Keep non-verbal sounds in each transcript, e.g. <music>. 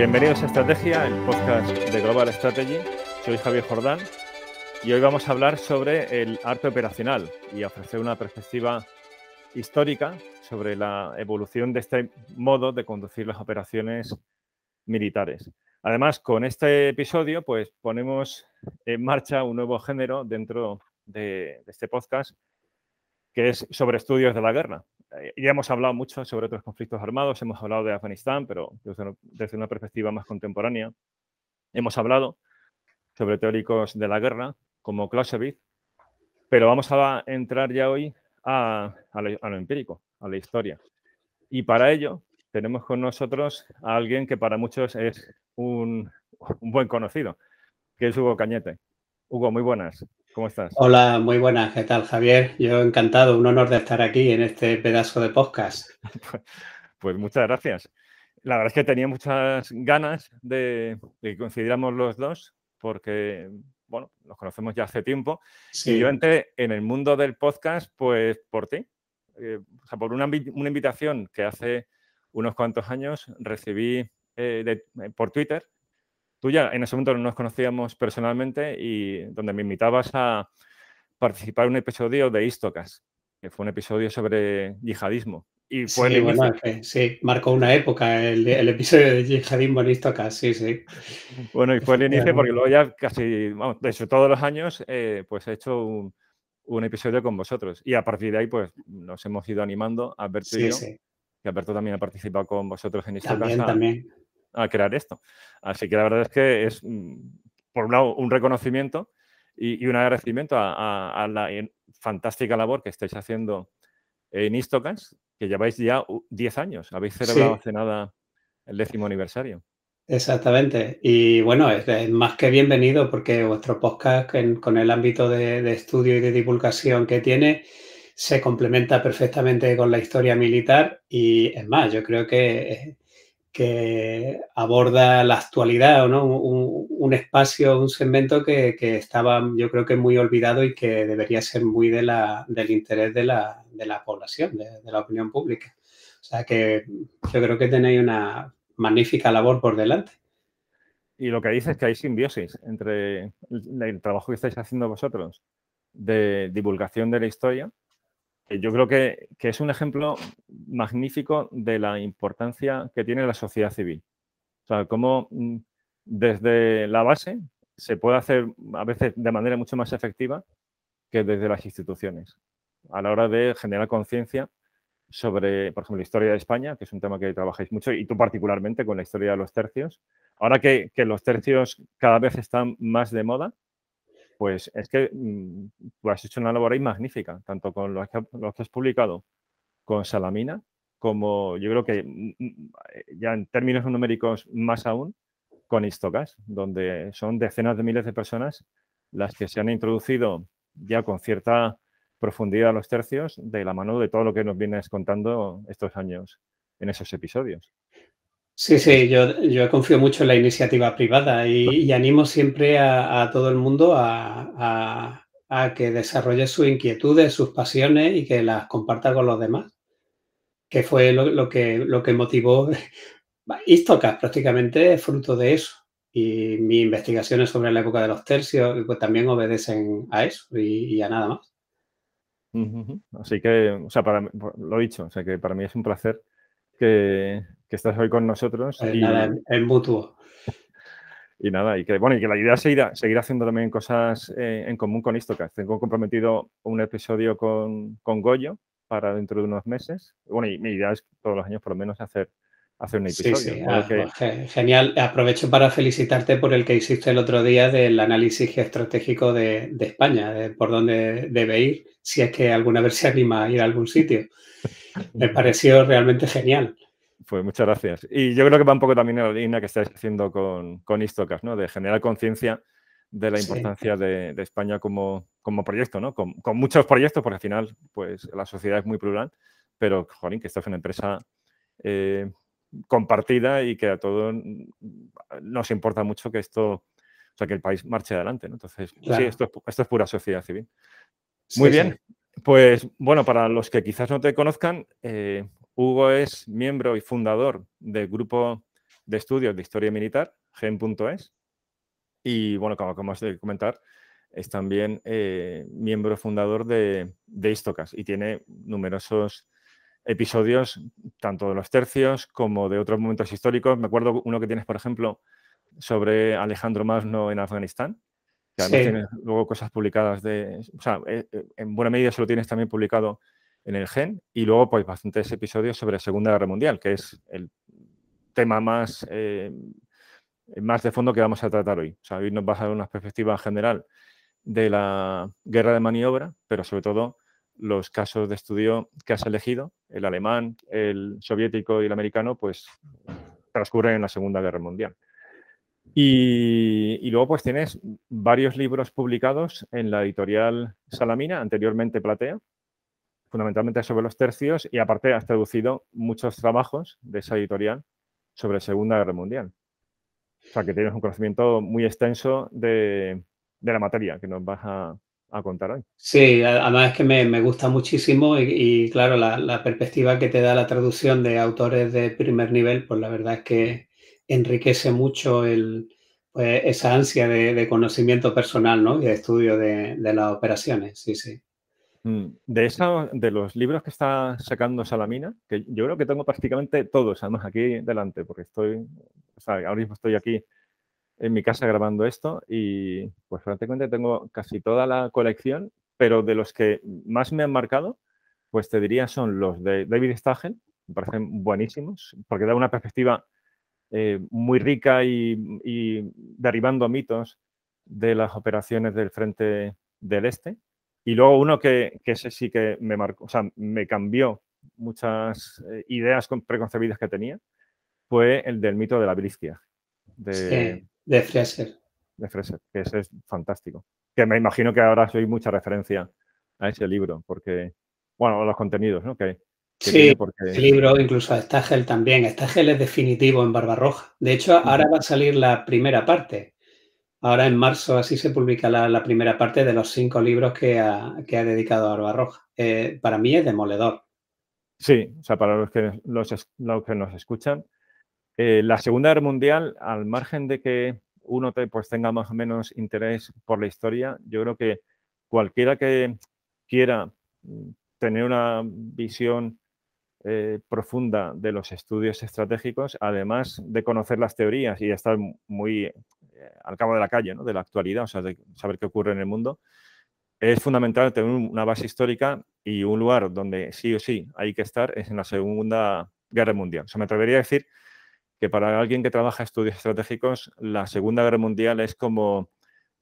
Bienvenidos a Estrategia, el podcast de Global Strategy. Soy Javier Jordán y hoy vamos a hablar sobre el arte operacional y ofrecer una perspectiva histórica sobre la evolución de este modo de conducir las operaciones militares. Además, con este episodio, pues ponemos en marcha un nuevo género dentro de, este podcast, que es sobre estudios de la guerra. Eh, ya hemos hablado mucho sobre otros conflictos armados, hemos hablado de Afganistán, pero desde, una perspectiva más contemporánea. Hemos hablado sobre teóricos de la guerra, como Clausewitz, pero vamos a entrar ya hoy a, lo, empírico, a la historia. Y para ello tenemos con nosotros a alguien que para muchos es un, un buen conocido, que es Hugo Cañete. Hugo, muy buenas. ¿Cómo estás? Hola, muy buenas. ¿Qué tal, Javier? Yo encantado, un honor de estar aquí en este pedazo de podcast. <laughs> pues muchas gracias. La verdad es que tenía muchas ganas de, que coincidiéramos los dos, porque, bueno, nos conocemos ya hace tiempo. Y yo entré en el mundo del podcast, pues por ti. Eh, o sea, por una, invitación que hace unos cuantos años recibí eh, eh, por Twitter Tú ya en ese momento no nos conocíamos personalmente y donde me invitabas a participar en un episodio de Istocas, que fue un episodio sobre yihadismo. Y fue sí, bueno, sí, marcó una época el, episodio de yihadismo en Istocas, sí, sí. <laughs> Bueno, y fue el inicio porque luego ya casi, vamos, de hecho todos los años, eh, pues he hecho un, episodio con vosotros. Y a partir de ahí, pues nos hemos ido animando, Alberto y yo, que Alberto también ha participado con vosotros en Istocas. También, también a crear esto. Así que la verdad es que es, mm, por un lado, un reconocimiento y, un agradecimiento a, la fantástica labor que estáis haciendo en Istocas, que lleváis ya 10 años. Habéis celebrado hace nada el décimo aniversario. Exactamente. Y bueno, es, más que bienvenido porque vuestro podcast con el ámbito de, de, estudio y de divulgación que tiene se complementa perfectamente con la historia militar y es más, yo creo que que aborda la actualidad, ¿no? un, espacio, un segmento que, estaba yo creo que muy olvidado y que debería ser muy del interés de la, de la población, de, la opinión pública. O sea que yo creo que tenéis una magnífica labor por delante. Y lo que dices es que hay simbiosis entre el trabajo que estáis haciendo vosotros de divulgación de la historia yo creo que, es un ejemplo magnífico de la importancia que tiene la sociedad civil. O sea, cómo mm, desde la base se puede hacer a veces de manera mucho más efectiva que desde las instituciones, a la hora de generar conciencia sobre, por ejemplo, la historia de España, que es un tema que trabajáis mucho, y tú particularmente con la historia de los tercios. Ahora que, que los tercios cada vez están más de moda, pues es que mm, has hecho una labor ahí magnífica, tanto con lo que, has publicado con Salamina, como yo creo que mm, mm, eh, ya en términos numéricos más aún, con Istocas, donde son decenas de miles de personas las que se han introducido ya con cierta profundidad a los tercios de la mano de todo lo que nos vienes contando estos años en esos episodios. Sí, sí, yo, yo confío mucho en la iniciativa privada y, animo siempre a, todo el mundo a, que desarrolle sus inquietudes, sus pasiones y que las comparta con los demás, que fue lo, que, lo que motivó <laughs> Istocas, prácticamente es fruto de eso. Y mis investigaciones sobre la época de los tercios pues, también obedecen a eso y, a nada más. Así que, o sea, para, lo dicho, o sea, que para mí es un placer que, estás hoy con nosotros. Pues y, nada, en mutuo. Y nada, y que bueno, y que la idea es seguir, seguir haciendo también cosas eh, en común con Istocas. Tengo comprometido un episodio con, con, Goyo para dentro de unos meses. Bueno, y mi idea es todos los años por lo menos hacer, hacer un episodio. Sí, sí. Ah, pues, genial. Aprovecho para felicitarte por el que hiciste el otro día del análisis estratégico de, de España, de por dónde debe ir, si es que alguna vez se anima a ir a algún sitio. <laughs> Me pareció realmente genial. Pues muchas gracias. Y yo creo que va un poco también en la línea que estáis haciendo con, con Istocas, ¿no? De generar conciencia de la importancia de, España como, como proyecto, ¿no? Con, muchos proyectos, porque al final, pues la sociedad es muy plural, pero, joder, que esto es una empresa eh, compartida y que a todos nos importa mucho que esto, o sea, que el país marche adelante, ¿no? Entonces, sí, esto es, esto es pura sociedad civil. Muy bien. Pues bueno, para los que quizás no te conozcan, eh, Hugo es miembro y fundador del grupo de estudios de historia militar, gen.es. Y bueno, como acabamos de comentar, es también eh, miembro fundador de, de Istocas y tiene numerosos episodios, tanto de los tercios como de otros momentos históricos. Me acuerdo uno que tienes, por ejemplo, sobre Alejandro Magno en Afganistán, que además tienes luego cosas publicadas de. O sea, eh, eh, en buena medida se lo tienes también publicado en el GEN, y luego, pues, bastantes episodios sobre la Segunda Guerra Mundial, que es el tema más, eh, más de fondo que vamos a tratar hoy. O sea, hoy nos vas a dar una perspectiva general de la guerra de maniobra, pero sobre todo los casos de estudio que has elegido, el alemán, el soviético y el americano, pues transcurren en la Segunda Guerra Mundial. Y, luego pues tienes varios libros publicados en la editorial Salamina, anteriormente Platea, fundamentalmente sobre los tercios, y aparte has traducido muchos trabajos de esa editorial sobre Segunda Guerra Mundial. O sea que tienes un conocimiento muy extenso de, de la materia que nos vas a, contar hoy. Sí, además es que me, gusta muchísimo y, claro, la, perspectiva que te da la traducción de autores de primer nivel, pues la verdad es que enriquece mucho el, pues, esa ansia de, conocimiento personal ¿no? y de estudio de, las operaciones. Sí, sí. Mm, de eso, de los libros que está sacando Salamina, que yo creo que tengo prácticamente todos, además aquí delante, porque estoy, ahora mismo estoy aquí en mi casa grabando esto y pues prácticamente tengo casi toda la colección, pero de los que más me han marcado, pues te diría son los de David Stagel, me parecen buenísimos, porque da una perspectiva eh, muy rica y, derribando mitos de las operaciones del frente del este. Y luego uno que, que ese sí que me marcó, o sea, me cambió muchas eh, ideas preconcebidas que tenía, fue el del mito de la Briskia, de, de Fraser. De Fraser, que ese es fantástico. Que me imagino que ahora soy mucha referencia a ese libro, porque, bueno, a los contenidos, ¿no? Que, sí, el libro, incluso a Stagel también. Stagel es definitivo en Barbarroja. De hecho, ahora va a salir la primera parte. Ahora en marzo así se publica la, primera parte de los cinco libros que ha, que ha dedicado a Barbarroja. Eh, para mí es demoledor. Sí, o sea, para los que, los, los que nos escuchan, eh, la Segunda Guerra Mundial, al margen de que uno pues, tenga más o menos interés por la historia, yo creo que cualquiera que quiera mm, tener una visión eh, profunda de los estudios estratégicos, además de conocer las teorías y estar muy al cabo de la calle, de la actualidad, o sea, de saber qué ocurre en el mundo, es fundamental tener una base histórica y un lugar donde sí o sí hay que estar es en la Segunda Guerra Mundial. O sea, me atrevería a decir que para alguien que trabaja estudios estratégicos, la Segunda Guerra Mundial es como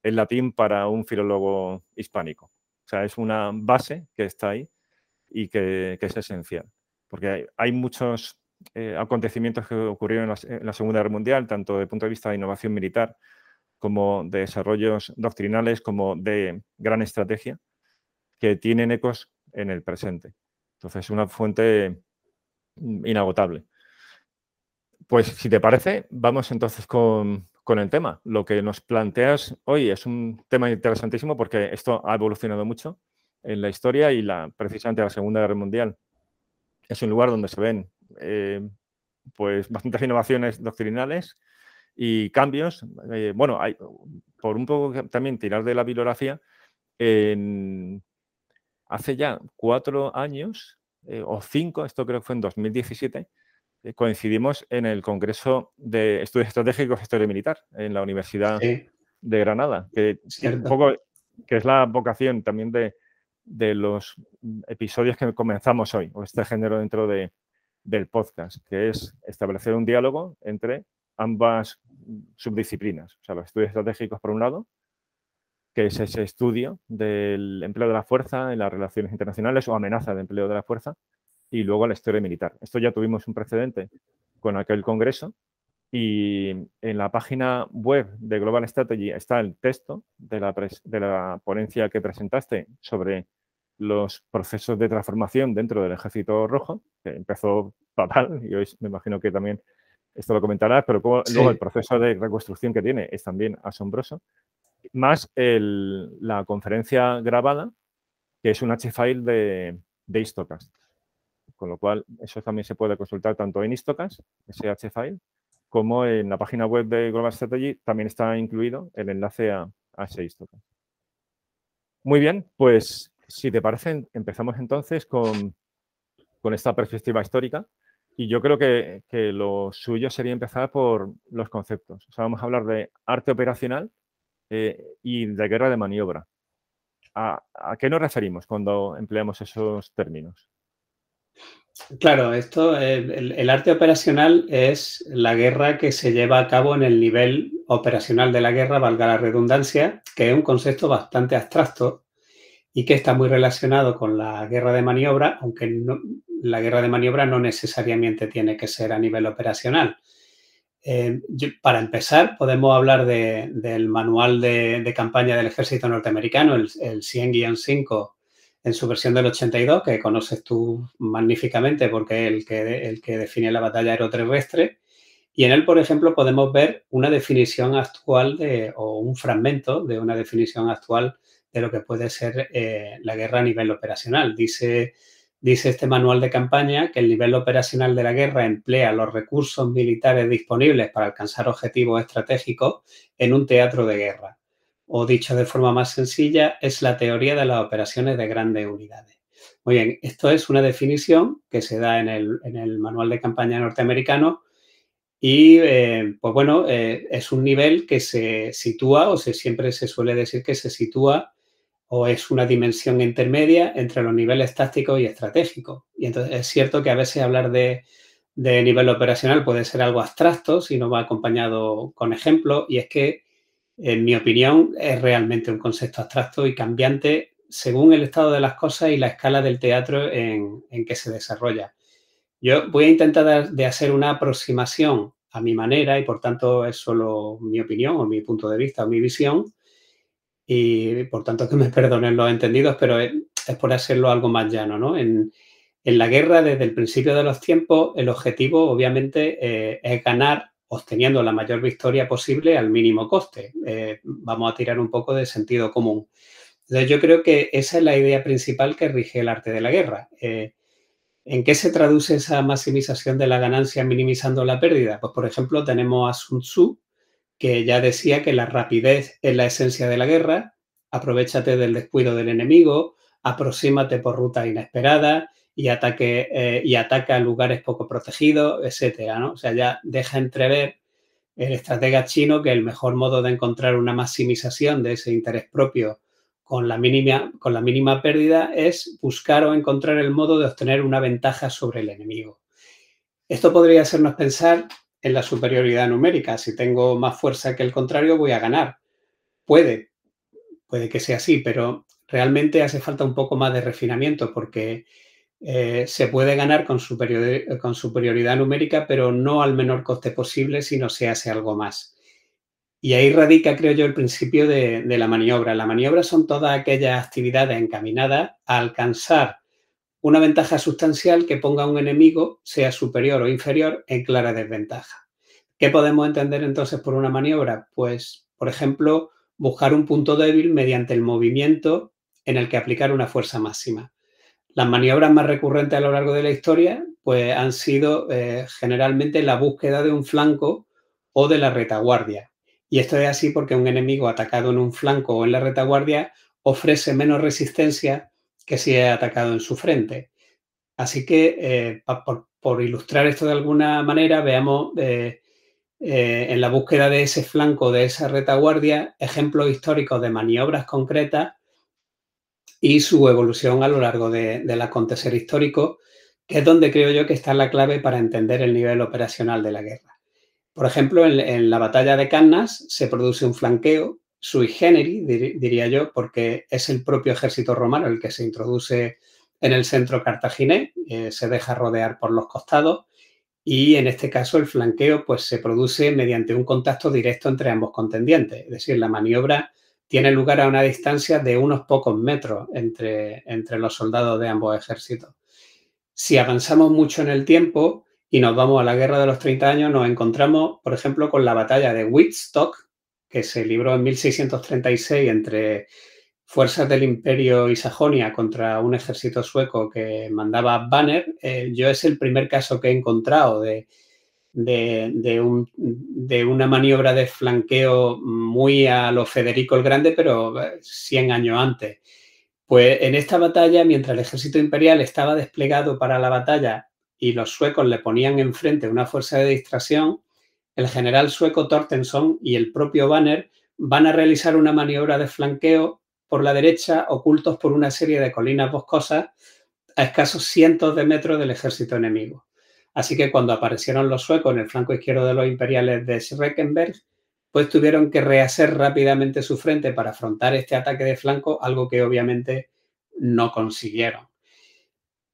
el latín para un filólogo hispánico. O sea, es una base que está ahí y que, es esencial. Porque hay, muchos eh, acontecimientos que ocurrieron en la, Segunda Guerra Mundial, tanto desde el punto de vista de innovación militar como de desarrollos doctrinales, como de gran estrategia, que tienen ecos en el presente. Entonces, es una fuente inagotable. Pues si te parece, vamos entonces con, el tema. Lo que nos planteas hoy es un tema interesantísimo porque esto ha evolucionado mucho en la historia y precisamente la Segunda Guerra Mundial es un lugar donde se ven eh, pues bastantes innovaciones doctrinales y cambios. Eh, bueno, hay, por un poco también tirar de la bibliografía, hace ya cuatro años eh, o cinco, esto creo que fue en 2017, eh, coincidimos en el Congreso de Estudios Estratégicos de Historia Militar en la Universidad de Granada, que, poco, que es la vocación también de, los episodios que comenzamos hoy, o este género dentro de, del podcast, que es establecer un diálogo entre ambas subdisciplinas, o sea, los estudios estratégicos por un lado, que es ese estudio del empleo de la fuerza en las relaciones internacionales o amenaza de empleo de la fuerza, y luego la historia militar. Esto ya tuvimos un precedente con aquel congreso y en la página web de Global Strategy está el texto de la, de la ponencia que presentaste sobre los procesos de transformación dentro del Ejército Rojo, que empezó fatal <laughs> y hoy me imagino que también esto lo comentarás, pero luego el proceso de reconstrucción que tiene es también asombroso, más la conferencia grabada, que es un H-file de, de Istocast. Con lo cual, eso también se puede consultar tanto en Istocas, ese H-File, como en la página web de Global Strategy también está incluido el enlace a, ese histogram. Muy bien, pues si te parece, empezamos entonces con, esta perspectiva histórica. Y yo creo que, lo suyo sería empezar por los conceptos. O sea, vamos a hablar de arte operacional eh, y de guerra de maniobra. ¿A, qué nos referimos cuando empleamos esos términos? Claro, esto, el, arte operacional es la guerra que se lleva a cabo en el nivel operacional de la guerra, valga la redundancia, que es un concepto bastante abstracto y que está muy relacionado con la guerra de maniobra, aunque la guerra de maniobra no necesariamente tiene que ser a nivel operacional. Eh, para empezar, podemos hablar del manual de, campaña del ejército norteamericano, el, el 100-5 en su versión del 82, que conoces tú magníficamente porque es el que, el que define la batalla aeroterrestre. Y en él, por ejemplo, podemos ver una definición actual de, o un fragmento de una definición actual de lo que puede ser eh, la guerra a nivel operacional. Dice, dice este manual de campaña que el nivel operacional de la guerra emplea los recursos militares disponibles para alcanzar objetivos estratégicos en un teatro de guerra o dicho de forma más sencilla, es la teoría de las operaciones de grandes unidades. Muy bien, esto es una definición que se da en el, manual de campaña norteamericano y, eh, pues bueno, eh, es un nivel que se sitúa, o se, siempre se suele decir que se sitúa o es una dimensión intermedia entre los niveles tácticos y estratégicos. Y entonces es cierto que a veces hablar de, de nivel operacional puede ser algo abstracto si no va acompañado con ejemplos, y es que en mi opinión, es realmente un concepto abstracto y cambiante según el estado de las cosas y la escala del teatro en, que se desarrolla. Yo voy a intentar de hacer una aproximación a mi manera y por tanto es solo mi opinión o mi punto de vista o mi visión y por tanto que me <laughs> perdonen los entendidos, pero es, por hacerlo algo más llano. ¿no? En, la guerra, desde el principio de los tiempos, el objetivo obviamente eh, es ganar obteniendo la mayor victoria posible al mínimo coste. Eh, vamos a tirar un poco de sentido común. Entonces, yo creo que esa es la idea principal que rige el arte de la guerra. Eh, ¿En qué se traduce esa maximización de la ganancia minimizando la pérdida? Pues, por ejemplo, tenemos a Sun Tzu, que ya decía que la rapidez es la esencia de la guerra, aprovechate del descuido del enemigo, aproxímate por ruta inesperada y, ataque, eh, y ataca a lugares poco protegidos, etcétera, ¿no? O sea, ya deja entrever el estratega chino que el mejor modo de encontrar una maximización de ese interés propio con la mínima, con la mínima pérdida es buscar o encontrar el modo de obtener una ventaja sobre el enemigo. Esto podría hacernos pensar en la superioridad numérica. Si tengo más fuerza que el contrario, voy a ganar. Puede, puede que sea así, pero realmente hace falta un poco más de refinamiento porque eh, se puede ganar con, con, superioridad numérica, pero no al menor coste posible si no se hace algo más. Y ahí radica, creo yo, el principio de, de la maniobra. La maniobra son todas aquellas actividades encaminadas a alcanzar una ventaja sustancial que ponga a un enemigo, sea superior o inferior, en clara desventaja. ¿Qué podemos entender entonces por una maniobra? Pues, por ejemplo, buscar un punto débil mediante el movimiento en el que aplicar una fuerza máxima. Las maniobras más recurrentes a lo largo de la historia pues, han sido eh, generalmente la búsqueda de un flanco o de la retaguardia. Y esto es así porque un enemigo atacado en un flanco o en la retaguardia ofrece menos resistencia que si es atacado en su frente. Así que, eh, por, ilustrar esto de alguna manera, veamos eh, en la búsqueda de ese flanco, de esa retaguardia, ejemplos históricos de maniobras concretas y su evolución a lo largo del acontecer histórico, que es donde creo yo que está la clave para entender el nivel operacional de la guerra. Por ejemplo, en, la batalla de Cannas se produce un flanqueo sui generis, diría yo, porque es el propio ejército romano el que se introduce en el centro cartaginés, eh, se deja rodear por los costados y en este caso el flanqueo pues, se produce mediante un contacto directo entre ambos contendientes, es decir, la maniobra tiene lugar a una distancia de unos pocos metros entre, entre los soldados de ambos ejércitos. Si avanzamos mucho en el tiempo y nos vamos a la Guerra de los 30 años, nos encontramos, por ejemplo, con la batalla de Wittstock, que se libró en 1636 entre fuerzas del Imperio y Sajonia contra un ejército sueco que mandaba Banner. Eh, yo es el primer caso que he encontrado de, de, una maniobra de flanqueo muy a lo Federico el Grande, pero 100 años antes. Pues en esta batalla, mientras el ejército imperial estaba desplegado para la batalla y los suecos le ponían enfrente una fuerza de distracción, el general sueco Tortensson y el propio Banner van a realizar una maniobra de flanqueo por la derecha, ocultos por una serie de colinas boscosas a escasos cientos de metros del ejército enemigo. Así que cuando aparecieron los suecos en el flanco izquierdo de los imperiales de Schreckenberg, pues tuvieron que rehacer rápidamente su frente para afrontar este ataque de flanco, algo que obviamente no consiguieron.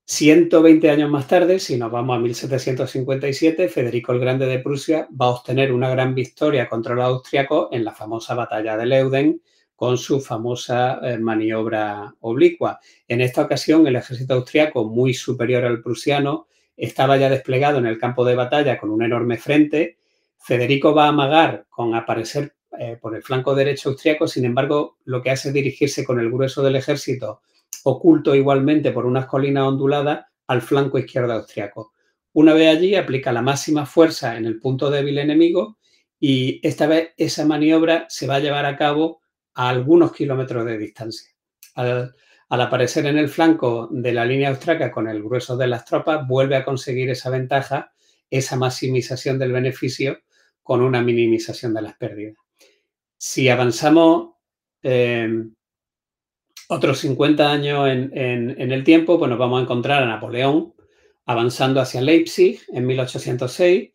120 años más tarde, si nos vamos a 1757, Federico el Grande de Prusia va a obtener una gran victoria contra los austriacos en la famosa batalla de Leuden con su famosa eh, maniobra oblicua. En esta ocasión, el ejército austriaco, muy superior al prusiano, estaba ya desplegado en el campo de batalla con un enorme frente. Federico va a amagar con aparecer eh, por el flanco derecho austriaco, sin embargo, lo que hace es dirigirse con el grueso del ejército, oculto igualmente por unas colinas onduladas, al flanco izquierdo austriaco. Una vez allí, aplica la máxima fuerza en el punto débil enemigo y esta vez esa maniobra se va a llevar a cabo a algunos kilómetros de distancia. Al, aparecer en el flanco de la línea austriaca con el grueso de las tropas, vuelve a conseguir esa ventaja, esa maximización del beneficio con una minimización de las pérdidas. Si avanzamos eh, otros 50 años en, el tiempo, pues nos vamos a encontrar a Napoleón avanzando hacia Leipzig en 1806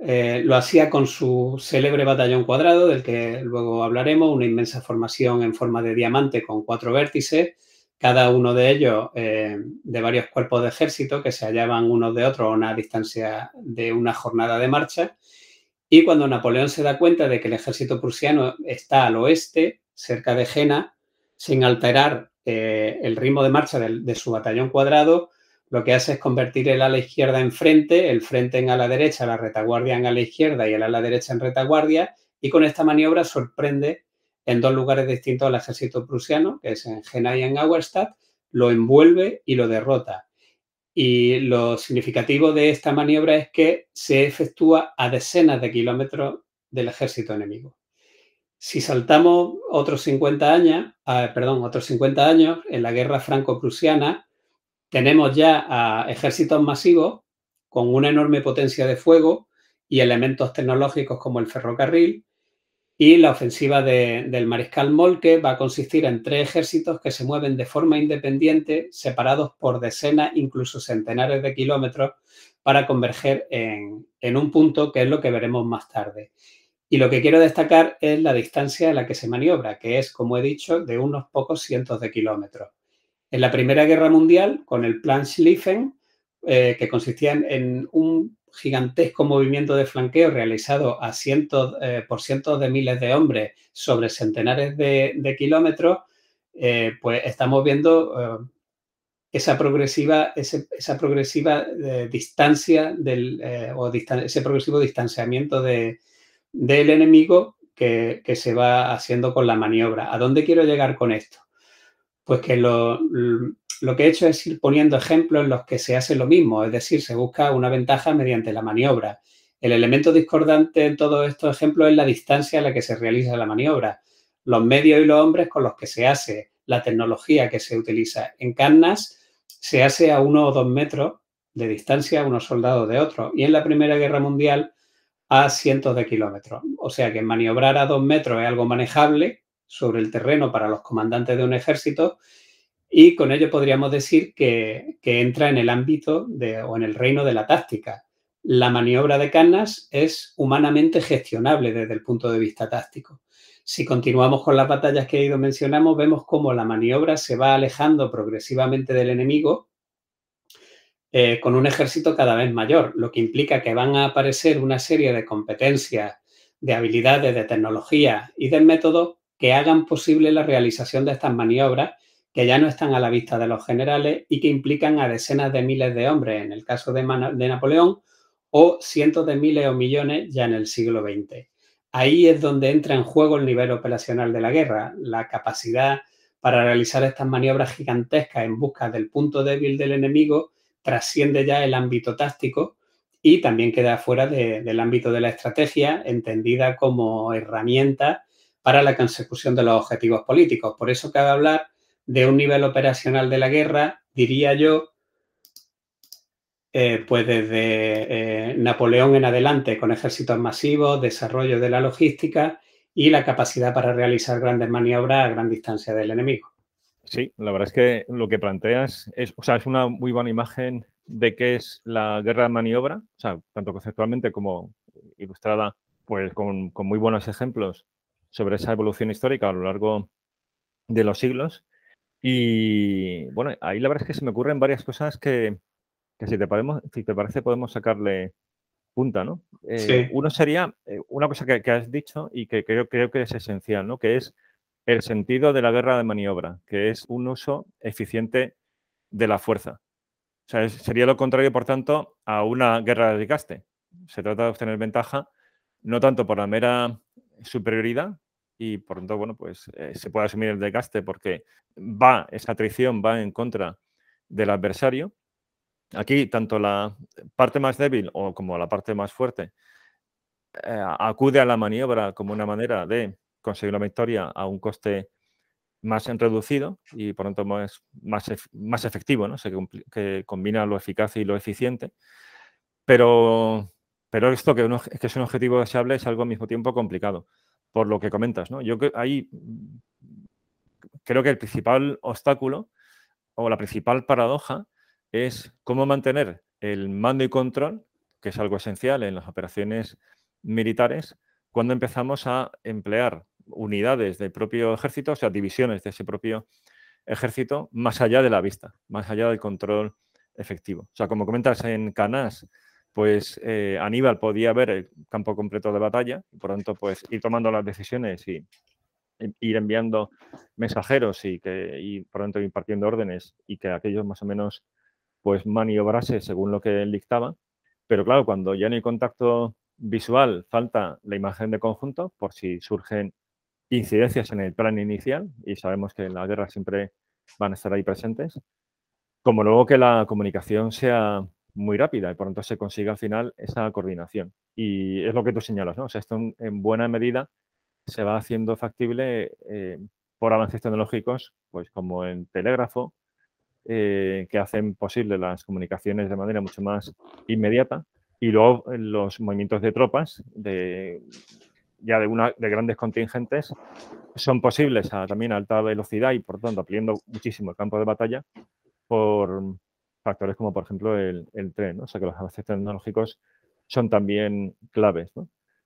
eh, lo hacía con su célebre batallón cuadrado, del que luego hablaremos, una inmensa formación en forma de diamante con cuatro vértices, cada uno de ellos eh, de varios cuerpos de ejército que se hallaban unos de otros a una distancia de una jornada de marcha. Y cuando Napoleón se da cuenta de que el ejército prusiano está al oeste, cerca de Jena, sin alterar eh, el ritmo de marcha de su batallón cuadrado, lo que hace es convertir el ala izquierda en frente, el frente en ala derecha, la retaguardia en ala izquierda y el ala derecha en retaguardia, y con esta maniobra sorprende en dos lugares distintos al ejército prusiano, que es en Jena y en Auerstadt, lo envuelve y lo derrota. Y lo significativo de esta maniobra es que se efectúa a decenas de kilómetros del ejército enemigo. Si saltamos otros 50 años, perdón, otros 50 años, en la guerra franco-prusiana, tenemos ya ejércitos masivos con una enorme potencia de fuego y elementos tecnológicos como el ferrocarril. Y la ofensiva del mariscal Molke va a consistir en tres ejércitos que se mueven de forma independiente, separados por decenas, incluso centenares de kilómetros, para converger en un punto que es lo que veremos más tarde. Y lo que quiero destacar es la distancia a la que se maniobra, que es, como he dicho, de unos pocos cientos de kilómetros. En la Primera Guerra Mundial, con el Plan Schlieffen, eh, que consistía en, un gigantesco movimiento de flanqueo realizado a cientos, eh, por cientos de miles de hombres sobre centenares de, kilómetros, eh, pues estamos viendo esa progresiva, esa progresiva distancia o ese progresivo distanciamiento del enemigo que, se va haciendo con la maniobra. ¿A dónde quiero llegar con esto? pues que lo, que he hecho es ir poniendo ejemplos en los que se hace lo mismo, es decir, se busca una ventaja mediante la maniobra. El elemento discordante en todos estos ejemplos es la distancia a la que se realiza la maniobra, los medios y los hombres con los que se hace, la tecnología que se utiliza. En Cannas se hace a uno o dos metros de distancia unos soldados de otros y en la Primera Guerra Mundial a cientos de kilómetros. O sea que maniobrar a dos metros es algo manejable, sobre el terreno para los comandantes de un ejército y con ello podríamos decir que, entra en el ámbito de, o en el reino de la táctica. La maniobra de Canas es humanamente gestionable desde el punto de vista táctico. Si continuamos con las batallas que he ido mencionando, vemos cómo la maniobra se va alejando progresivamente del enemigo eh, con un ejército cada vez mayor, lo que implica que van a aparecer una serie de competencias, de habilidades, de tecnología y de métodos que hagan posible la realización de estas maniobras que ya no están a la vista de los generales y que implican a decenas de miles de hombres en el caso de, Napoleón o cientos de miles o millones ya en el siglo XX. Ahí es donde entra en juego el nivel operacional de la guerra, la capacidad para realizar estas maniobras gigantescas en busca del punto débil del enemigo trasciende ya el ámbito táctico y también queda fuera del ámbito de la estrategia, entendida como herramienta para la consecución de los objetivos políticos. Por eso cabe hablar de un nivel operacional de la guerra, diría yo, eh, pues desde eh, Napoleón en adelante, con ejércitos masivos, desarrollo de la logística y la capacidad para realizar grandes maniobras a gran distancia del enemigo. Sí, la verdad es que lo que planteas es, o sea, es una muy buena imagen de qué es la guerra de maniobra, o sea, tanto conceptualmente como ilustrada, pues con, muy buenos ejemplos sobre esa evolución histórica a lo largo de los siglos. Y bueno, ahí la verdad es que se me ocurren varias cosas que, si, te si te parece podemos sacarle punta, ¿no? Eh, uno sería eh, una cosa que, has dicho y que creo, creo que es esencial, ¿no? Que es el sentido de la guerra de maniobra, que es un uso eficiente de la fuerza. O sea, sería lo contrario, por tanto, a una guerra de desgaste. Se trata de obtener ventaja no tanto por la mera superioridad y por tanto, bueno, pues eh, se puede asumir el desgaste porque va, esa traición va en contra del adversario. Aquí, tanto la parte más débil o como la parte más fuerte eh, acude a la maniobra como una manera de conseguir la victoria a un coste más reducido y por lo tanto más, más, más efectivo, ¿no? Se que combina lo eficaz y lo eficiente. Pero, pero esto que, que, es un objetivo deseable es algo al mismo tiempo complicado, por lo que comentas. Yo ahí creo que el principal obstáculo o la principal paradoja es cómo mantener el mando y control, que es algo esencial en las operaciones militares, cuando empezamos a emplear unidades del propio ejército, o sea, divisiones de ese propio ejército, más allá de la vista, más allá del control efectivo. O sea, como comentas en Canás, pues eh, Aníbal podía ver el campo completo de batalla y por tanto, pues ir tomando las decisiones y, ir enviando mensajeros y, que, y por tanto impartiendo órdenes y que aquellos más o menos pues maniobrase según lo que él dictaba. Pero claro, cuando ya no hay contacto visual, falta la imagen de conjunto por si surgen incidencias en el plan inicial, y sabemos que en la guerra siempre van a estar ahí presentes, como luego que la comunicación sea muy rápida y por tanto se consiga al final esa coordinación. Y es lo que tú señalas, ¿no? O sea, esto en, buena medida se va haciendo factible eh, por avances tecnológicos, pues como el telégrafo, eh, que hacen posible las comunicaciones de manera mucho más inmediata, y luego los movimientos de tropas, de ya de, una, de grandes contingentes son posibles a, también a alta velocidad y por tanto ampliando muchísimo el campo de batalla por factores como por ejemplo el, tren, o sea que los avances tecnológicos son también claves.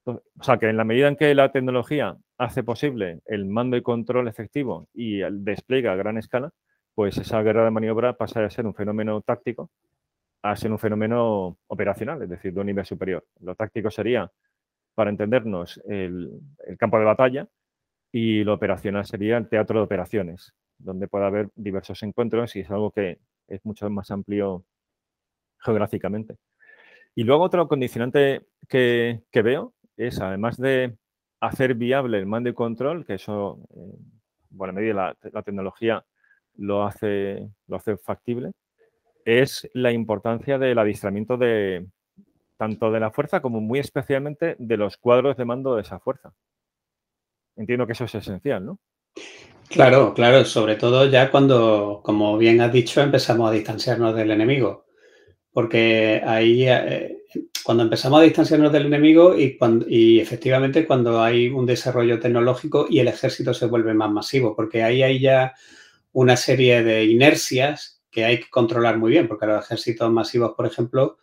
o sea que en la medida en que la tecnología hace posible el mando y control efectivo y el despliegue a gran escala, pues esa guerra de maniobra pasa a ser un fenómeno táctico a ser un fenómeno operacional, es decir, de un nivel superior. Lo táctico sería para entendernos, el, campo de batalla y lo operacional sería el teatro de operaciones, donde puede haber diversos encuentros y es algo que es mucho más amplio geográficamente. Y luego otro condicionante que, veo es, además de hacer viable el mando y control, que eso, en buena medida la, la tecnología lo hace, lo hace factible, es la importancia del adiestramiento de, tanto de la fuerza como muy especialmente de los cuadros de mando de esa fuerza. Entiendo que eso es esencial, ¿no? Claro, claro, sobre todo ya cuando, como bien has dicho, empezamos a distanciarnos del enemigo. Porque ahí, eh, cuando empezamos a distanciarnos del enemigo y, cuando, y efectivamente cuando hay un desarrollo tecnológico y el ejército se vuelve más masivo, porque ahí hay ya una serie de inercias que hay que controlar muy bien, porque los ejércitos masivos, por ejemplo,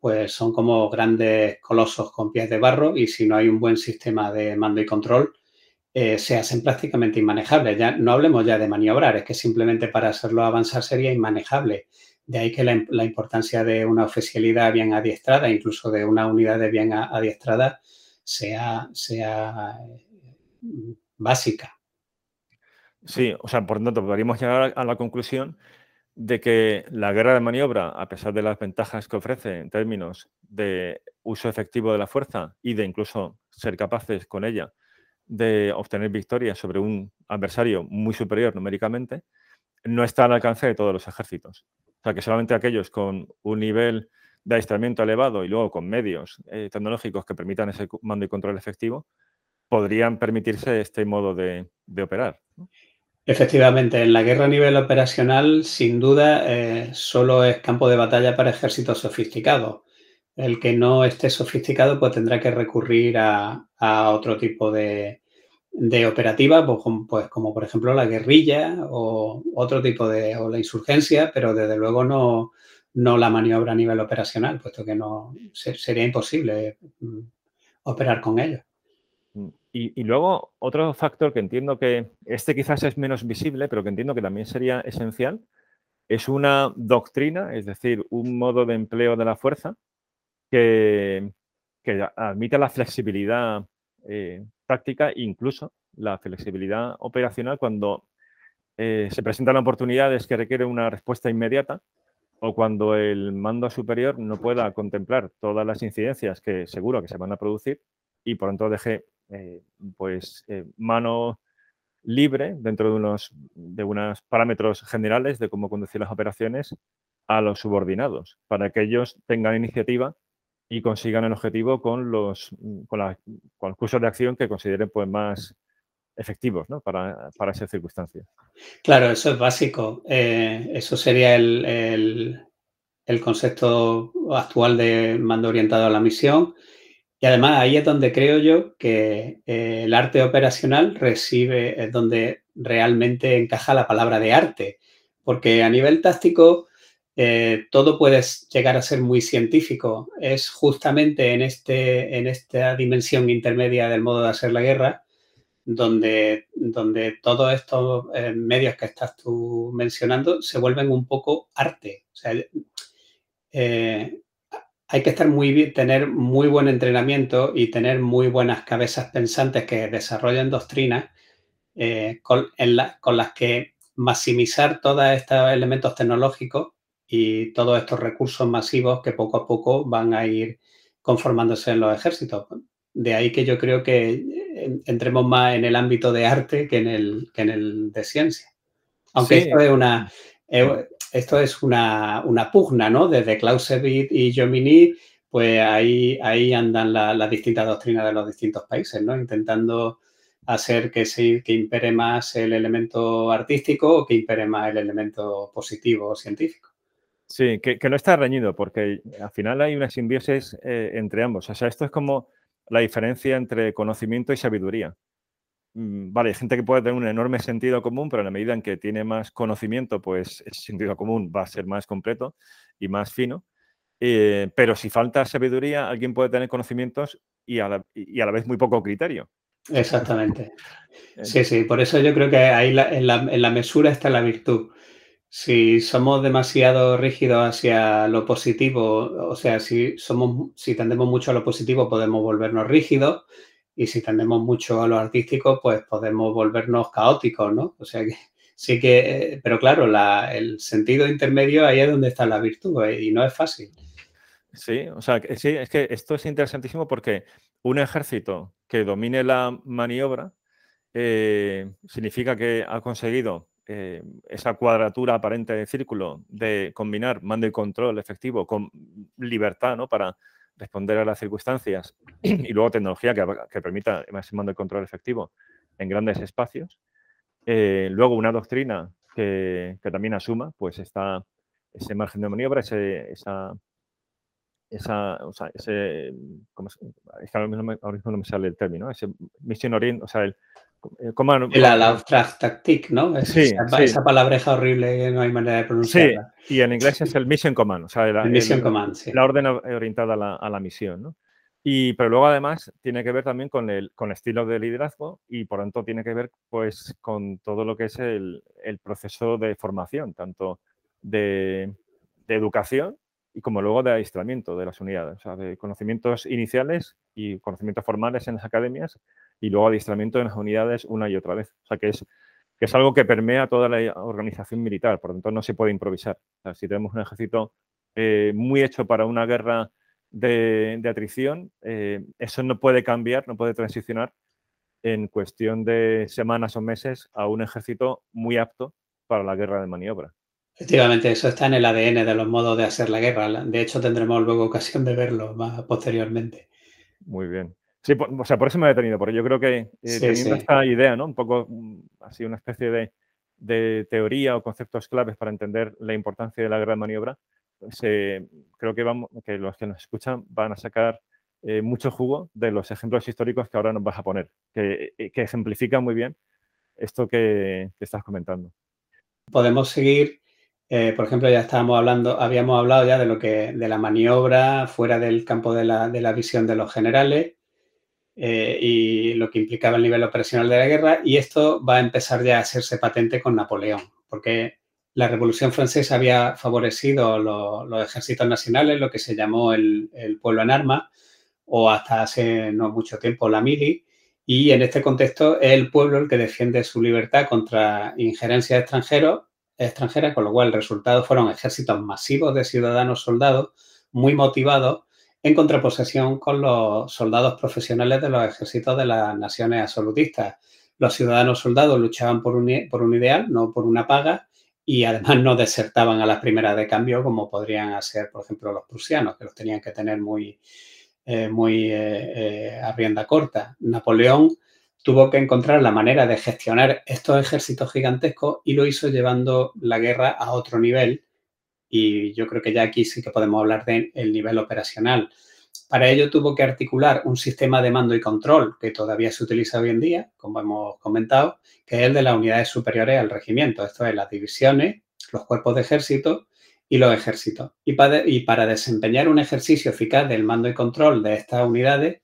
pues son como grandes colosos con pies de barro y si no hay un buen sistema de mando y control, eh, se hacen prácticamente inmanejables. Ya no hablemos ya de maniobrar, es que simplemente para hacerlo avanzar sería inmanejable. De ahí que la, importancia de una oficialidad bien adiestrada, incluso de una unidad de bien adiestrada, sea, sea eh, básica. Sí, o sea, por tanto, podríamos llegar a la conclusión de que la guerra de maniobra, a pesar de las ventajas que ofrece en términos de uso efectivo de la fuerza y de incluso ser capaces con ella de obtener victorias sobre un adversario muy superior numéricamente, no está al alcance de todos los ejércitos. O sea, que solamente aquellos con un nivel de aislamiento elevado y luego con medios eh, tecnológicos que permitan ese mando y control efectivo, podrían permitirse este modo de, operar. Efectivamente, en la guerra a nivel operacional, sin duda, eh, solo es campo de batalla para ejércitos sofisticados. El que no esté sofisticado, pues tendrá que recurrir a, otro tipo de, de operativa, pues, pues, como por ejemplo la guerrilla o otro tipo de, o la insurgencia, pero desde luego no, no la maniobra a nivel operacional, puesto que no sería imposible mm, operar con ellos. Y, luego otro factor que entiendo que este quizás es menos visible, pero que entiendo que también sería esencial, es una doctrina, es decir, un modo de empleo de la fuerza que, que admite la flexibilidad eh, táctica incluso la flexibilidad operacional cuando eh, se presentan oportunidades que requieren una respuesta inmediata o cuando el mando superior no pueda contemplar todas las incidencias que seguro que se van a producir y por tanto deje eh, pues eh, mano libre dentro de unos, de unos parámetros generales de cómo conducir las operaciones a los subordinados para que ellos tengan iniciativa y consigan el objetivo con los, con, los cursos de acción que consideren pues, más efectivos para, para esa circunstancia. Claro, eso es básico. Eh, eso sería el, concepto actual de mando orientado a la misión. Y además ahí es donde creo yo que eh, el arte operacional recibe, es donde realmente encaja la palabra de arte. Porque a nivel táctico eh, todo puede llegar a ser muy científico. Es justamente en, este, en esta dimensión intermedia del modo de hacer la guerra donde, donde todos estos eh, medios que estás tú mencionando se vuelven un poco arte. Hay que estar muy bien, tener muy buen entrenamiento y tener muy buenas cabezas pensantes que desarrollen doctrinas eh, con, con las que maximizar todos estos elementos tecnológicos y todos estos recursos masivos que poco a poco van a ir conformándose en los ejércitos. De ahí que yo creo que entremos más en el ámbito de arte que en el, que en el de ciencia. Aunque esto es una, eh, esto es una, pugna, ¿no? Desde Clausewitz y Jomini, pues ahí, ahí andan las distintas doctrinas de los distintos países, ¿no? Intentando hacer que, se, que impere más el elemento artístico o que impere más el elemento positivo o científico. Sí, que, no está reñido, porque al final hay una simbiosis eh, entre ambos. O sea, esto es como la diferencia entre conocimiento y sabiduría. Mm, vale, hay gente que puede tener un enorme sentido común, pero en la medida en que tiene más conocimiento, pues ese sentido común va a ser más completo y más fino. Eh, pero si falta sabiduría, alguien puede tener conocimientos y a la, vez muy poco criterio. Exactamente. Sí, sí, por eso yo creo que ahí en, la, mesura está la virtud. Si somos demasiado rígidos hacia lo positivo, o sea, si, somos, si tendemos mucho a lo positivo, podemos volvernos rígidos y si tendemos mucho a lo artístico, pues podemos volvernos caóticos, ¿no? O sea que <laughs> sí que, pero claro, el sentido intermedio ahí es donde está la virtud eh, y no es fácil. Sí, o sea, sí, es que esto es interesantísimo porque un ejército que domine la maniobra eh, significa que ha conseguido eh, esa cuadratura aparente de círculo de combinar mando y control efectivo con libertad ¿no? para responder a las circunstancias <clears throat> y luego tecnología que, permita ese mando y control efectivo en grandes espacios. Eh, luego una doctrina que, también asuma pues está ese margen de maniobra, ese, esa, esa, o sea, ese, ahora mismo no me sale el término, ese mission orient, o sea, el, eh, la, la ¿no? esa, palabreja horrible que no hay manera de pronunciarla. Sí, y en inglés es el Mission Command, o sea, la, mission command, la orden orientada a la, misión, ¿no? Y, pero luego además tiene que ver también con el, con estilo de liderazgo y por tanto tiene que ver pues con todo lo que es el, el proceso de formación, tanto de, de, educación y como luego de aislamiento de las unidades, o sea, de conocimientos iniciales y conocimientos formales en las academias y luego adiestramiento en las unidades una y otra vez. O sea, que es, que es algo que permea toda la organización militar, por lo tanto no se puede improvisar. si tenemos un ejército eh, muy hecho para una guerra de, atrición, eh, eso no puede cambiar, no puede transicionar en cuestión de semanas o meses a un ejército muy apto para la guerra de maniobra. Efectivamente, eso está en el ADN de los modos de hacer la guerra. De hecho, tendremos luego ocasión de verlo más posteriormente. Muy bien. Sí, o sea, por eso me he detenido, porque yo creo que eh, teniendo esta idea, ¿no? Un poco mm, así una especie de, teoría o conceptos claves para entender la importancia de la de maniobra, pues, eh, creo que, vamos, que los que nos escuchan van a sacar eh, mucho jugo de los ejemplos históricos que ahora nos vas a poner, que, que ejemplifican muy bien esto que, estás comentando. Podemos seguir, por ejemplo, ya estábamos hablando, habíamos hablado ya de lo que, de la maniobra fuera del campo de la, de la visión de los generales, eh, y lo que implicaba el nivel operacional de la guerra. Y esto va a empezar ya a hacerse patente con Napoleón, porque la Revolución Francesa había favorecido los ejércitos nacionales, lo que se llamó el, pueblo en armas, o hasta hace no mucho tiempo la mili. Y en este contexto es el pueblo el que defiende su libertad contra injerencia extranjeros, extranjera, con lo cual el resultado fueron ejércitos masivos de ciudadanos soldados muy motivados en contraposición con los soldados profesionales de los ejércitos de las naciones absolutistas. Los ciudadanos soldados luchaban por un, por un ideal, no por una paga, y además no desertaban a las primeras de cambio como podrían hacer, por ejemplo, los prusianos, que los tenían que tener muy, eh, muy eh, eh, a rienda corta. Napoleón tuvo que encontrar la manera de gestionar estos ejércitos gigantescos y lo hizo llevando la guerra a otro nivel y yo creo que ya aquí sí que podemos hablar del nivel operacional. Para ello tuvo que articular un sistema de mando y control que todavía se utiliza hoy en día, como hemos comentado, que es el de las unidades superiores al regimiento, esto es las divisiones, los cuerpos de ejército y los ejércitos. Y para, y para desempeñar un ejercicio eficaz del mando y control de estas unidades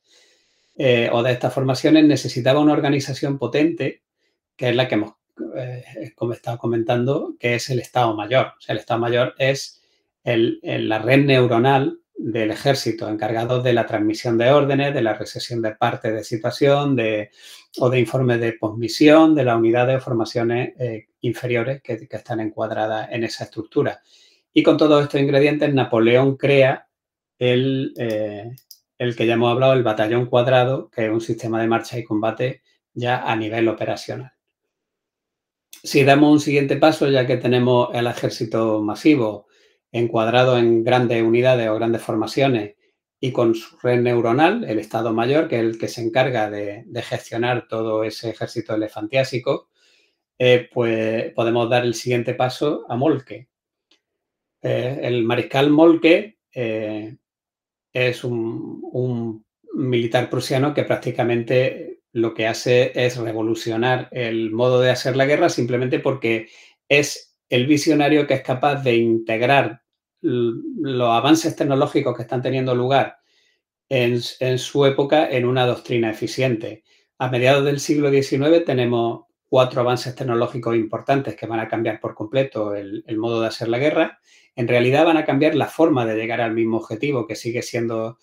eh, o de estas formaciones necesitaba una organización potente, que es la que hemos eh, como estaba comentando, que es el Estado Mayor. El Estado Mayor es la red neuronal del ejército encargado de la transmisión de órdenes, de la recesión de parte de situación de, o de informes de posmisión de las unidades o formaciones eh, inferiores que, están encuadradas en esa estructura. Y con todos estos ingredientes, Napoleón crea el, eh, el que ya hemos hablado, el batallón cuadrado, que es un sistema de marcha y combate ya a nivel operacional. Si damos un siguiente paso, ya que tenemos el ejército masivo encuadrado en grandes unidades o grandes formaciones y con su red neuronal, el Estado Mayor, que es el que se encarga de, gestionar todo ese ejército elefantiásico, eh, pues podemos dar el siguiente paso a Molke. Eh, el mariscal Molke eh, es un militar prusiano que prácticamente lo que hace es revolucionar el modo de hacer la guerra simplemente porque es el visionario que es capaz de integrar los avances tecnológicos que están teniendo lugar en, su época en una doctrina eficiente. A mediados del siglo XIX tenemos cuatro avances tecnológicos importantes que van a cambiar por completo el, modo de hacer la guerra. En realidad van a cambiar la forma de llegar al mismo objetivo, que sigue siendo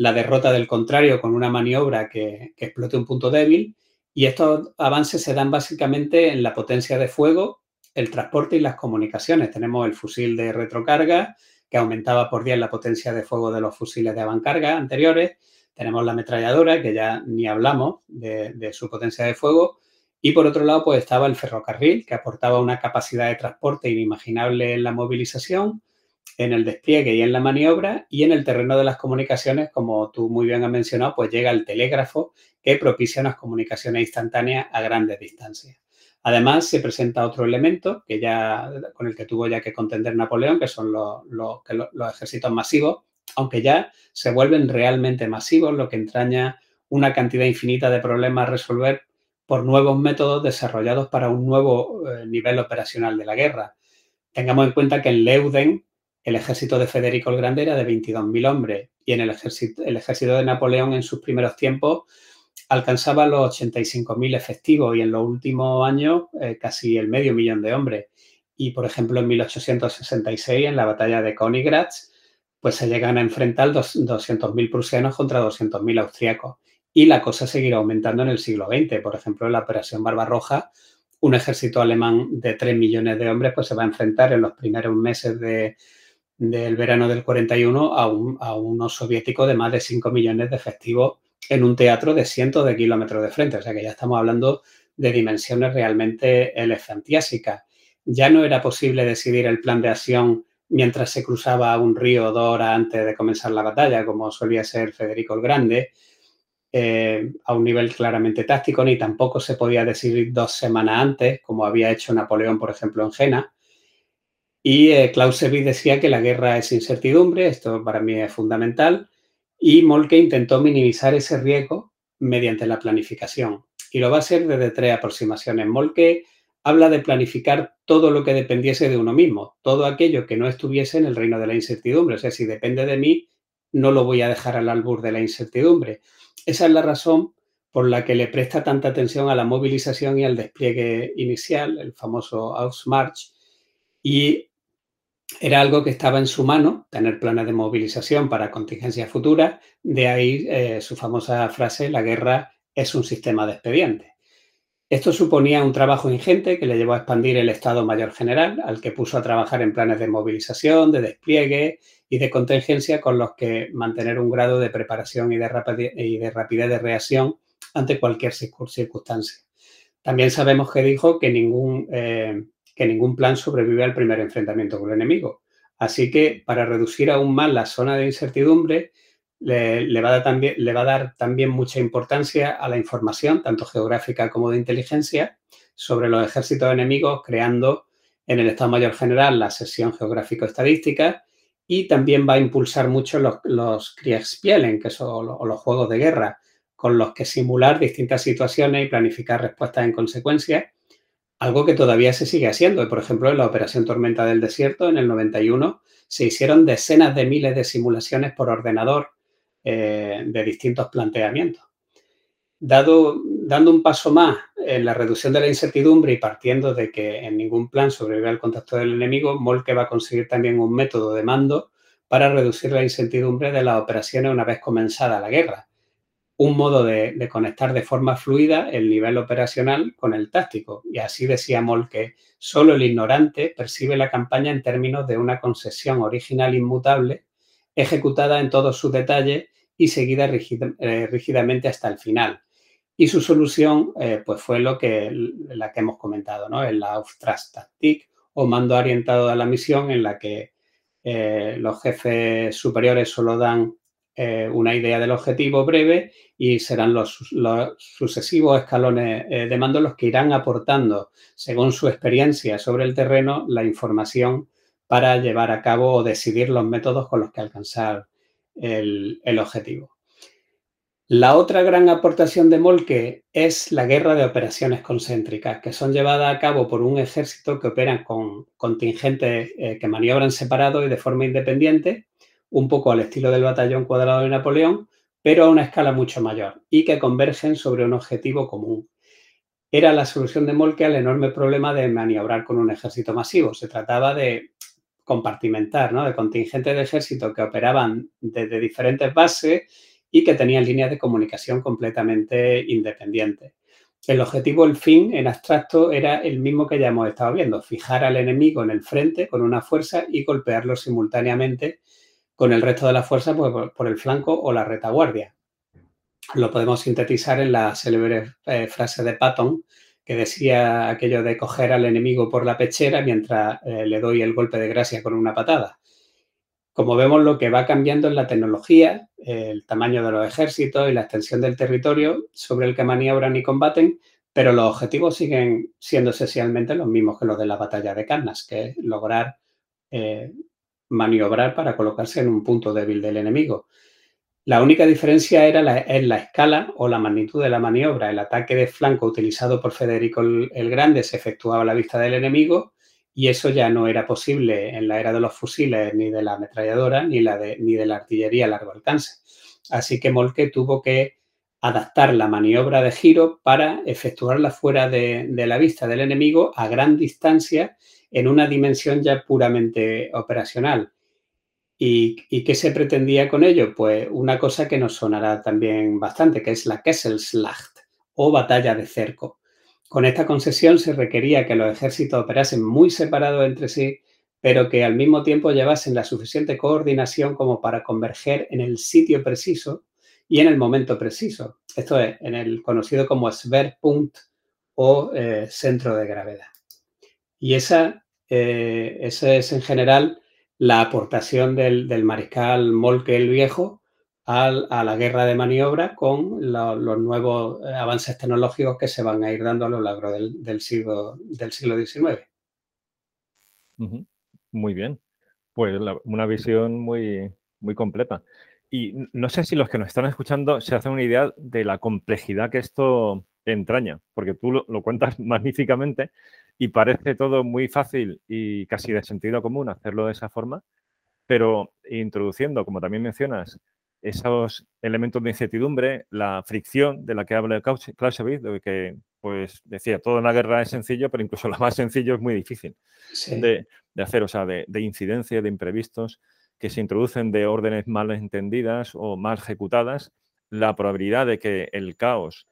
la derrota del contrario con una maniobra que, explote un punto débil. Y estos avances se dan básicamente en la potencia de fuego, el transporte y las comunicaciones. Tenemos el fusil de retrocarga, que aumentaba por 10 la potencia de fuego de los fusiles de avancarga anteriores. Tenemos la ametralladora, que ya ni hablamos de, de, su potencia de fuego. Y por otro lado, pues estaba el ferrocarril, que aportaba una capacidad de transporte inimaginable en la movilización en el despliegue y en la maniobra y en el terreno de las comunicaciones, como tú muy bien has mencionado, pues llega el telégrafo que propicia unas comunicaciones instantáneas a grandes distancias. Además, se presenta otro elemento que ya, con el que tuvo ya que contender Napoleón, que son los, ejércitos masivos, aunque ya se vuelven realmente masivos, lo que entraña una cantidad infinita de problemas a resolver por nuevos métodos desarrollados para un nuevo eh, nivel operacional de la guerra. Tengamos en cuenta que en Leuden el ejército de Federico el Grande era de 22.000 hombres y en el ejército, el ejército de Napoleón en sus primeros tiempos alcanzaba los 85.000 efectivos y en los últimos años eh, casi el medio millón de hombres. Y, por ejemplo, en 1866, en la batalla de Königgrätz, pues se llegan a enfrentar 200.000 prusianos contra 200.000 austriacos. Y la cosa seguirá aumentando en el siglo XX. Por ejemplo, en la Operación Barbarroja, un ejército alemán de 3 millones de hombres pues se va a enfrentar en los primeros meses de, del verano del 41 a, a unos soviéticos de más de 5 millones de efectivos en un teatro de cientos de kilómetros de frente. O sea que ya estamos hablando de dimensiones realmente elefantiásicas. ya no era posible decidir el plan de acción mientras se cruzaba un río dos horas antes de comenzar la batalla, como solía ser Federico el Grande, eh, a un nivel claramente táctico, ni tampoco se podía decidir dos semanas antes, como había hecho Napoleón, por ejemplo, en Jena. Y eh, Clausewitz decía que la guerra es incertidumbre, esto para mí es fundamental, y Molke intentó minimizar ese riesgo mediante la planificación. Y lo va a hacer desde tres aproximaciones. Molke habla de planificar todo lo que dependiese de uno mismo, todo aquello que no estuviese en el reino de la incertidumbre. O sea, si depende de mí, no lo voy a dejar al albur de la incertidumbre. Esa es la razón por la que le presta tanta atención a la movilización y al despliegue inicial, el famoso Ausmarch, y era algo que estaba en su mano, tener planes de movilización para contingencias futuras, de ahí eh, su famosa frase, la guerra es un sistema de expedientes. Esto suponía un trabajo ingente que le llevó a expandir el Estado Mayor General, al que puso a trabajar en planes de movilización, de despliegue y de contingencia con los que mantener un grado de preparación y de, rapidez, de reacción ante cualquier circunstancia. También sabemos que dijo que ningún, eh, que ningún plan sobrevive al primer enfrentamiento con el enemigo. Así que para reducir aún más la zona de incertidumbre, le, va a dar también mucha importancia a la información, tanto geográfica como de inteligencia, sobre los ejércitos enemigos, creando en el Estado Mayor General la sesión geográfico-estadística y también va a impulsar mucho los, los Kriegspielen, que son los juegos de guerra, con los que simular distintas situaciones y planificar respuestas en consecuencia, algo que todavía se sigue haciendo. Por ejemplo, en la Operación Tormenta del Desierto, en el 91, se hicieron decenas de miles de simulaciones por ordenador eh, de distintos planteamientos. Dado, dando un paso más en la reducción de la incertidumbre y partiendo de que en ningún plan sobrevive el contacto del enemigo, Molke va a conseguir también un método de mando para reducir la incertidumbre de las operaciones una vez comenzada la guerra. Un modo de, conectar de forma fluida el nivel operacional con el táctico. Y así decía Molke, solo el ignorante percibe la campaña en términos de una concesión original inmutable ejecutada en todos sus detalles y seguida eh, rígidamente hasta el final. Y su solución eh, pues fue lo que, la que hemos comentado, ¿no? El Auftragstaktik o mando orientado a la misión en la que eh, los jefes superiores solo dan una idea del objetivo breve y serán los, sucesivos escalones de mando los que irán aportando, según su experiencia sobre el terreno, la información para llevar a cabo o decidir los métodos con los que alcanzar el, objetivo. La otra gran aportación de Molke es la guerra de operaciones concéntricas, que son llevadas a cabo por un ejército que opera con contingentes eh, que maniobran separados y de forma independiente, un poco al estilo del batallón cuadrado de Napoleón, pero a una escala mucho mayor y que convergen sobre un objetivo común. Era la solución de Molke al enorme problema de maniobrar con un ejército masivo. Se trataba de compartimentar, ¿no? De contingentes de ejército que operaban desde diferentes bases y que tenían líneas de comunicación completamente independientes. El objetivo, el fin, en abstracto, era el mismo que ya hemos estado viendo, fijar al enemigo en el frente con una fuerza y golpearlo simultáneamente con el resto de la fuerza pues, por, el flanco o la retaguardia. Lo podemos sintetizar en la célebre eh, frase de Patton, que decía aquello de coger al enemigo por la pechera mientras eh, le doy el golpe de gracia con una patada. Como vemos, lo que va cambiando es la tecnología, el tamaño de los ejércitos y la extensión del territorio sobre el que maniobran y combaten, pero los objetivos siguen siendo esencialmente los mismos que los de la batalla de Cannas, que es lograr eh, maniobrar para colocarse en un punto débil del enemigo. La única diferencia era la, en la escala o la magnitud de la maniobra. El ataque de flanco utilizado por Federico el, Grande se efectuaba a la vista del enemigo y eso ya no era posible en la era de los fusiles, ni de la ametralladora, ni, de, la artillería a largo alcance. Así que Molke tuvo que adaptar la maniobra de giro para efectuarla fuera de la vista del enemigo a gran distancia en una dimensión ya puramente operacional. ¿Y, qué se pretendía con ello? Pues una cosa que nos sonará también bastante, que es la Kesselslacht o batalla de cerco. Con esta concesión se requería que los ejércitos operasen muy separados entre sí, pero que al mismo tiempo llevasen la suficiente coordinación como para converger en el sitio preciso y en el momento preciso. Esto es, en el conocido como Schwerpunkt o eh, centro de gravedad. Y esa, eh, es en general la aportación del, mariscal Molke el Viejo a la guerra de maniobra con los nuevos avances tecnológicos que se van a ir dando a lo largo del, siglo, del siglo XIX. Muy bien. Pues una visión muy, muy completa. Y no sé si los que nos están escuchando se hacen una idea de la complejidad que esto entraña, porque tú lo, cuentas <laughs> magníficamente y parece todo muy fácil y casi de sentido común hacerlo de esa forma, pero introduciendo, como también mencionas, esos elementos de incertidumbre, la fricción de la que habla Clausewitz, de que pues decía, todo en la guerra es sencillo, pero incluso lo más sencillo es muy difícil de, hacer, o sea, de, de incidencia, de imprevistos que se introducen de órdenes mal entendidas o mal ejecutadas, la probabilidad de que el caos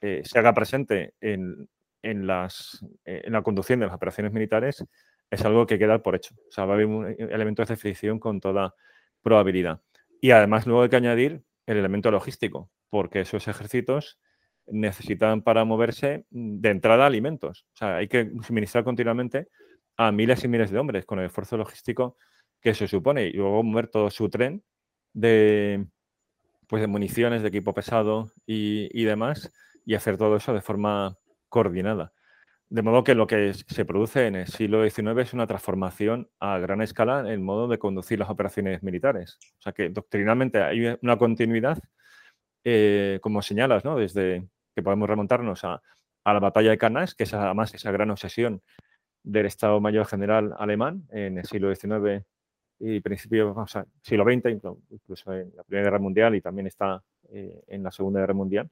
eh, se haga presente en, las, eh, en la conducción de las operaciones militares es algo que queda por hecho. O sea, va a haber un elemento de fricción con toda probabilidad. Y además luego hay que añadir el elemento logístico, porque esos ejércitos necesitan para moverse mm, de entrada alimentos. O sea, hay que suministrar continuamente a miles y miles de hombres con el esfuerzo logístico que se supone, y luego mover todo su tren de, pues de municiones, de equipo pesado y, demás, y hacer todo eso de forma coordinada. De modo que lo que se produce en el siglo XIX es una transformación a gran escala en el modo de conducir las operaciones militares. O sea que doctrinalmente hay una continuidad, eh, como señalas, ¿no? desde que podemos remontarnos a, la batalla de Cannas, que es además esa gran obsesión del Estado Mayor General alemán en el siglo XIX y principios, o siglo XX, incluso en la Primera Guerra Mundial y también está eh, en la Segunda Guerra Mundial.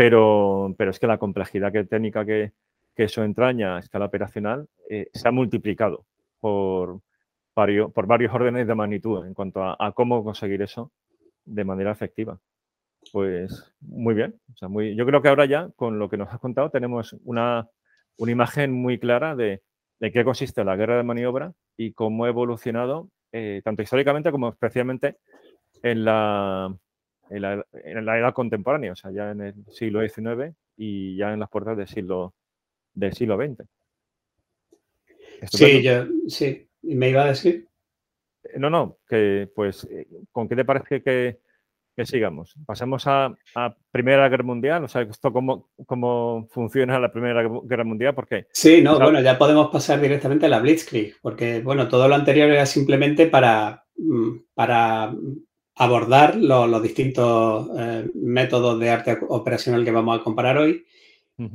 Pero, pero es que la complejidad técnica que, eso entraña a escala operacional eh, se ha multiplicado por varios, por varios órdenes de magnitud en cuanto a, cómo conseguir eso de manera efectiva. Pues muy bien. Yo creo que ahora ya, con lo que nos has contado, tenemos una, una imagen muy clara de, de qué consiste la guerra de maniobra y cómo ha evolucionado eh, tanto históricamente como especialmente en la, en la, edad contemporánea, o sea, ya en el siglo XIX y ya en las puertas del siglo, del siglo XX. Sí, yo, sí, me iba a decir. Eh, no, no, que pues, eh, ¿con qué te parece que, sigamos. Pasamos a, Primera Guerra Mundial, o sea, esto cómo, cómo funciona la Primera Guerra Mundial, porque... Sí, no, bueno, ya podemos pasar directamente a la Blitzkrieg, porque, bueno, todo lo anterior era simplemente para, mm, para abordar los distintos eh, métodos de arte operacional que vamos a comparar hoy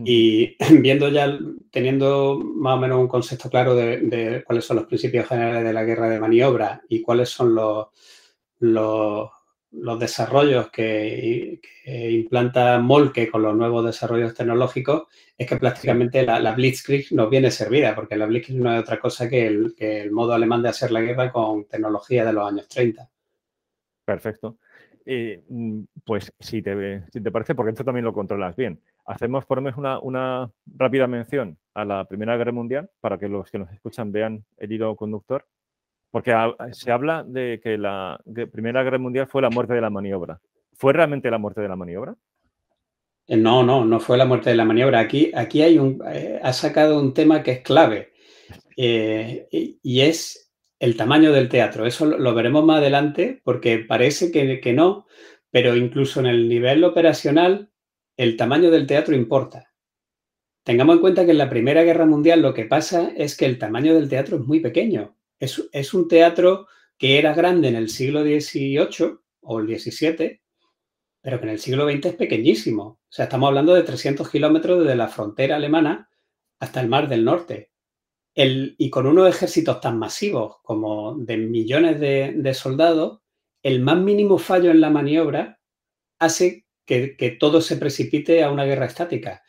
y <clears throat> viendo ya, teniendo más o menos un concepto claro de, de, cuáles son los principios generales de la guerra de maniobra y cuáles son los, los los desarrollos que, implanta Molke con los nuevos desarrollos tecnológicos es que prácticamente la, Blitzkrieg nos viene servida, porque la Blitzkrieg no es otra cosa que el, modo alemán de hacer la guerra con tecnología de los años 30. Perfecto. Mm, pues si te, si te parece, porque esto también lo controlas bien, hacemos por lo menos una, una rápida mención a la Primera Guerra Mundial para que los que nos escuchan vean el hilo conductor porque se habla de que la Primera Guerra Mundial fue la muerte de la maniobra. ¿Fue realmente la muerte de la maniobra? Eh, no, no, no fue la muerte de la maniobra. Aquí, aquí hay un, eh, ha sacado un tema que es clave eh, y, es el tamaño del teatro. Eso lo, veremos más adelante porque parece que, no, pero incluso en el nivel operacional el tamaño del teatro importa. Tengamos en cuenta que en la Primera Guerra Mundial lo que pasa es que el tamaño del teatro es muy pequeño. Es, un teatro que era grande en el siglo XVIII o el XVII, pero que en el siglo XX es pequeñísimo. O sea, estamos hablando de 300 kilómetros desde la frontera alemana hasta el Mar del Norte. Y con unos ejércitos tan masivos como de millones de, soldados, el más mínimo fallo en la maniobra hace que, todo se precipite a una guerra estática.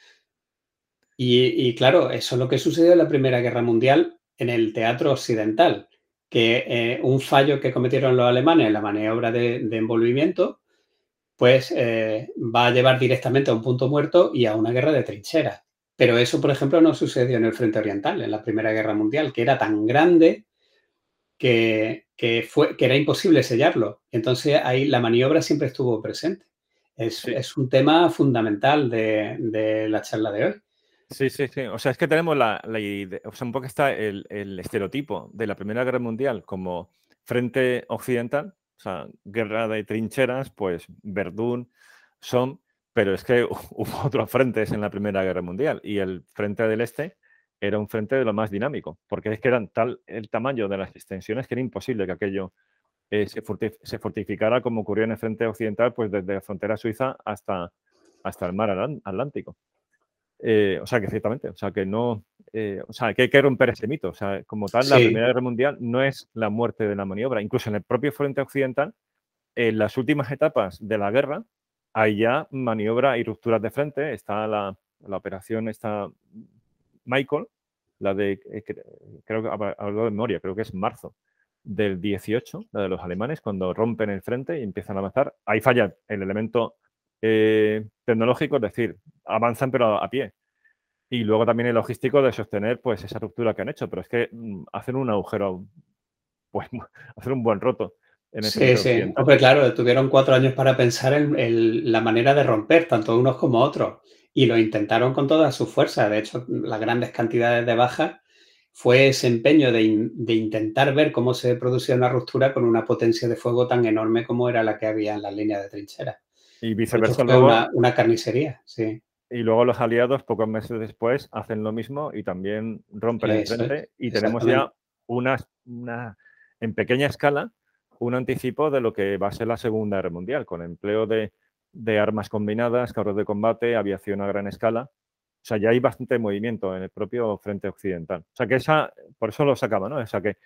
Y, claro, eso es lo que sucedió en la Primera Guerra Mundial en el teatro occidental, que eh, un fallo que cometieron los alemanes en la maniobra de, envolvimiento, pues eh, va a llevar directamente a un punto muerto y a una guerra de trincheras. Pero eso, por ejemplo, no sucedió en el Frente Oriental, en la Primera Guerra Mundial, que era tan grande que, fue, que era imposible sellarlo. Entonces ahí la maniobra siempre estuvo presente. Es, un tema fundamental de, de la charla de hoy. Sí, sí, sí. O sea, es que tenemos la, idea, o sea, un poco está el, estereotipo de la Primera Guerra Mundial como frente occidental, o sea, guerra de trincheras, pues Verdún, son, pero es que <laughs> hubo otros frentes en la Primera Guerra Mundial y el frente del Este era un frente de lo más dinámico, porque es que eran tal el tamaño de las extensiones que era imposible que aquello eh, se, fortificara como ocurrió en el frente occidental, pues desde la frontera suiza hasta, hasta el mar Atlántico. Eh, o sea, que ciertamente, o sea, que no, eh, o sea, que hay que romper ese mito. O sea, como tal, la Primera Guerra Mundial no es la muerte de la maniobra. Incluso en el propio frente occidental, en las últimas etapas de la guerra, hay ya maniobra y rupturas de frente. Está la, la operación, está Michael, la de, eh, creo que hablo de memoria, creo que es marzo del 18, la de los alemanes, cuando rompen el frente y empiezan a avanzar. Ahí falla el elemento eh, tecnológico, es decir, avanzan pero a pie. Y luego también el logístico de sostener pues esa ruptura que han hecho, pero es que mm, hacen un agujero, pues <laughs> hacer un buen roto. En sí, sí. Hombre, claro, tuvieron cuatro años para pensar en, la manera de romper, tanto unos como otros, y lo intentaron con toda su fuerza. De hecho, las grandes cantidades de bajas fue ese empeño de, intentar ver cómo se producía una ruptura con una potencia de fuego tan enorme como era la que había en las líneas de trinchera. Y viceversa. una, carnicería, sí. Y luego los aliados, pocos meses después, hacen lo mismo y también rompen el frente. Y tenemos ya una, una, en pequeña escala un anticipo de lo que va a ser la Segunda Guerra Mundial, con empleo de, de armas combinadas, carros de combate, aviación a gran escala. O sea, ya hay bastante movimiento en el propio frente occidental. O sea, que esa, por eso lo sacaba, ¿no? O sea, que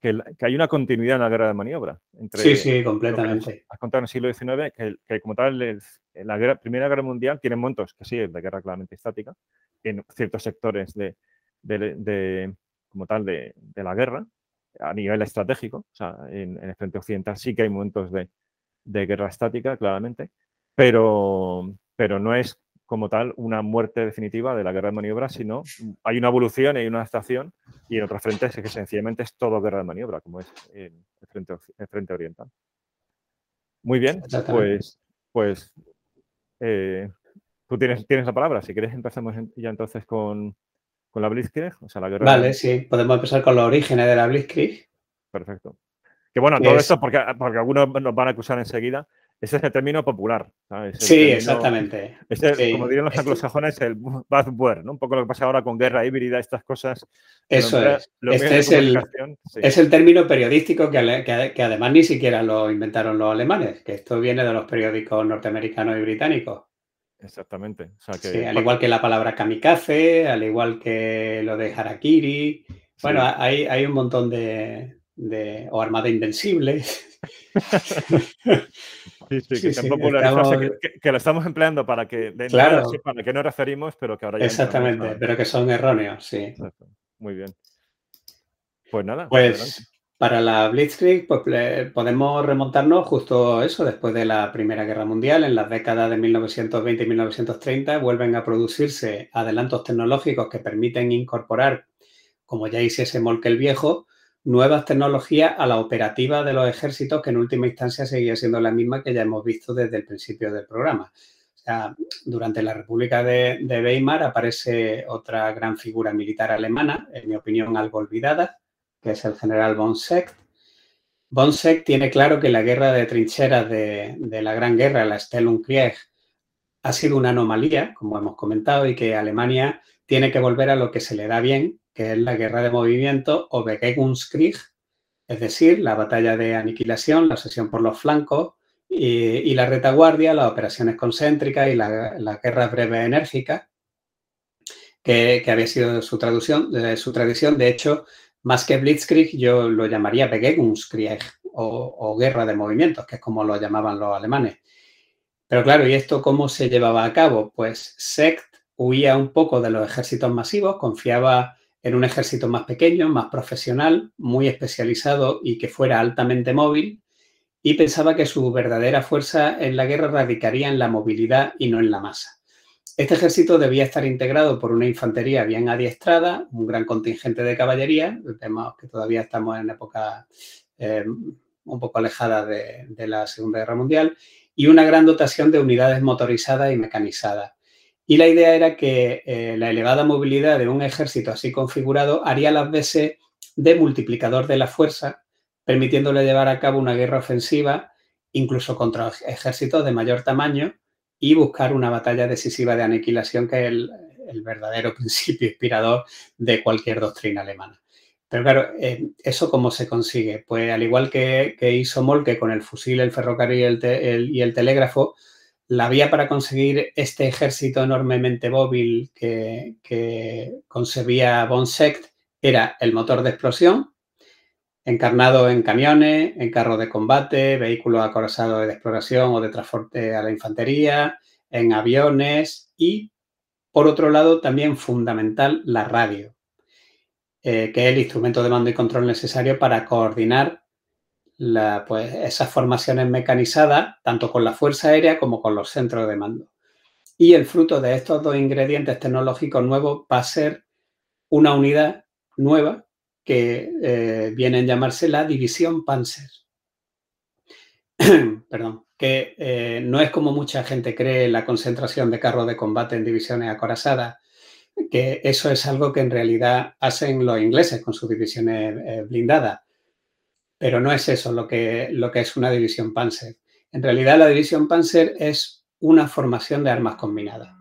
que, hay una continuidad en la guerra de maniobra. Entre sí, sí, completamente. Has contado en el siglo XIX que, como tal la Primera Guerra Mundial tiene momentos que sí es de guerra claramente estática, en ciertos sectores de, de, como tal de, la guerra, a nivel estratégico, o sea, en, el frente occidental sí que hay momentos de, guerra estática, claramente, pero, pero no es como tal una muerte definitiva de la guerra de maniobra, sino hay una evolución, hay una adaptación y en otros frentes es que sencillamente es todo guerra de maniobra, como es el frente, el frente oriental. Muy bien, pues, pues eh, tú tienes, tienes la palabra. Si quieres empezamos ya entonces con, la Blitzkrieg. O sea, la guerra vale, sí, podemos empezar con los orígenes de la Blitzkrieg. Perfecto. Que bueno, todo esto porque, porque algunos nos van a acusar enseguida, ese es el término popular. sí, exactamente. Como dirían los anglosajones, el buzzword, ¿no? Un poco lo que pasa ahora con guerra híbrida, estas cosas. Eso es. Este es el, es el, término periodístico que, además ni siquiera lo inventaron los alemanes, que esto viene de los periódicos norteamericanos y británicos. Exactamente. al igual que la palabra kamikaze, al igual que lo de harakiri. Bueno, hay, hay un montón de, de, o armada invencible. Sí, sí, que, que, lo estamos empleando para que de claro. sepan a qué nos referimos, pero que ahora ya. Exactamente, pero que son erróneos, sí. Muy bien. Pues nada. Pues para la Blitzkrieg pues, podemos remontarnos justo eso, después de la Primera Guerra Mundial, en las décadas de 1920 y 1930, vuelven a producirse adelantos tecnológicos que permiten incorporar, como ya hiciese Molke viejo, nuevas tecnologías a la operativa de los ejércitos, que en última instancia seguía siendo la misma que ya hemos visto desde el principio del programa. O sea, durante la República de, Weimar aparece otra gran figura militar alemana, en mi opinión algo olvidada, que es el general. Von Seck tiene claro que la guerra de trincheras de, la Gran Guerra, la Stellungkrieg, ha sido una anomalía, como hemos comentado, y que Alemania tiene que volver a lo que se le da bien, que es la guerra de movimiento o Begegungskrieg, es decir, la batalla de aniquilación, la obsesión por los flancos y, la retaguardia, las operaciones concéntricas y la, guerra breve enérgica, que, había sido su, traducción, de su tradición. De hecho, más que Blitzkrieg, yo lo llamaría Begegungskrieg o, o guerra de movimientos, que es como lo llamaban los alemanes. Pero claro, ¿y esto cómo se llevaba a cabo? Pues Sect huía un poco de los ejércitos masivos, confiaba en un ejército más pequeño, más profesional, muy especializado y que fuera altamente móvil, y pensaba que su verdadera fuerza en la guerra radicaría en la movilidad y no en la masa. Este ejército debía estar integrado por una infantería bien adiestrada, un gran contingente de caballería, vemos que todavía estamos en época eh, un poco alejada de, la Segunda Guerra Mundial, y una gran dotación de unidades motorizadas y mecanizadas. Y la idea era que eh, la elevada movilidad de un ejército así configurado haría las veces de multiplicador de la fuerza, permitiéndole llevar a cabo una guerra ofensiva incluso contra ejércitos de mayor tamaño y buscar una batalla decisiva de aniquilación que es el, verdadero <laughs> principio inspirador de cualquier doctrina alemana. Pero claro, eh, ¿eso cómo se consigue? Pues al igual que, hizo Molke con el fusil, el ferrocarril y el telégrafo, la vía para conseguir este ejército enormemente móvil que, que concebía von era el motor de explosión, encarnado en camiones, en carros de combate, vehículos acorazados de exploración o de transporte a la infantería, en aviones y, por otro lado, también fundamental la radio, eh, que es el instrumento de mando y control necesario para coordinar pues, esas formaciones mecanizadas, tanto con la Fuerza Aérea como con los centros de mando. Y el fruto de estos dos ingredientes tecnológicos nuevos va a ser una unidad nueva que eh, viene a llamarse la División Panzer. <clears throat> Perdón, que eh, no es como mucha gente cree la concentración de carros de combate en divisiones acorazadas, que eso es algo que en realidad hacen los ingleses con sus divisiones eh, blindadas. Pero no es eso lo que, lo que es una división Panzer. En realidad la división Panzer es una formación de armas combinadas.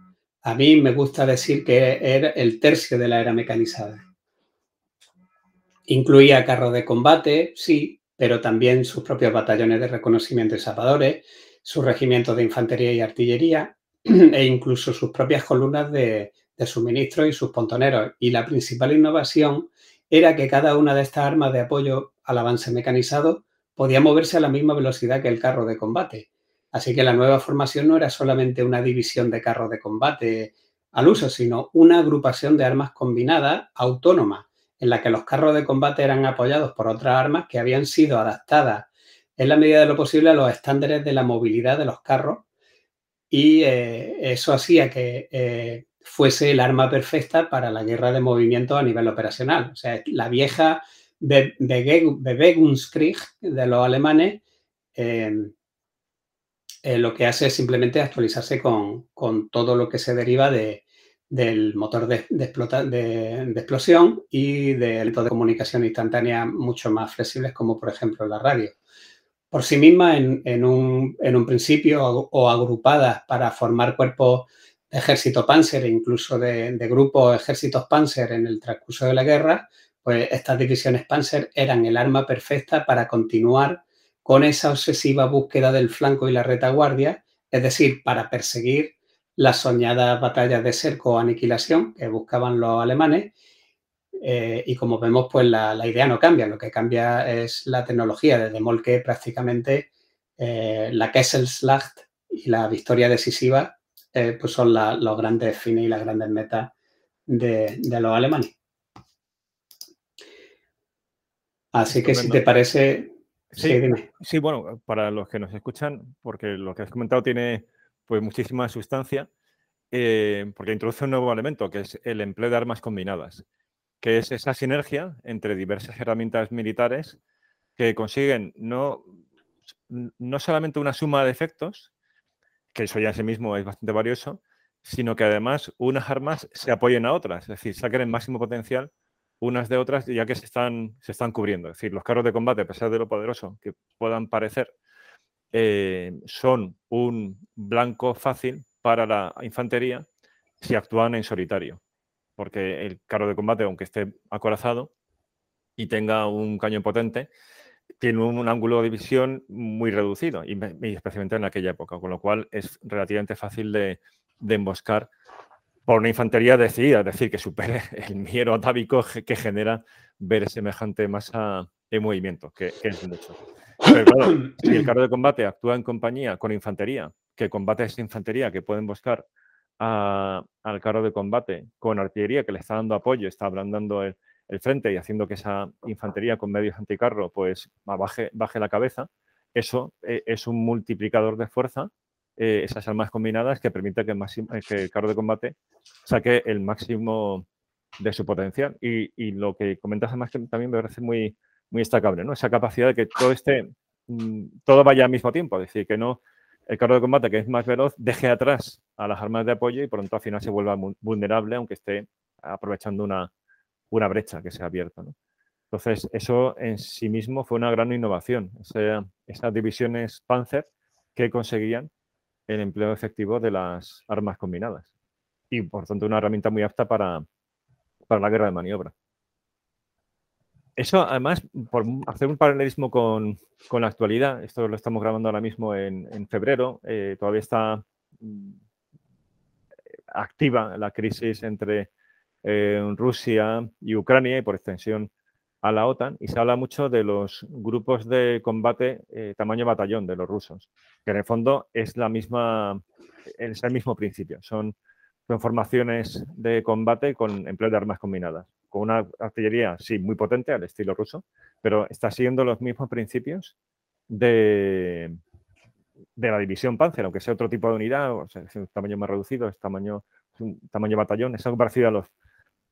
A mí me gusta decir que era el tercio de la era mecanizada. Incluía carros de combate, sí, pero también sus propios batallones de reconocimiento y zapadores, sus regimientos de infantería y artillería <clears throat> e incluso sus propias columnas de, de suministro y sus pontoneros. Y la principal innovación era que cada una de estas armas de apoyo al avance mecanizado podía moverse a la misma velocidad que el carro de combate. Así que la nueva formación no era solamente una división de carros de combate al uso, sino una agrupación de armas combinadas autónomas, en la que los carros de combate eran apoyados por otras armas que habían sido adaptadas en la medida de lo posible a los estándares de la movilidad de los carros y eh, eso hacía que eh, fuese el arma perfecta para la guerra de movimiento a nivel operacional. O sea, la vieja Bewegungskrieg de los alemanes eh, eh, lo que hace es simplemente actualizarse con, todo lo que se deriva del motor de, explosión y de de comunicación instantánea mucho más flexibles como por ejemplo la radio. Por sí misma, en, un, en un principio o agrupadas para formar cuerpos ejército Panzer e incluso de, grupos ejércitos Panzer en el transcurso de la guerra, pues estas divisiones Panzer eran el arma perfecta para continuar con esa obsesiva búsqueda del flanco y la retaguardia, es decir, para perseguir las soñadas batallas de cerco o aniquilación que buscaban los alemanes. Eh, y como vemos, pues la, idea no cambia, lo que cambia es la tecnología. Desde Molke prácticamente eh, la Kesselslacht y la victoria decisiva eh, pues son los grandes fines y las grandes metas de, los alemanes. Así que si te parece... Sí, bueno, para los que nos escuchan, porque lo que has comentado tiene pues muchísima sustancia, eh, porque introduce un nuevo elemento, que es el empleo de armas combinadas, que es esa sinergia entre diversas herramientas militares que consiguen no, no solamente una suma de efectos, que eso ya en sí mismo es bastante valioso, sino que además unas armas se apoyen a otras, es decir, saquen el máximo potencial unas de otras ya que se están, se están cubriendo. Es decir, los carros de combate, a pesar de lo poderoso que puedan parecer, eh, son un blanco fácil para la infantería si actúan en solitario. Porque el carro de combate, aunque esté acorazado y tenga un cañón potente, tiene un, ángulo de visión muy reducido, y, especialmente en aquella época, con lo cual es relativamente fácil de, emboscar por una infantería decidida, es decir, que supere <laughs> el miedo atávico que genera ver semejante masa en movimiento, que, es mucho. Pero claro, <clears throat> si el carro de combate actúa en compañía con infantería, que combate esa infantería, que puede emboscar al carro de combate con artillería que le está dando apoyo, está ablandando el, el frente y haciendo que esa infantería con medios anticarro pues baje, baje la cabeza, eso eh, es un multiplicador de fuerza, eh, esas armas combinadas que permite que, eh, que, el carro de combate saque el máximo de su potencial. Y, lo que comentas además que también me parece muy, muy destacable, ¿no? Esa capacidad de que todo este, mm, todo vaya al mismo tiempo, es decir, que no, el carro de combate, que es más veloz, deje atrás a las armas de apoyo y por tanto al final se vuelva vulnerable, aunque esté aprovechando una, una brecha que se ha abierto. Entonces, eso en sí mismo fue una gran innovación, esas divisiones Panzer que conseguían el empleo efectivo de las armas combinadas y por tanto una herramienta muy apta para, para la guerra de maniobra. Eso, además, por hacer un paralelismo con, la actualidad, esto lo estamos grabando ahora mismo en, febrero, eh, todavía está mm, activa la crisis entre eh, Rusia y Ucrania y por extensión a la OTAN y se habla mucho de los grupos de combate eh, tamaño batallón de los rusos, que en el fondo es la misma, es el mismo principio, son, son formaciones de combate con empleo de armas combinadas con una artillería, sí, muy potente al estilo ruso, pero está siguiendo los mismos principios de, de la división Panzer, aunque sea otro tipo de unidad, es un tamaño más reducido, es tamaño, un tamaño batallón, es algo parecido a los,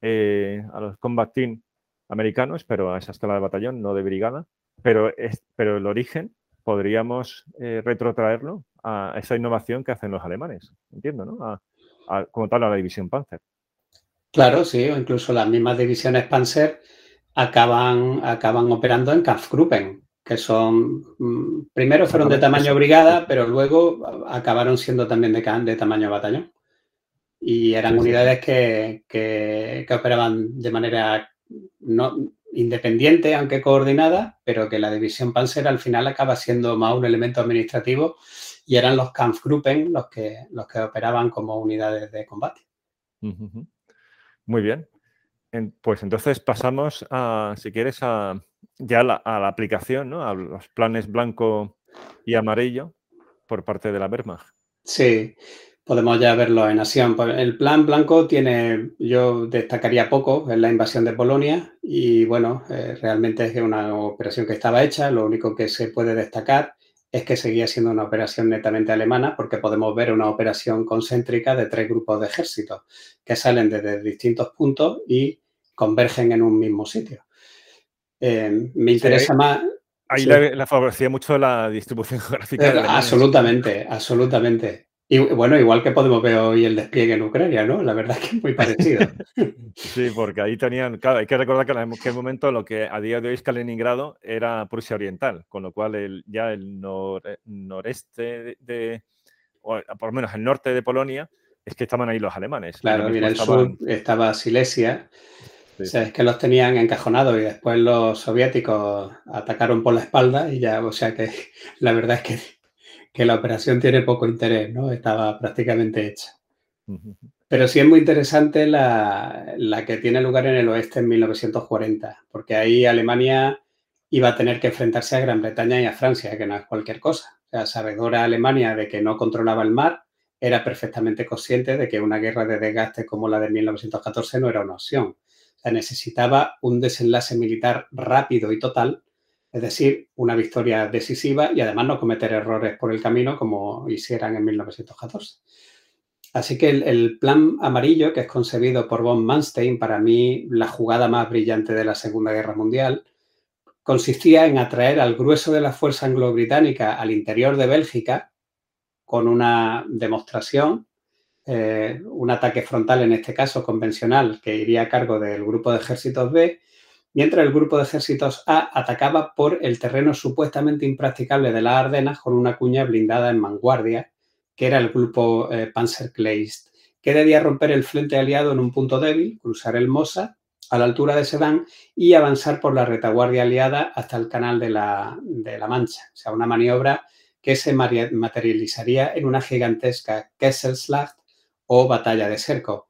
eh, a los combat team americanos, pero a esa escala de batallón, no de brigada, pero, es, pero el origen podríamos eh, retrotraerlo a esa innovación que hacen los alemanes, entiendo, ¿no? como tal a la división Panzer. Claro, sí, o incluso las mismas divisiones Panzer acaban, acaban operando en Kampfgruppen, que son, mm, primero fueron de tamaño brigada, pero luego acabaron siendo también de, de tamaño batallón. Y eran unidades que, que, operaban de manera no, independiente, aunque coordinada, pero que la división Panzer al final acaba siendo más un elemento administrativo y eran los Kampfgruppen los que, los que operaban como unidades de combate. Muy bien. pues entonces pasamos a, si quieres, a, ya a la aplicación, ¿no? A los planes blanco y amarillo por parte de la Wehrmacht. Sí, podemos ya verlo en acción. Pues el plan blanco tiene, yo destacaría poco, en la invasión de Polonia y bueno, eh, realmente es una operación que estaba hecha, lo único que se puede destacar es que seguía siendo una operación netamente alemana porque podemos ver una operación concéntrica de tres grupos de ejércitos que salen desde distintos puntos y convergen en un mismo sitio. Eh, me interesa más... Ahí le, favorecía mucho la distribución <laughs> geográfica. Eh, absolutamente, absolutamente. Y bueno, igual que podemos ver hoy el despliegue en Ucrania, ¿no? La verdad es que es muy parecido. <laughs> Sí, porque ahí tenían, claro, hay que recordar que en aquel momento lo que a día de hoy es Kaliningrado era Prusia Oriental, con lo cual ya el noreste de, o por lo menos el norte de Polonia, es que estaban ahí los alemanes. Claro, mira, el sur estaba Silesia, o sea, es que los tenían encajonados y después los soviéticos atacaron por la espalda y ya, o sea que <laughs> la verdad es que que la operación tiene poco interés, ¿no? Estaba prácticamente hecha. Pero sí es muy interesante la, que tiene lugar en el oeste en 1940, porque ahí Alemania iba a tener que enfrentarse a Gran Bretaña y a Francia, que no es cualquier cosa. O sea, sabedora Alemania de que no controlaba el mar, era perfectamente consciente de que una guerra de desgaste como la de 1914 no era una opción. O sea, necesitaba un desenlace militar rápido y total es decir, una victoria decisiva y además no cometer errores por el camino como hicieran en 1914. Así que el, plan amarillo, que es concebido por von Manstein, para mí la jugada más brillante de la Segunda Guerra Mundial, consistía en atraer al grueso de la fuerza anglo-británica al interior de Bélgica con una demostración, eh, un ataque frontal en este caso convencional que iría a cargo del grupo de ejércitos B mientras el grupo de ejércitos A atacaba por el terreno supuestamente impracticable de las Ardenas con una cuña blindada en vanguardia, que era el grupo eh, Panzerkleist, que debía romper el frente aliado en un punto débil, cruzar el Mosa a la altura de Sedan y avanzar por la retaguardia aliada hasta el canal de la, Mancha, o sea, una maniobra que se materializaría en una gigantesca Kesselschlacht o batalla de cerco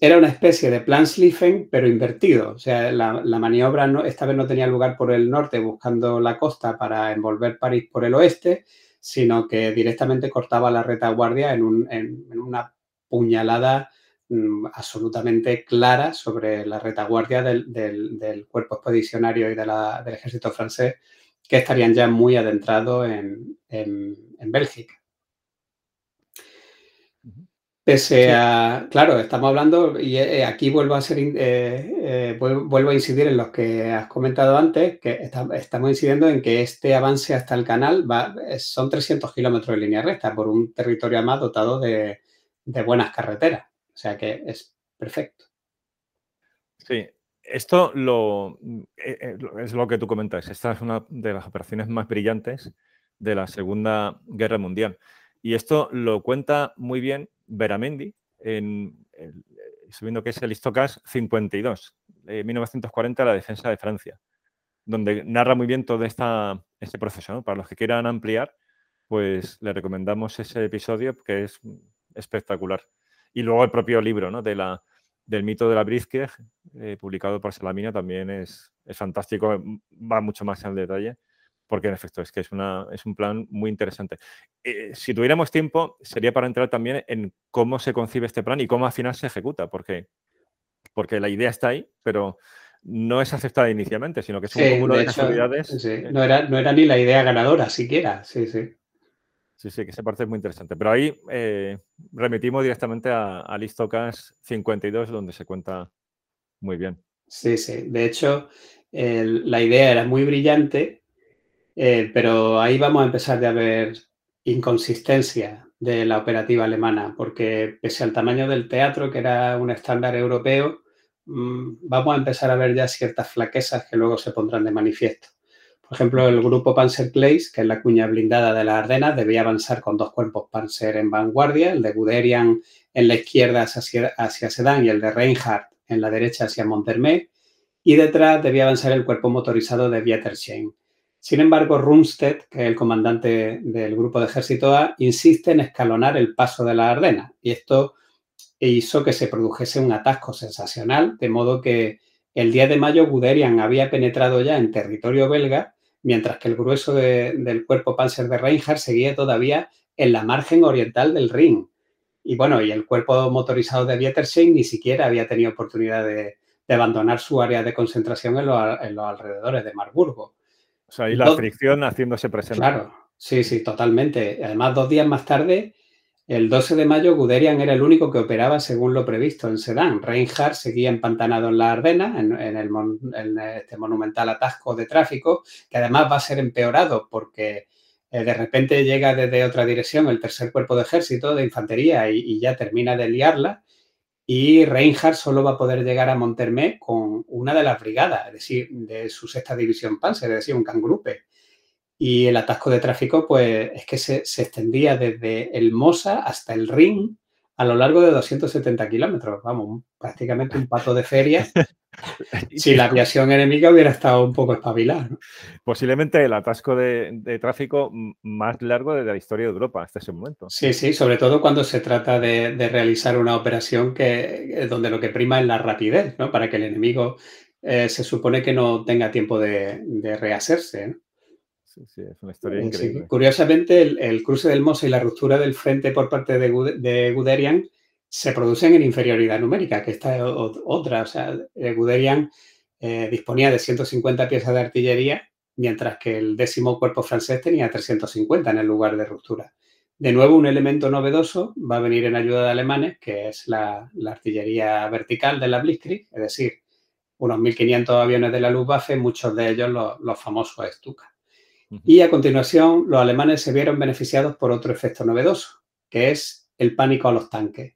era una especie de plan Schlieffen, pero invertido. O sea, la, maniobra no, esta vez no tenía lugar por el norte buscando la costa para envolver París por el oeste, sino que directamente cortaba la retaguardia en, una puñalada mm, absolutamente clara sobre la retaguardia del, cuerpo expedicionario y del ejército francés, que estarían ya muy adentrados en, en Bélgica. Pese a, claro, estamos hablando, y eh, aquí vuelvo a ser, eh, eh, vuelvo a incidir en lo que has comentado antes, que estamos incidiendo en que este avance hasta el canal va, son 300 kilómetros de línea recta por un territorio más dotado de, buenas carreteras. O sea que es perfecto. Sí, esto lo, es lo que tú comentas. Esta es una de las operaciones más brillantes de la Segunda Guerra Mundial. Y esto lo cuenta muy bien Beramendi, en, subiendo que es el Istocas 52, de 1940, la defensa de Francia, donde narra muy bien todo esta, este proceso. Para los que quieran ampliar, pues le recomendamos ese episodio que es espectacular. Y luego el propio libro ¿no? de la, del mito de la Blitzkrieg, eh, publicado por Salamina, también es, es fantástico, va mucho más en detalle porque en efecto es que es, una, es un plan muy interesante. Eh, si tuviéramos tiempo, sería para entrar también en cómo se concibe este plan y cómo al final se ejecuta, porque, porque la idea está ahí, pero no es aceptada inicialmente, sino que es un cúmulo de, casualidades. Eh, no, era, no era ni la idea ganadora siquiera, sí, sí. Sí, sí, que esa parte es muy interesante. Pero ahí eh, remitimos directamente a, a Listocas 52, donde se cuenta muy bien. Sí, sí. De hecho, la idea era muy brillante eh, pero ahí vamos a empezar a ver inconsistencia de la operativa alemana, porque pese al tamaño del teatro, que era un estándar europeo, mm, vamos a empezar a ver ya ciertas flaquezas que luego se pondrán de manifiesto. Por ejemplo, el grupo Panzer Place, que es la cuña blindada de las Ardenas, debía avanzar con dos cuerpos Panzer en vanguardia, el de Guderian en la izquierda hacia, hacia Sedan y el de Reinhardt en la derecha hacia Montermé, y detrás debía avanzar el cuerpo motorizado de Wietersheim. Sin embargo, Rumstedt, que es el comandante del grupo de ejército A, insiste en escalonar el paso de la Ardena y esto hizo que se produjese un atasco sensacional, de modo que el 10 de mayo Guderian había penetrado ya en territorio belga, mientras que el grueso del cuerpo Panzer de Reinhardt seguía todavía en la margen oriental del Rin. Y bueno, y el cuerpo motorizado de Wietersheim ni siquiera había tenido oportunidad de, abandonar su área de concentración en los alrededores de Marburgo. Sea, y la fricción haciéndose presente. Claro, sí, sí, totalmente. Además, dos días más tarde, el 12 de mayo, Guderian era el único que operaba según lo previsto en Sedan. Reinhardt seguía empantanado en la Ardena, en, el, este monumental atasco de tráfico, que además va a ser empeorado porque eh, de repente llega desde otra dirección el tercer cuerpo de ejército de infantería y ya termina de liarla y Reinhardt solo va a poder llegar a Montermé con una de las brigadas, es decir, de su sexta división Panzer, es decir, un cangrupe. Y el atasco de tráfico, pues es que se, se extendía desde el Mosa hasta el Ring a lo largo de 270 kilómetros. Vamos, prácticamente un pato de feria <laughs> si la aviación enemiga hubiera estado un poco espabilada. Posiblemente el atasco de, tráfico más largo de la historia de Europa hasta ese momento. Sí, sí, sobre todo cuando se trata de, realizar una operación que, donde lo que prima es la rapidez, ¿no? Para que el enemigo eh, se supone que no tenga tiempo de, rehacerse. Sí, sí, es una historia increíble. Curiosamente, el, cruce del Mosa y la ruptura del frente por parte de, Guderian se producen en inferioridad numérica, que esta es otra. O sea, eh, Guderian eh, disponía de 150 piezas de artillería, mientras que el décimo cuerpo francés tenía 350 en el lugar de ruptura. De nuevo, un elemento novedoso va a venir en ayuda de alemanes, que es la, artillería vertical de la Blitzkrieg, es decir, unos 1.500 aviones de la Luftwaffe, muchos de ellos los, famosos Stuka. Y a continuación, los alemanes se vieron beneficiados por otro efecto novedoso, que es el pánico a los tanques.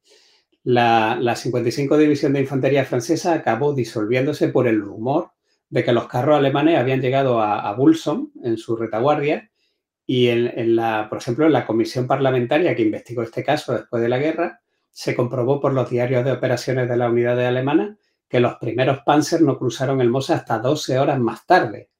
La, 55 División de Infantería Francesa acabó disolviéndose por el rumor de que los carros alemanes habían llegado a, Bulson en su retaguardia y en, la, por ejemplo, en la comisión parlamentaria que investigó este caso después de la guerra, se comprobó por los diarios de operaciones de la unidad alemana que los primeros Panzer no cruzaron el Mosa hasta 12 horas más tarde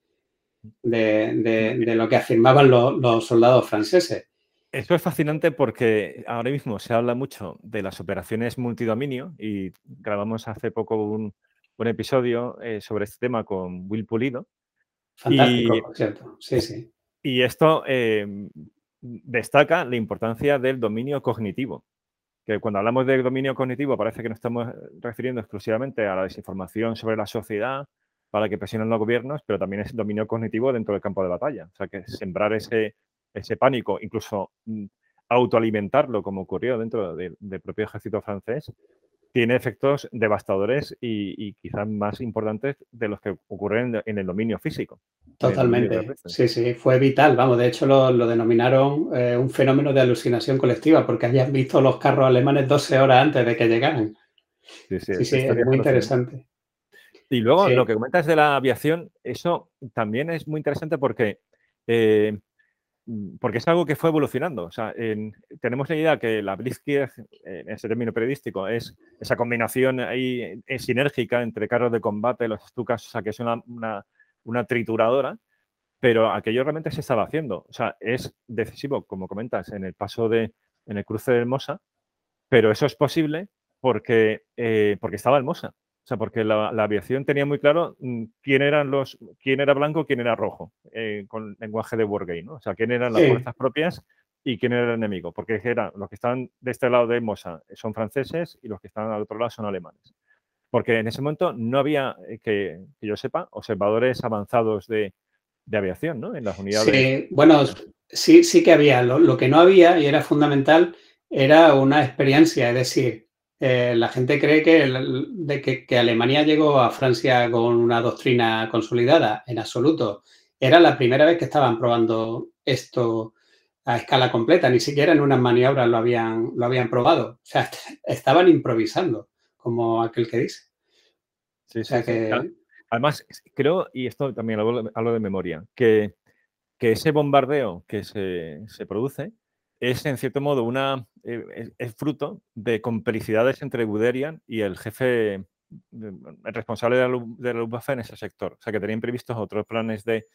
de, lo que afirmaban los soldados franceses. Eso es fascinante porque ahora mismo se habla mucho de las operaciones multidominio y grabamos hace poco un, episodio eh, sobre este tema con Will Pulido. Fantástico, cierto. Sí, sí. Y esto em, destaca la importancia del dominio cognitivo. Que cuando hablamos de dominio cognitivo parece que nos estamos refiriendo exclusivamente a la desinformación sobre la sociedad para que presionen los gobiernos, pero también es dominio cognitivo dentro del campo de batalla. O sea, que sembrar ese ese pánico, incluso mm, autoalimentarlo, como ocurrió dentro del propio ejército francés, tiene efectos devastadores y, quizás más importantes de los que ocurren en, el dominio físico. Totalmente. sí, sí, fue vital. Vamos, de hecho lo, denominaron eh, un fenómeno de alucinación colectiva porque habían visto los carros alemanes 12 horas antes de que llegaran. Sí, sí, sí, es muy interesante. Y luego lo que comentas de la aviación, eso también es muy interesante porque eh, Mm, porque es algo que fue evolucionando. O sea, tenemos la idea que la Blitzkrieg, en ese término periodístico, es esa combinación ahí es sinérgica entre carros de combate, los Stukas, o sea, que es una, una, trituradora, pero aquello realmente se estaba haciendo. O sea, es decisivo, como comentas, en el paso de, en el cruce del Mosa, pero eso es posible porque, eh, porque estaba el Mosa. O sea, porque la, aviación tenía muy claro mm, quién eran los, quién era blanco, quién era rojo, eh, con lenguaje de Wargame, ¿no? O sea, quién eran las fuerzas propias y quién era el enemigo, porque eran los que están de este lado de Mosa son franceses y los que están al otro lado son alemanes. Porque en ese momento no había, eh, que, yo sepa, observadores avanzados de, aviación, ¿no? En las unidades. Sí, bueno, sí, sí que había. lo que no había y era fundamental era una experiencia, es decir, eh, la gente cree que, de que, Alemania llegó a Francia con una doctrina consolidada. En absoluto. Era la primera vez que estaban probando esto a escala completa. Ni siquiera en unas maniobras lo habían, lo habían probado. O sea, <laughs> estaban improvisando, como aquel que dice. Sí, sí, Además, creo, y esto también hablo, de memoria, que, que, ese bombardeo que se, se produce es en cierto modo una eh, es, fruto de complicidades entre Guderian y el jefe el responsable de la, de Luftwaffe en ese sector. O sea, que tenían previstos otros planes de,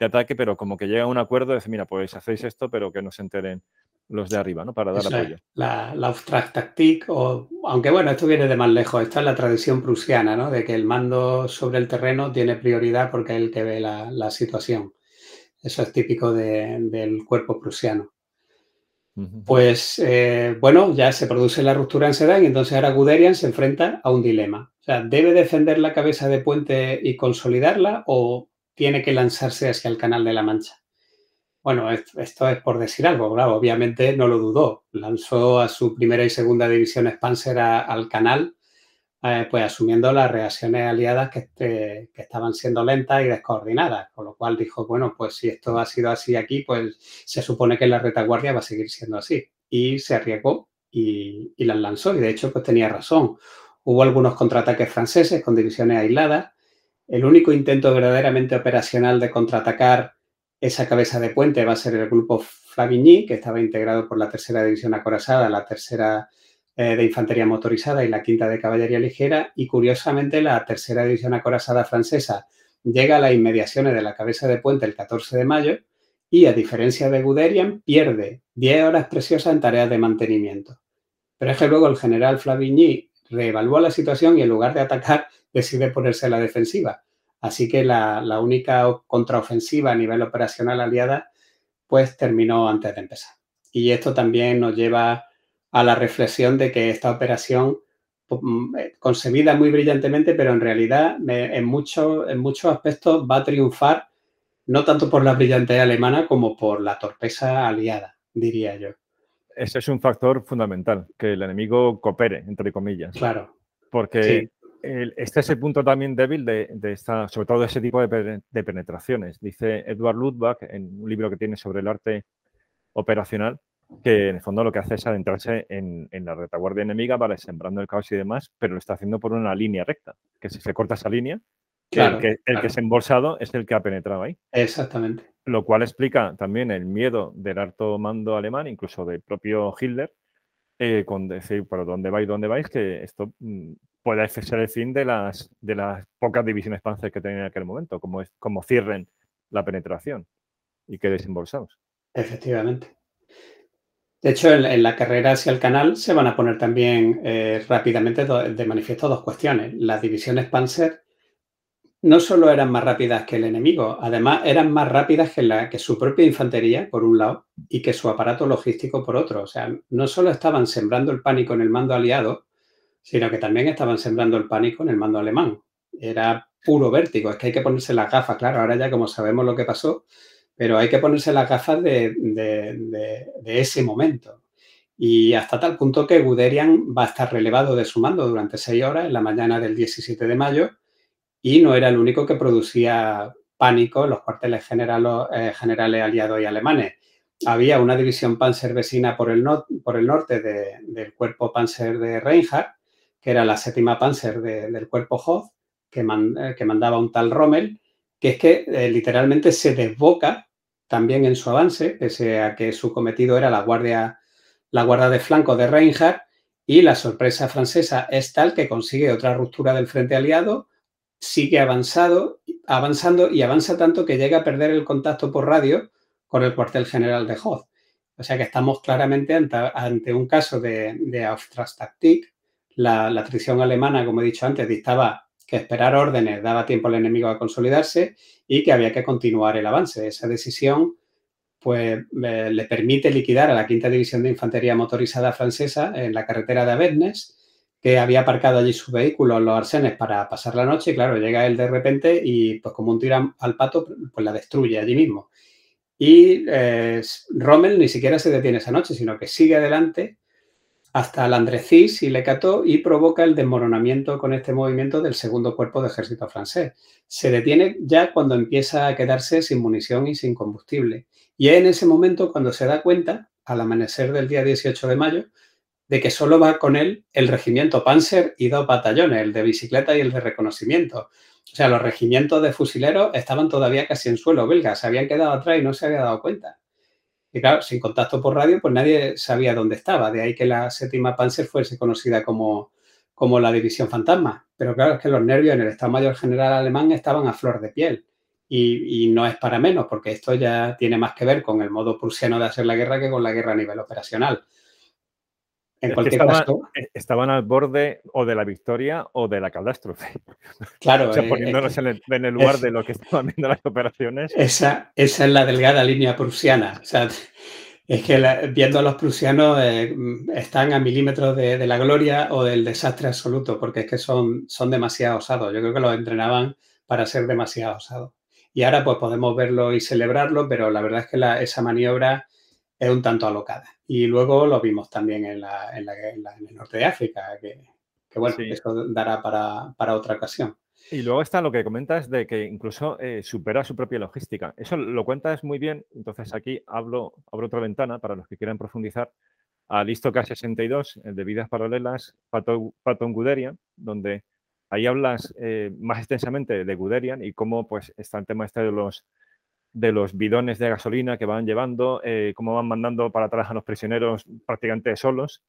ataque, pero como que llega a un acuerdo de decir, mira, pues hacéis esto, pero que no se enteren los de arriba, ¿no? Para dar apoyo. La, la Taktik, o, aunque bueno, esto viene de más lejos, esta es la tradición prusiana, ¿no? De que el mando sobre el terreno tiene prioridad porque es el que ve la, situación. Eso es típico del cuerpo prusiano. Pues eh, bueno, ya se produce la ruptura en Sedan y entonces ahora Guderian se enfrenta a un dilema. O sea, ¿debe defender la cabeza de puente y consolidarla o tiene que lanzarse hacia el canal de la Mancha? Bueno, esto es por decir algo, obviamente no lo dudó. Lanzó a su primera y segunda división Spancer al canal eh, pues asumiendo las reacciones aliadas que, estaban siendo lentas y descoordinadas, con lo cual dijo, bueno, pues si esto ha sido así aquí, pues se supone que la retaguardia va a seguir siendo así. Y se arriesgó y, las lanzó, y de hecho, pues tenía razón. Hubo algunos contraataques franceses con divisiones aisladas. El único intento verdaderamente operacional de contraatacar esa cabeza de puente va a ser el grupo Flavigny, que estaba integrado por la tercera división acorazada, la tercera eh, de infantería motorizada y la quinta de caballería ligera y curiosamente la tercera división acorazada francesa llega a las inmediaciones de la cabeza de puente el 14 de mayo y a diferencia de Guderian pierde 10 horas preciosas en tareas de mantenimiento. Pero es que luego el general Flavigny reevalúa la situación y en lugar de atacar decide ponerse a la defensiva. Así que la, la única contraofensiva a nivel operacional aliada pues terminó antes de empezar. Y esto también nos lleva a la reflexión de que esta operación mm, eh, concebida muy brillantemente, pero en realidad en, muchos en muchos aspectos va a triunfar no tanto por la brillantez alemana como por la torpeza aliada, diría yo. Ese es un factor fundamental, que el enemigo coopere, entre comillas. Claro. Porque este es el punto también débil de, esta, sobre todo de ese tipo de, de, penetraciones. Dice Edward Ludwig en un libro que tiene sobre el arte operacional, que en el fondo lo que hace es adentrarse en, la retaguardia enemiga, vale, sembrando el caos y demás, pero lo está haciendo por una línea recta, que si se corta esa línea, el, que, el que es embolsado es el que ha penetrado ahí. Exactamente. Lo cual explica también el miedo del alto mando alemán, incluso del propio Hitler, eh, con decir, por dónde vais, dónde vais, que esto mm, pueda ser el fin de las, de las pocas divisiones Panzer que tenían en aquel momento, como, es, como cierren la penetración y queden desembolsados. Efectivamente. De hecho, en, la carrera hacia el canal se van a poner también eh, rápidamente de manifiesto dos cuestiones. Las divisiones Panzer no solo eran más rápidas que el enemigo, además eran más rápidas que, la, que su propia infantería, por un lado, y que su aparato logístico, por otro. O sea, no solo estaban sembrando el pánico en el mando aliado, sino que también estaban sembrando el pánico en el mando alemán. Era puro vértigo, es que hay que ponerse las gafas, claro, ahora ya como sabemos lo que pasó, pero hay que ponerse las gafas de, ese momento. Y hasta tal punto que Guderian va a estar relevado de su mando durante seis horas en la mañana del 17 de mayo y no era el único que producía pánico en los cuarteles eh, generales aliados y alemanes. Había una división panzer vecina por el, por el norte del cuerpo panzer de Reinhardt, que era la séptima panzer del cuerpo Hoth, que, eh, que, mandaba un tal Rommel, que es que eh, literalmente se desboca también en su avance, pese a que su cometido era la guardia, la guardia de flanco de Reinhardt, y la sorpresa francesa es tal que consigue otra ruptura del frente aliado, sigue avanzado, avanzando y avanza tanto que llega a perder el contacto por radio con el cuartel general de Hoth. O sea que estamos claramente ante, un caso de, de. La, la alemana, como he dicho antes, dictaba que esperar órdenes daba tiempo al enemigo a consolidarse y que había que continuar el avance. Esa decisión pues, le permite liquidar a la quinta división de infantería motorizada francesa en la carretera de Avesnes, que había aparcado allí su vehículo los arsenes para pasar la noche. Y claro, llega él de repente y, pues como un tiro al pato, pues la destruye allí mismo. Y eh, Rommel ni siquiera se detiene esa noche, sino que sigue adelante hasta el Andrecis y Lecato y provoca el desmoronamiento con este movimiento del segundo cuerpo de ejército francés. Se detiene ya cuando empieza a quedarse sin munición y sin combustible. Y es en ese momento cuando se da cuenta, al amanecer del día 18 de mayo, de que solo va con él el regimiento Panzer y dos batallones, el de bicicleta y el de reconocimiento. O sea, los regimientos de fusileros estaban todavía casi en suelo belga, se habían quedado atrás y no se había dado cuenta. Y claro, sin contacto por radio, pues nadie sabía dónde estaba. De ahí que la séptima Panzer fuese conocida como, como la división fantasma. Pero claro, es que los nervios en el Estado Mayor General alemán estaban a flor de piel. Y, no es para menos, porque esto ya tiene más que ver con el modo prusiano de hacer la guerra que con la guerra a nivel operacional. En cualquier caso. Eh, estaban al borde o de la victoria o de la catástrofe. Claro. <laughs> o sea, eh, poniéndonos en, el, lugar de lo que estaban viendo las operaciones. Esa, esa es la delgada línea prusiana. O sea, es que viendo a los prusianos eh, están a milímetros de, la gloria o del desastre absoluto, porque es que son, son demasiado osados. Yo creo que los entrenaban para ser demasiado osados. Y ahora pues podemos verlo y celebrarlo, pero la verdad es que esa maniobra es un tanto alocada. Y luego lo vimos también en, la, en, el norte de África, que, bueno, eso dará para, otra ocasión. Y luego está lo que comentas de que incluso eh, supera su propia logística. Eso lo cuentas muy bien. Entonces aquí hablo, abro otra ventana para los que quieran profundizar al listo K62, el de Vidas Paralelas, Patton Guderian, donde ahí hablas eh, más extensamente de Guderian y cómo pues está el tema este de los de los bidones de gasolina que van llevando, eh, cómo van mandando para atrás a los prisioneros prácticamente solos,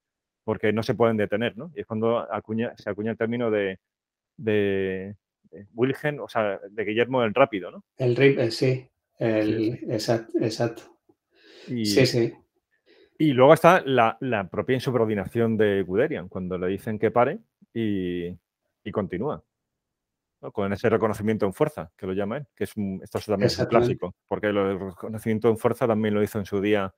porque no se pueden detener, ¿no? Y es cuando acuña, se acuña el término de, de, Wilhelm, o sea, de Guillermo el Rápido, ¿no? El Rip, sí, el, Exacto, Y, sí, sí. Y luego está la, propia insubordinación de Guderian, cuando le dicen que pare y, y continúa con ese reconocimiento en fuerza, que lo llaman, que es un, esto también es un clásico, porque el reconocimiento en fuerza también lo hizo en su día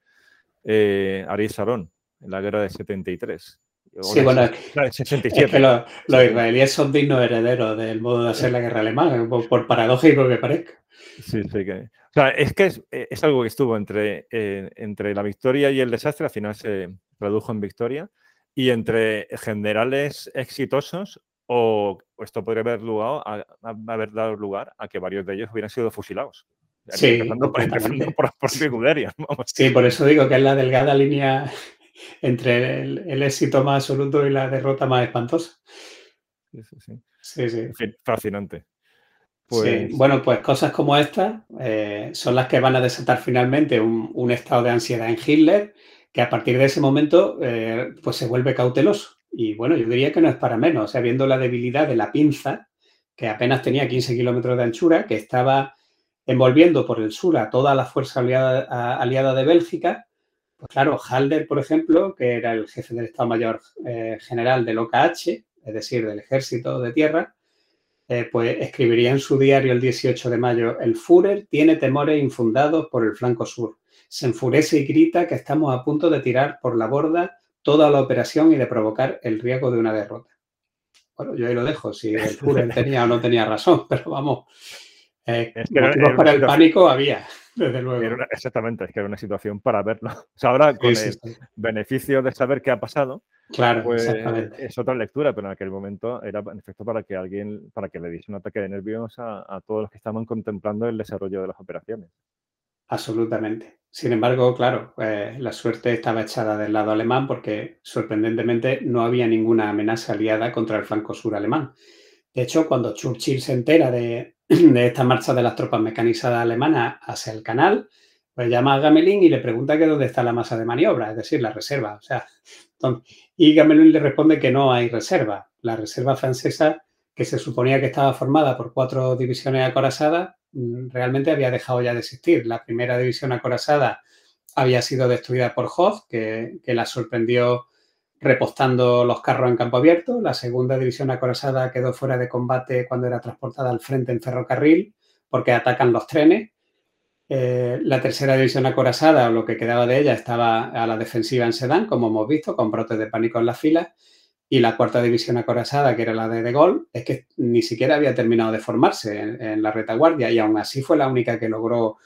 eh, Ariel Sharon, en la guerra de 73. Sí, bueno, los, israelíes son dignos herederos del modo de hacer la guerra alemana, por, paradójico que parezca. Sí, sí, que, o sea, es que es, algo que estuvo entre, eh, entre la victoria y el desastre, al final se tradujo en victoria, y entre generales exitosos o esto podría haber, lugar a, haber dado lugar a que varios de ellos hubieran sido fusilados. Sí, por, por, <laughs> Sí, por eso digo que es la delgada línea <laughs> entre el, éxito más absoluto y la derrota más espantosa. Sí, sí, sí. fascinante. Pues... Bueno, pues cosas como estas eh, son las que van a desatar finalmente un, estado de ansiedad en Hitler, que a partir de ese momento eh, pues se vuelve cauteloso. Y bueno, yo diría que no es para menos, o sea, viendo la debilidad de la pinza, que apenas tenía 15 kilómetros de anchura, que estaba envolviendo por el sur a toda la fuerza aliada, de Bélgica, pues claro, Halder, por ejemplo, que era el jefe del Estado Mayor eh, General del OKH, es decir, del Ejército de Tierra, eh, pues escribiría en su diario el 18 de mayo, el Führer tiene temores infundados por el flanco sur. Se enfurece y grita que estamos a punto de tirar por la borda toda la operación y de provocar el riesgo de una derrota. Bueno, yo ahí lo dejo, si el <laughs> tenía o no tenía razón, pero vamos, eh, motivos para el pánico había. Desde luego. exactamente, es que era una situación para verlo. O sea, ahora con el beneficio de saber qué ha pasado, claro, pues, es otra lectura, pero en aquel momento era en efecto para que alguien, para que le diese un ataque de nervios a, todos los que estaban contemplando el desarrollo de las operaciones. Absolutamente. Sin embargo, claro, pues, la suerte estaba echada del lado alemán porque sorprendentemente no había ninguna amenaza aliada contra el flanco sur alemán. De hecho, cuando Churchill se entera <clears throat> de, esta marcha de las tropas mecanizadas alemanas hacia el canal, pues llama a Gamelin y le pregunta que dónde está la masa de maniobra, es decir, la reserva. O sea, <laughs> y Gamelin le responde que no hay reserva. La reserva francesa, que se suponía que estaba formada por cuatro divisiones acorazadas, realmente había dejado ya de existir. La primera división acorazada había sido destruida por Hoth, que, que la sorprendió repostando los carros en campo abierto. La segunda división acorazada quedó fuera de combate cuando era transportada al frente en ferrocarril porque atacan los trenes. Eh, la tercera división acorazada, o lo que quedaba de ella, estaba a la defensiva en Sedan, como hemos visto, con brotes de pánico en las filas. Y la cuarta división acorazada, que era la de De Gaulle, es que ni siquiera había terminado de formarse en, la retaguardia y aún así fue la única que logró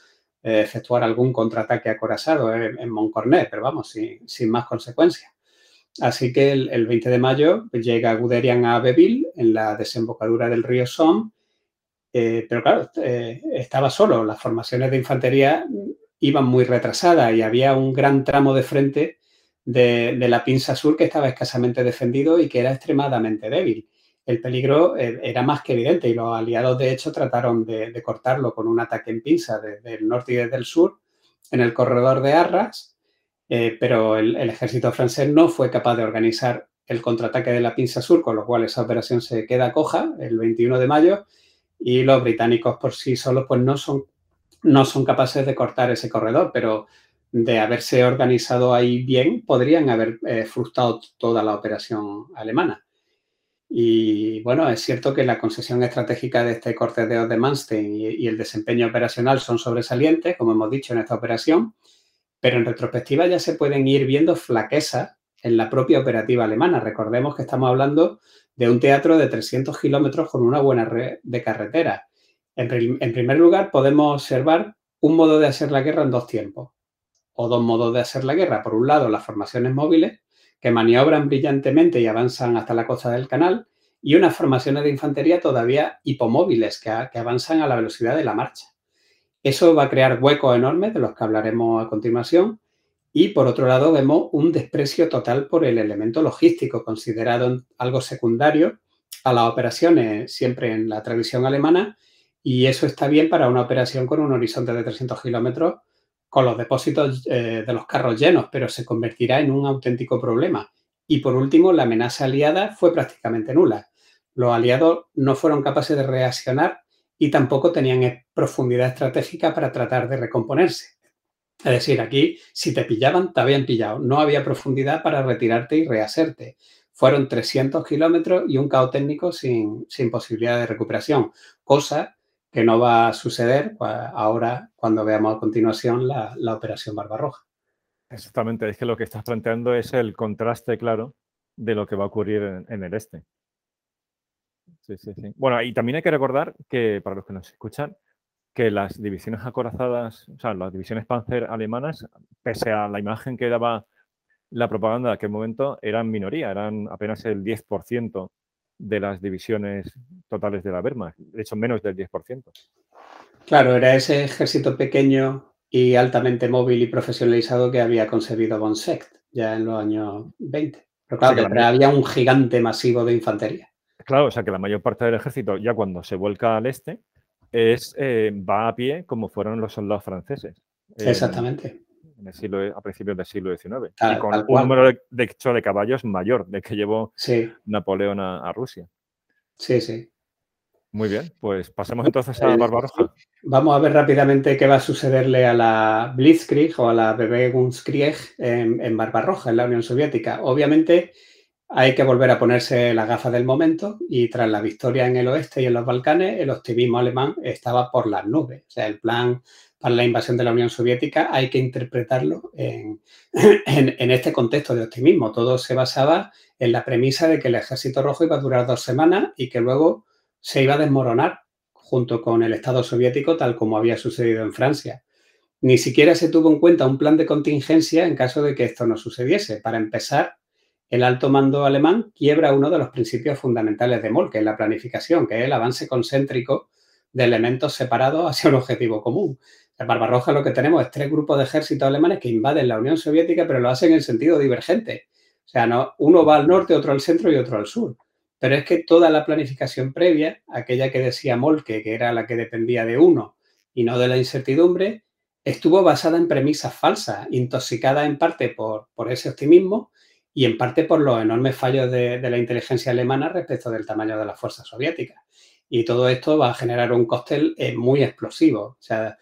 eh, efectuar algún contraataque acorazado en, Montcornet, pero vamos, sin, sin más consecuencias. Así que el, 20 de mayo llega Guderian a Abbeville, en la desembocadura del río Somme, eh, pero claro, eh, estaba solo, las formaciones de infantería iban muy retrasadas y había un gran tramo de frente de, la pinza sur que estaba escasamente defendido y que era extremadamente débil. El peligro eh, era más que evidente y los aliados de hecho trataron de, cortarlo con un ataque en pinza desde el norte y desde el sur en el corredor de Arras eh, pero el, ejército francés no fue capaz de organizar el contraataque de la Pinza Sur, con lo cual esa operación se queda coja el 21 de mayo y los británicos por sí solos pues no son, no son capaces de cortar ese corredor, pero de haberse organizado ahí bien, podrían haber eh, frustrado toda la operación alemana. Y bueno, es cierto que la concesión estratégica de este corte de Manstein y el desempeño operacional son sobresalientes, como hemos dicho en esta operación, pero en retrospectiva ya se pueden ir viendo flaquezas en la propia operativa alemana. Recordemos que estamos hablando de un teatro de 300 kilómetros con una buena red de carretera. En, primer lugar, podemos observar un modo de hacer la guerra en dos tiempos, o dos modos de hacer la guerra. Por un lado, las formaciones móviles, que maniobran brillantemente y avanzan hasta la costa del canal, y unas formaciones de infantería todavía hipomóviles, que, que avanzan a la velocidad de la marcha. Eso va a crear huecos enormes de los que hablaremos a continuación. Y por otro lado, vemos un desprecio total por el elemento logístico, considerado algo secundario a las operaciones siempre en la tradición alemana. Y eso está bien para una operación con un horizonte de 300 kilómetros con los depósitos eh, de los carros llenos, pero se convertirá en un auténtico problema. Y por último, la amenaza aliada fue prácticamente nula. Los aliados no fueron capaces de reaccionar y tampoco tenían profundidad estratégica para tratar de recomponerse. Es decir, aquí si te pillaban, te habían pillado. No había profundidad para retirarte y rehacerte. Fueron 300 kilómetros y un caos técnico sin, posibilidad de recuperación, cosa que no va a suceder ahora cuando veamos a continuación la, operación Barbarroja. Exactamente, es que lo que estás planteando es el contraste claro de lo que va a ocurrir en el este. Sí, sí, sí. Bueno, y también hay que recordar que, para los que nos escuchan, que las divisiones acorazadas, o sea, las divisiones Panzer alemanas, pese a la imagen que daba la propaganda de aquel momento, eran minoría, eran apenas el 10% de las divisiones totales de la Wehrmacht, de hecho menos del 10%. Claro, era ese ejército pequeño y altamente móvil y profesionalizado que había concebido von ya en los años 20. Pero claro, había un gigante masivo de infantería. Claro, o sea que la mayor parte del ejército, ya cuando se vuelca al este, es, eh, va a pie como fueron los soldados franceses. Exactamente. A principios del siglo XIX. y con un número de, hecho de caballos mayor del que llevó Napoleón a, Rusia. Sí, sí. Muy bien, pues pasemos entonces a Barbaroja. Vamos a ver rápidamente qué va a sucederle a la Blitzkrieg o a la Bewegungskrieg en, en Barbarroja, en la Unión Soviética. Obviamente, hay que volver a ponerse la gafa del momento y tras la victoria en el oeste y en los Balcanes, el optimismo alemán estaba por las nubes. O sea, el plan para la invasión de la Unión Soviética hay que interpretarlo <laughs> en, este contexto de optimismo. Todo se basaba en la premisa de que el ejército rojo iba a durar dos semanas y que luego se iba a desmoronar junto con el Estado soviético tal como había sucedido en Francia. ni siquiera se tuvo en cuenta un plan de contingencia en caso de que esto no sucediese. Para empezar, el alto mando alemán quiebra uno de los principios fundamentales de Molke, la planificación, que es el avance concéntrico de elementos separados hacia un objetivo común. En Barbarroja lo que tenemos es tres grupos de ejércitos alemanes que invaden la Unión Soviética, pero lo hacen en sentido divergente. O sea, no, uno va al norte, otro al centro y otro al sur. Pero es que toda la planificación previa, aquella que decía Molke, que era la que dependía de uno y no de la incertidumbre, estuvo basada en premisas falsas, intoxicada en parte por, por ese optimismo y en parte por los enormes fallos de, la inteligencia alemana respecto del tamaño de las fuerzas soviéticas. Y todo esto va a generar un cóctel eh, muy explosivo. O sea,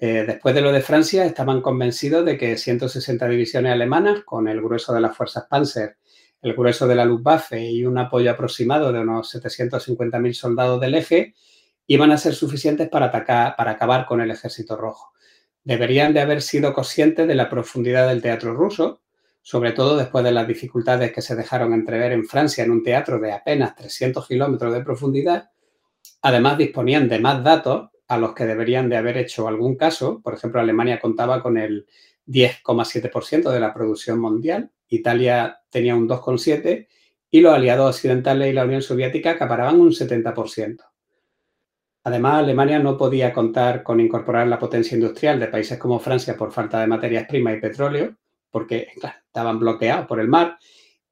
eh, después de lo de Francia, estaban convencidos de que 160 divisiones alemanas, con el grueso de las fuerzas Panzer, el grueso de la Luftwaffe y un apoyo aproximado de unos 750.000 soldados del eje, iban a ser suficientes para, atacar, para acabar con el ejército rojo. Deberían de haber sido conscientes de la profundidad del teatro ruso sobre todo después de las dificultades que se dejaron entrever en Francia en un teatro de apenas 300 kilómetros de profundidad. Además, disponían de más datos a los que deberían de haber hecho algún caso. Por ejemplo, Alemania contaba con el 10,7% de la producción mundial, Italia tenía un 2,7% y los aliados occidentales y la Unión Soviética acaparaban un 70%. Además, Alemania no podía contar con incorporar la potencia industrial de países como Francia por falta de materias primas y petróleo, porque estaban bloqueados por el mar,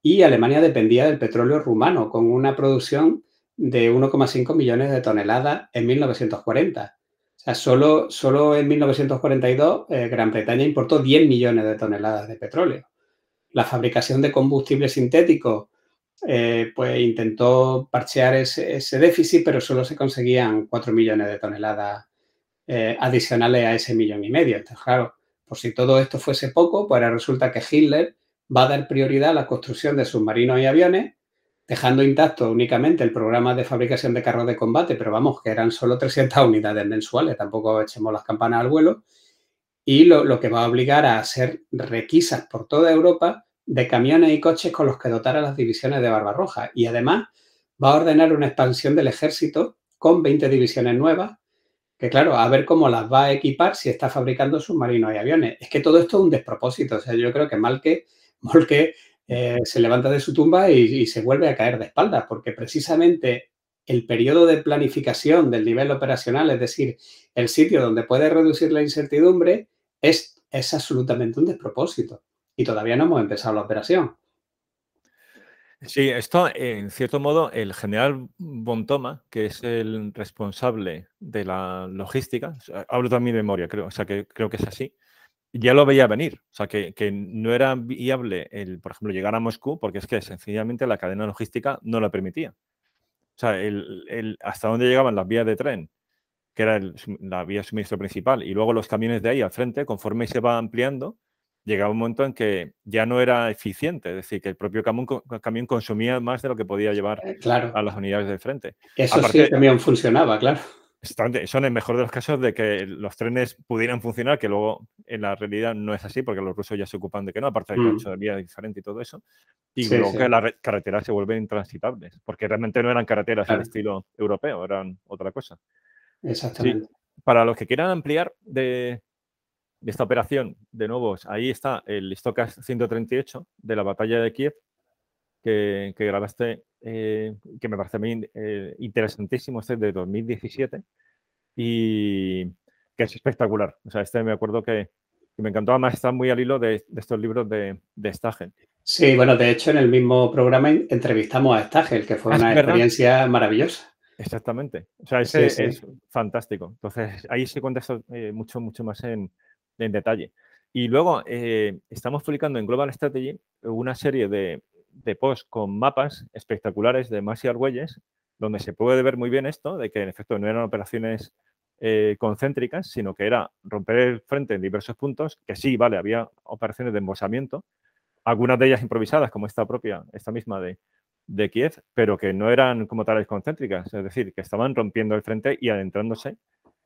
y Alemania dependía del petróleo rumano, con una producción de 1,5 millones de toneladas en 1940. O sea, solo, solo en 1942 eh, Gran Bretaña importó 10 millones de toneladas de petróleo. La fabricación de combustible sintético eh, pues intentó parchear ese, déficit, pero solo se conseguían 4 millones de toneladas eh, adicionales a ese millón y medio. Entonces, claro, por si todo esto fuese poco, pues ahora resulta que Hitler va a dar prioridad a la construcción de submarinos y aviones, dejando intacto únicamente el programa de fabricación de carros de combate, pero vamos, que eran solo 300 <laughs> unidades mensuales, tampoco echemos las campanas al vuelo, y lo, que va a obligar a hacer requisas por toda Europa de camiones y coches con los que dotar a las divisiones de Barbarroja. Y además va a ordenar una expansión del ejército con 20 divisiones nuevas, que claro, a ver cómo las va a equipar si está fabricando submarinos y aviones. Es que todo esto es un despropósito. O sea, yo creo que mal que <laughs> Molke eh, se levanta de su tumba y, se vuelve a caer de espaldas, porque precisamente el periodo de planificación del nivel operacional, es decir, el sitio donde puede reducir la incertidumbre, es, es absolutamente un despropósito. Y todavía no hemos empezado la operación. Sí, esto, en cierto modo, el general Bontoma, que es el responsable de la logística, hablo también de memoria, creo, o sea, que creo que es así, ya lo veía venir. O sea, que, no era viable, el, por ejemplo, llegar a Moscú, porque es que sencillamente la cadena logística no lo permitía. O sea, el, hasta dónde llegaban las vías de tren, que era la vía de suministro principal, y luego los camiones de ahí al frente, conforme se va ampliando, llegaba un momento en que ya no era eficiente, es decir, que el propio camión, consumía más de lo que podía llevar eh, a las unidades del frente. Eso sí, el camión funcionaba, claro. Son el mejor de los casos de que los trenes pudieran funcionar, que luego en la realidad no es así, porque los rusos ya se ocupan de que no, aparte de que mm. hecho de vía diferente y todo eso. Y luego que las carreteras se vuelven intransitables, porque realmente no eran carreteras al estilo europeo, eran otra cosa. Exactamente. Para los que quieran ampliar de, de esta operación, de nuevo, ahí está el Stocas 138 de la batalla de Kiev, que, grabaste, eh, que me parece muy eh, interesantísimo, este de 2017, y que es espectacular. O sea, este me acuerdo que, me encantó, además está muy al hilo de, estos libros de, de Stagel. Sí, bueno, de hecho en el mismo programa entrevistamos a Stagel, que fue ah, una experiencia maravillosa. Exactamente. O sea, ese es fantástico. Entonces, ahí se cuenta esto eh, mucho, mucho más en, en detalle. Y luego eh, estamos publicando en Global Strategy una serie de, de posts con mapas espectaculares de Masi Argüelles, donde se puede ver muy bien esto, de que en efecto no eran operaciones eh, concéntricas, sino que era romper el frente en diversos puntos, que sí, vale, había operaciones de embosamiento, algunas de ellas improvisadas, como esta propia, esta misma de, de Kiev, pero que no eran como tales concéntricas, es decir, que estaban rompiendo el frente y adentrándose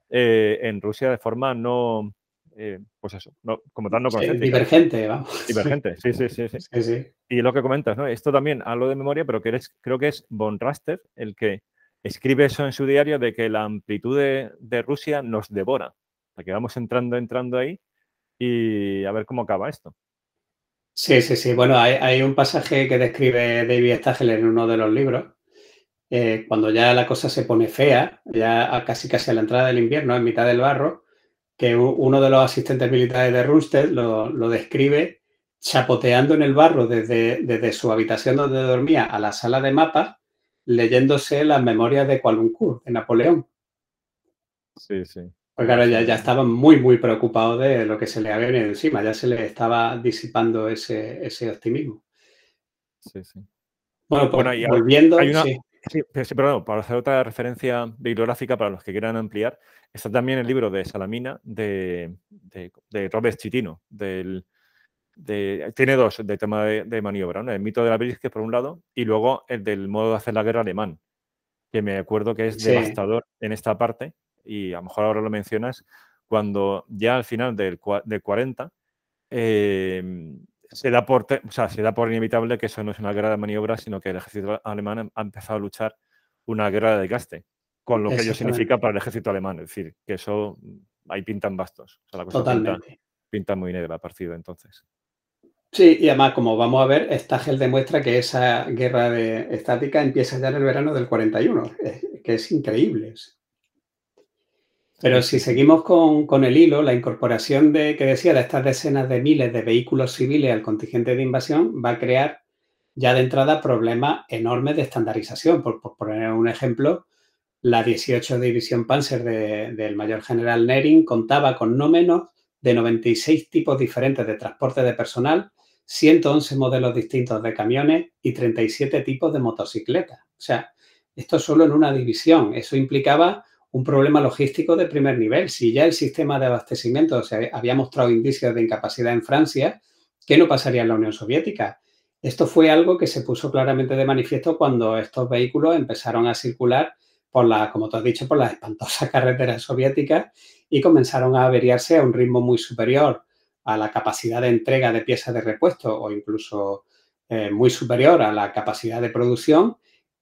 eh, en Rusia de forma no, eh, pues eso, como tal no divergente, vamos. <laughs> Divergente, sí sí, sí sí, Y lo que comentas, ¿no? Esto también hablo de memoria, pero que creo que es Von Raster el que escribe eso en su diario de que la amplitud de, Rusia nos devora. que vamos entrando, entrando ahí y a ver cómo acaba esto. Sí, sí, sí. Bueno, hay, un pasaje que describe David Stagel en uno de los libros, eh, cuando ya la cosa se pone fea, ya casi casi a la entrada del invierno, en mitad del barro, que uno de los asistentes militares de Runstead lo, describe chapoteando en el barro desde, desde, su habitación donde dormía a la sala de mapas, leyéndose las memorias de Kuala de Napoleón. Sí, sí. Porque claro, ya, ya estaban muy, muy preocupados de lo que se le había venido encima, ya se le estaba disipando ese, ese optimismo. Sí, sí. Bueno, pues volviendo. sí. Sí, pero, para hacer otra referencia bibliográfica para los que quieran ampliar, está también el libro de Salamina de, de, Robert Chitino. Del, tiene dos de tema de, maniobra, el mito de la Brisque por un lado y luego el del modo de hacer la guerra alemán, que me acuerdo que es devastador en esta parte y a lo mejor ahora lo mencionas, cuando ya al final del, del 40 em, se, da por, se da por inevitable que eso no es una guerra de maniobra, sino que el ejército alemán ha empezado a luchar una guerra de desgaste, con lo que ello significa para el ejército alemán. Es decir, que eso ahí pintan bastos. Totalmente. Pinta, muy negra partido entonces. Sí, y además, como vamos a ver, Stagel demuestra que esa guerra de estática empieza ya en el verano del 41, que es increíble. Pero si seguimos con, el hilo, la incorporación de, que decía, de estas decenas de miles de vehículos civiles al contingente de invasión va a crear ya de entrada problemas enormes de estandarización. Por, poner un ejemplo, la 18 División Panzer del mayor general Nering contaba con no menos de 96 tipos diferentes de transporte de personal, 111 modelos distintos de camiones y 37 tipos de motocicletas. O sea, esto solo en una división. Eso implicaba un problema logístico de primer nivel. Si ya el sistema de abastecimiento se había mostrado indicios de incapacidad en Francia, ¿qué no pasaría en la Unión Soviética? Esto fue algo que se puso claramente de manifiesto cuando estos vehículos empezaron a circular por la, como tú has dicho, por las espantosas <laughs> carreteras soviéticas y comenzaron a averiarse a un ritmo muy superior a la capacidad de entrega de piezas de repuesto o incluso eh, muy superior a la capacidad de producción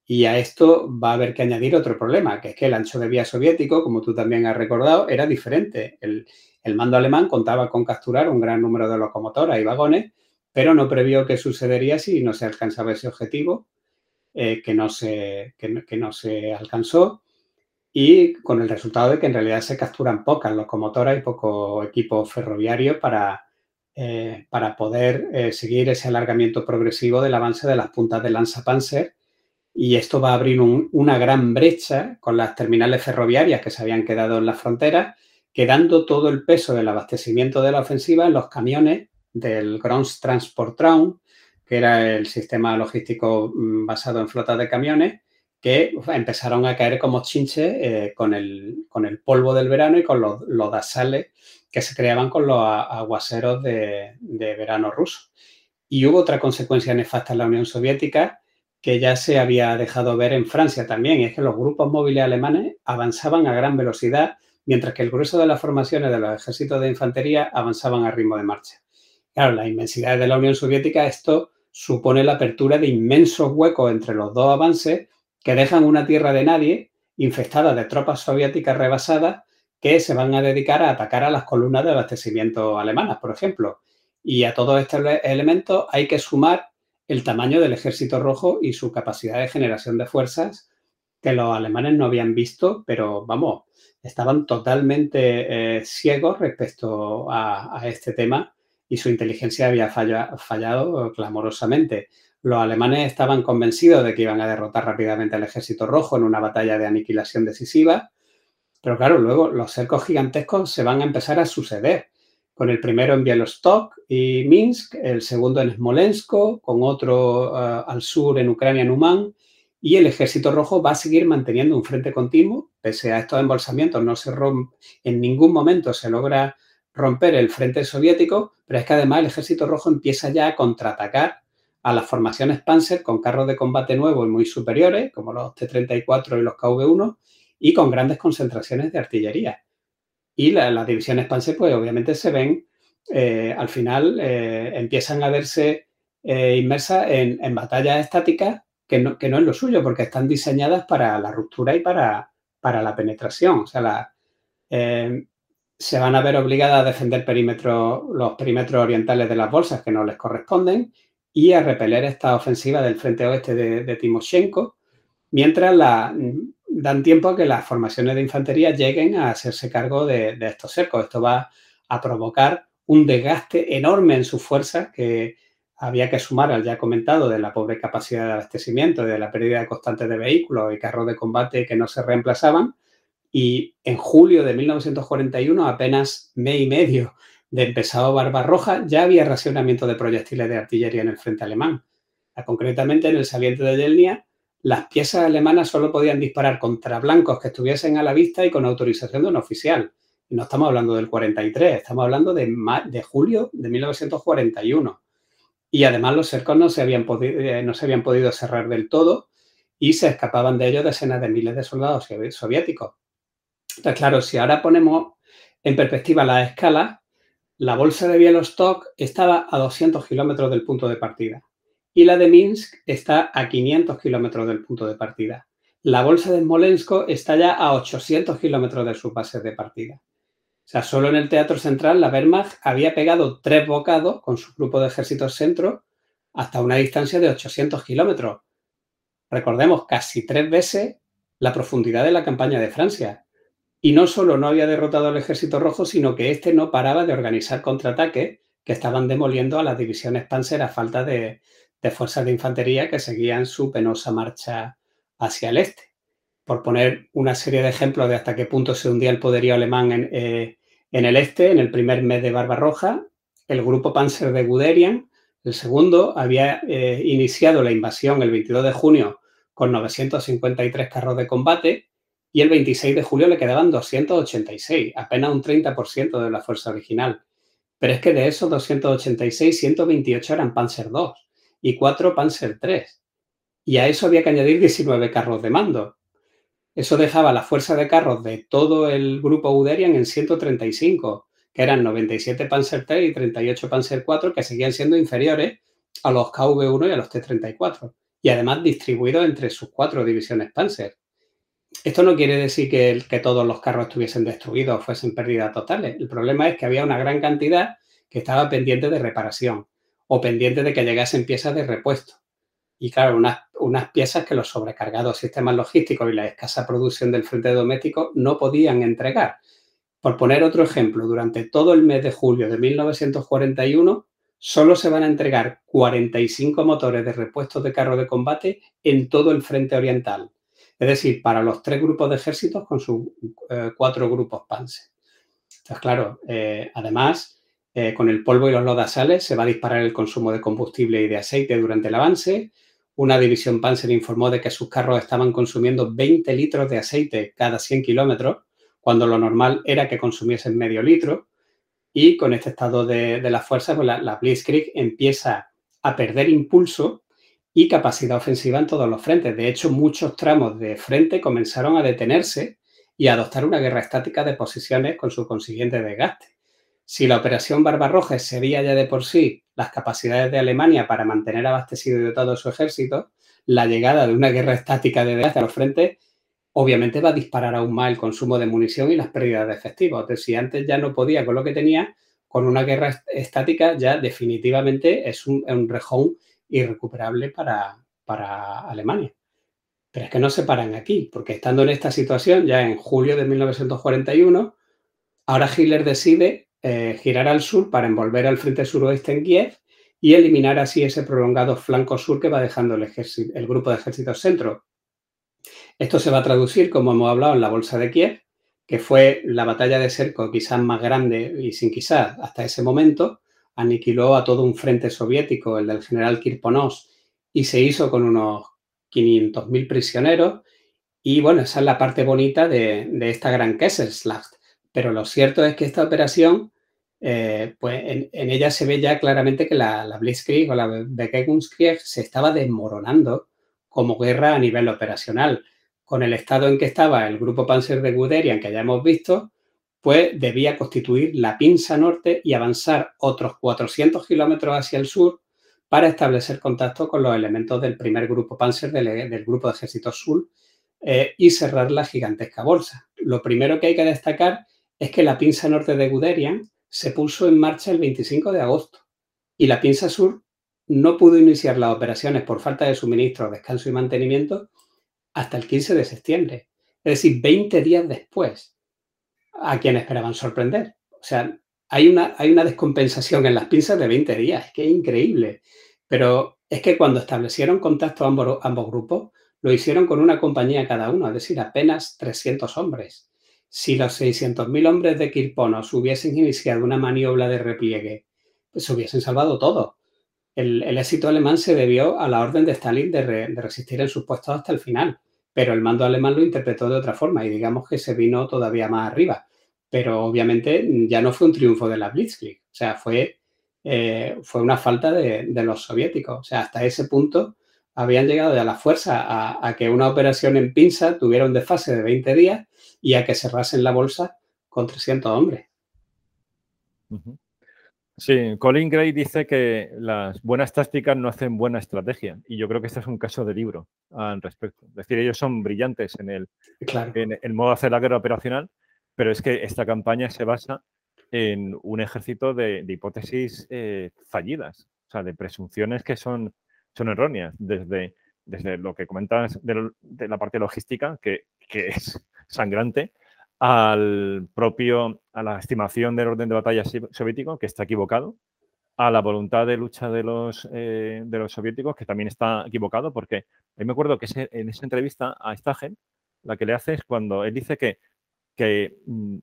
y a esto va a haber que añadir otro problema, que es que el ancho de vía soviético, como tú también has recordado, era diferente. El, mando alemán contaba con capturar un gran número de locomotoras y vagones, pero no previó qué sucedería si no se alcanzaba ese objetivo, eh, que, no se, que, no se alcanzó, y con el resultado de que en realidad se capturan pocas locomotoras y poco equipo ferroviario para, eh, para poder eh, seguir ese alargamiento progresivo del avance de las puntas de lanza Panzer. Y esto va a abrir una gran brecha con las terminales ferroviarias que se habían quedado en la frontera, quedando todo el peso del abastecimiento de la ofensiva en los camiones del Traum, que era el sistema logístico mm, basado en flotas de camiones, que empezaron a caer como chinches eh, con, el, con, el, polvo del verano y con los, los dasales que se creaban con los aguaceros de, de verano ruso. Y hubo otra consecuencia nefasta en la Unión Soviética, que ya se había dejado ver en Francia también, es que los grupos móviles alemanes avanzaban a gran velocidad, mientras que el grueso de las formaciones de los ejércitos de infantería avanzaban a ritmo de marcha. Claro, la inmensidad de la Unión Soviética, esto supone la apertura de inmensos huecos entre los dos avances que dejan una tierra de nadie infestada de tropas soviéticas rebasadas que se van a dedicar a atacar a las columnas de abastecimiento alemanas, por ejemplo. Y a todos estos elementos hay que sumar el tamaño del ejército rojo y su capacidad de generación de fuerzas que los alemanes no habían visto, pero vamos, estaban totalmente eh, ciegos respecto a, este tema y su inteligencia había fallado clamorosamente. Los alemanes estaban convencidos de que iban a derrotar rápidamente al ejército rojo en una batalla de aniquilación decisiva, pero claro, luego los cercos gigantescos se van a empezar a suceder con el primero en Bielostok y Minsk, el segundo en Smolensk, con otro eh, al sur en Ucrania, en Uman, y el Ejército Rojo va a seguir manteniendo un frente continuo, pese a estos embolsamientos, no se rompe, en ningún momento se logra romper el frente soviético, pero es que además el Ejército Rojo empieza ya a contraatacar a las formaciones Panzer con carros de combate nuevos y muy superiores, como los T-34 y los KV-1, y con grandes concentraciones de artillería. Y las divisiones Panzer, pues obviamente se ven, eh, al final eh, empiezan a verse eh, inmersas en, batallas estáticas que no, que no, es lo suyo, porque están diseñadas para la ruptura y para, para la penetración. O sea, se van a ver obligadas a defender los perímetros orientales de las bolsas que no les corresponden y a repeler esta ofensiva del frente oeste de, Timoshenko, mientras dan tiempo a que las formaciones de infantería lleguen a hacerse cargo de, de estos cercos. Esto va a provocar un desgaste enorme en sus fuerzas que había que sumar al ya comentado de la pobre capacidad de abastecimiento, de la pérdida constante de vehículos y carros de combate que no se reemplazaban. Y en julio de 1941, apenas mes y medio de empezado Barbarroja, ya había racionamiento de proyectiles de artillería en el frente alemán. Concretamente, en el saliente de Yelnia, las piezas alemanas solo podían disparar contra blancos que estuviesen a la vista y con autorización de un oficial. no estamos hablando del 43, estamos hablando de, de julio de 1941. Y además los cercos no se, habían eh, no se habían podido cerrar del todo y se escapaban de ellos decenas de miles de soldados soviéticos. Entonces, claro, si ahora ponemos en perspectiva la escala, la bolsa de Bielostok estaba a 200 kilómetros del punto de partida y la de Minsk está a 500 kilómetros del punto de partida. La bolsa de Smolensk está ya a 800 kilómetros de su base de partida. O sea, solo en el Teatro Central la Wehrmacht había pegado tres bocados con su grupo de ejércitos centro hasta una distancia de 800 kilómetros. Recordemos, casi tres veces la profundidad de la campaña de Francia. Y no solo no había derrotado al ejército rojo, sino que éste no paraba de organizar contraataques que estaban demoliendo a las divisiones Panzer a falta de, de fuerzas de infantería que seguían su penosa marcha hacia el este. Por poner una serie de ejemplos de hasta qué punto se hundía el poderío alemán en, eh, el este, en el primer mes de Barbarroja, el grupo Panzer de Guderian, el segundo, había eh, iniciado la invasión el 22 de junio con 953 carros de combate y el 26 de julio le quedaban 286, apenas un 30% de la fuerza original. Pero es que de esos 286, 128 eran Panzer II y 4 Panzer III. Y a eso había que añadir 19 carros de mando. Eso dejaba la fuerza de carros de todo el grupo Uderian en 135, que eran 97 Panzer III y 38 Panzer IV, que seguían siendo inferiores a los KV-1 y a los T-34, y además distribuidos entre sus cuatro divisiones Panzer. Esto no quiere decir que, todos los carros estuviesen destruidos o fuesen pérdidas totales. El problema es que había una gran cantidad que estaba pendiente de reparación o pendiente de que llegasen piezas de repuesto. Y claro, unas, piezas que los sobrecargados sistemas logísticos y la escasa producción del frente doméstico no podían entregar. Por poner otro ejemplo, durante todo el mes de julio de 1941 solo se van a entregar 45 motores de repuestos de carro de combate en todo el frente oriental. Es decir, para los tres grupos de ejércitos con sus eh, cuatro grupos Panzer. Entonces, claro, eh, además, eh, con el polvo y los lodazales se va a disparar el consumo de combustible y de aceite durante el avance, una división Panzer informó de que sus carros estaban consumiendo 20 litros de aceite cada 100 kilómetros, cuando lo normal era que consumiesen medio litro. Y con este estado de, la fuerza, pues la, Blitzkrieg empieza a perder impulso y capacidad ofensiva en todos los frentes. De hecho, muchos tramos de frente comenzaron a detenerse y a adoptar una guerra estática de posiciones con su consiguiente desgaste. Si la operación Barbarroja sería ya de por sí las capacidades de Alemania para mantener abastecido y dotado su ejército, la llegada de una guerra estática de desgaste a los frentes obviamente va a disparar aún más el consumo de munición y las pérdidas de efectivos. Entonces, si antes ya no podía con lo que tenía, con una guerra estática ya definitivamente es un, rejón irrecuperable para, para Alemania. Pero es que no se paran aquí, porque estando en esta situación, ya en julio de 1941, ahora Hitler decide eh, girar al sur para envolver al frente suroeste en Kiev y eliminar así ese prolongado flanco sur que va dejando el, el grupo de ejércitos centro. Esto se va a traducir, como hemos hablado, en la Bolsa de Kiev, que fue la batalla de cerco quizás más grande y sin quizás hasta ese momento, aniquiló a todo un frente soviético, el del general Kirponos, y se hizo con unos 500.000 prisioneros. Y bueno, esa es la parte bonita de, esta gran Kesselschlacht. Pero lo cierto es que esta operación eh, pues en, ella se ve ya claramente que la, Blitzkrieg o la Bekegungskrieg se estaba desmoronando como guerra a nivel operacional. Con el estado en que estaba el grupo Panzer de Guderian, que ya hemos visto, pues debía constituir la pinza norte y avanzar otros 400 kilómetros hacia el sur para establecer contacto con los elementos del primer grupo Panzer del, grupo de ejército sur eh, y cerrar la gigantesca bolsa. Lo primero que hay que destacar es que la pinza norte de Guderian se puso en marcha el 25 de agosto y la pinza sur no pudo iniciar las operaciones por falta de suministro, descanso y mantenimiento hasta el 15 de septiembre. Es decir, 20 días después, a quien esperaban sorprender. O sea, hay una, hay una descompensación en las pinzas de 20 días, es que increíble. Pero es que cuando establecieron contacto ambos, ambos grupos, lo hicieron con una compañía cada uno, es decir, apenas 300 hombres. Si los 600.000 hombres de Kirponos hubiesen iniciado una maniobra de repliegue, pues se hubiesen salvado todo. El, éxito alemán se debió a la orden de Stalin de, de, resistir en sus puestos hasta el final, pero el mando alemán lo interpretó de otra forma y digamos que se vino todavía más arriba. Pero obviamente ya no fue un triunfo de la Blitzkrieg, o sea, fue, eh, fue una falta de, de, los soviéticos. O sea, hasta ese punto habían llegado ya la fuerza a, a, que una operación en pinza tuviera un desfase de 20 días y a que cerrasen la bolsa con 300 hombres. Sí, Colin Gray dice que las buenas tácticas no hacen buena estrategia y yo creo que este es un caso de libro al respecto. Es decir, ellos son brillantes en el, claro. en el modo de hacer la guerra operacional, pero es que esta campaña se basa en un ejército de, hipótesis eh, fallidas, o sea, de presunciones que son, son erróneas, desde, desde lo que comentabas de, la parte logística, que, que es sangrante, al propio, a la estimación del orden de batalla soviético, que está equivocado, a la voluntad de lucha de los, eh, de los soviéticos, que también está equivocado, porque me acuerdo que en esa entrevista a Stagen, la que le hace es cuando él dice que, que, mm,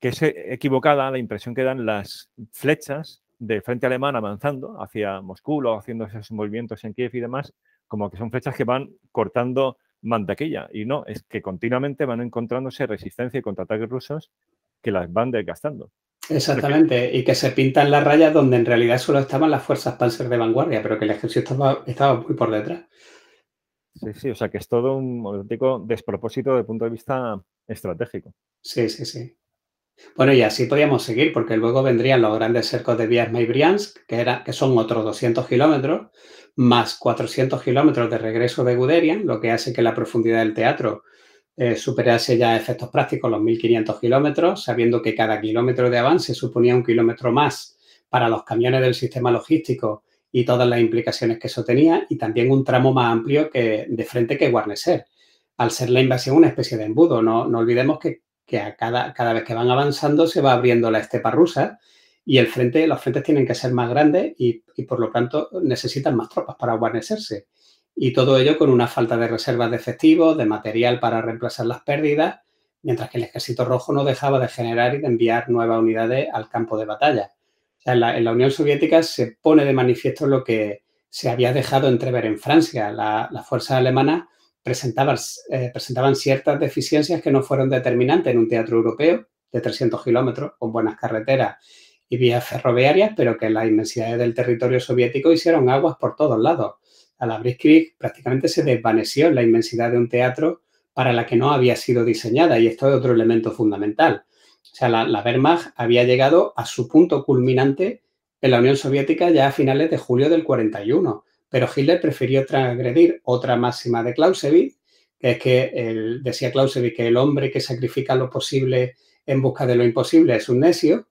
que es equivocada la impresión que dan las flechas del frente alemán avanzando hacia Moscú o haciendo esos movimientos en Kiev y demás, como que son flechas que van cortando mantequilla. Y no, es que continuamente van encontrándose resistencia y contraataques rusos que las van desgastando. Exactamente, y que se pintan las rayas donde en realidad solo estaban las fuerzas panzer de vanguardia, pero que el ejército estaba, estaba muy por detrás. Sí, sí, o sea que es todo un despropósito desde el punto de vista estratégico. Sí, sí, sí. Bueno, y así podríamos seguir, porque luego vendrían los grandes cercos de Viasma y Briansk, que, era, que son otros 200 kilómetros, más 400 kilómetros de regreso de Guderian, lo que hace que la profundidad del teatro eh, superase ya efectos prácticos los 1.500 kilómetros, sabiendo que cada kilómetro de avance suponía un kilómetro más para los camiones del sistema logístico y todas las implicaciones que eso tenía, y también un tramo más amplio que, de frente que Guarneser. Al ser la invasión una especie de embudo, no, no olvidemos que, que a cada, cada vez que van avanzando se va abriendo la estepa rusa y el frente, los frentes tienen que ser más grandes y, y por lo tanto necesitan más tropas para guarnecerse. Y todo ello con una falta de reservas de efectivos, de material para reemplazar las pérdidas, mientras que el ejército rojo no dejaba de generar y de enviar nuevas unidades al campo de batalla. En, la, Unión Soviética se pone de manifiesto lo que se había dejado entrever en Francia. La, las fuerzas alemanas presentaban, eh, presentaban ciertas deficiencias que no fueron determinantes en un teatro europeo de 300 kilómetros con buenas carreteras y vías ferroviarias, pero que las inmensidades del territorio soviético hicieron aguas por todos lados. A la Blitzkrieg prácticamente se desvaneció en la inmensidad de un teatro para la que no había sido diseñada y esto es otro elemento fundamental. O sea, la, la Wehrmacht había llegado a su punto culminante en la Unión Soviética ya a finales de julio del 41, pero Hitler prefirió transgredir otra máxima de Clausewitz, que es que decía Clausewitz que el hombre que sacrifica lo posible en busca de lo imposible es un necio,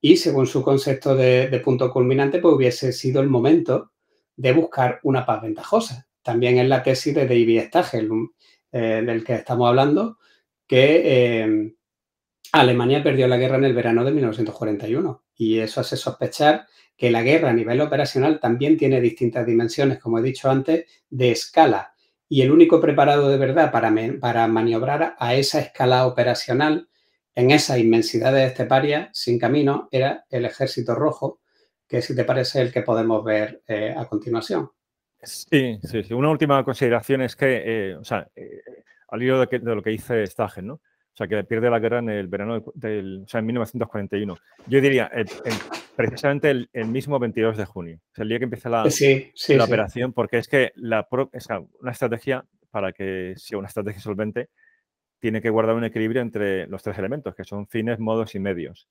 y según su concepto de, de, punto culminante, pues hubiese sido el momento de buscar una paz ventajosa. También es la tesis de David Stagel, eh, del que estamos hablando, que eh, Alemania perdió la guerra en el verano de 1941 y eso hace sospechar que la guerra a nivel operacional también tiene distintas dimensiones, como he dicho antes, de escala. Y el único preparado de verdad para, para maniobrar a esa escala operacional en esa inmensidad de esteparia sin camino era el ejército rojo, que si te parece el que podemos ver eh, a continuación. Sí, sí, sí, Una última consideración es que, eh, o sea, eh, al hilo de, de, lo que dice Stagen, ¿no? O sea, que pierde la guerra en el verano del, o sea, en 1941. Yo diría, el, el, precisamente el, el, mismo 22 de junio, o sea, el día que empieza la, sí, sí, la sí. operación, porque es que la, o sea, una estrategia, para que sea una estrategia solvente, tiene que guardar un equilibrio entre los tres elementos, que son fines, modos y medios.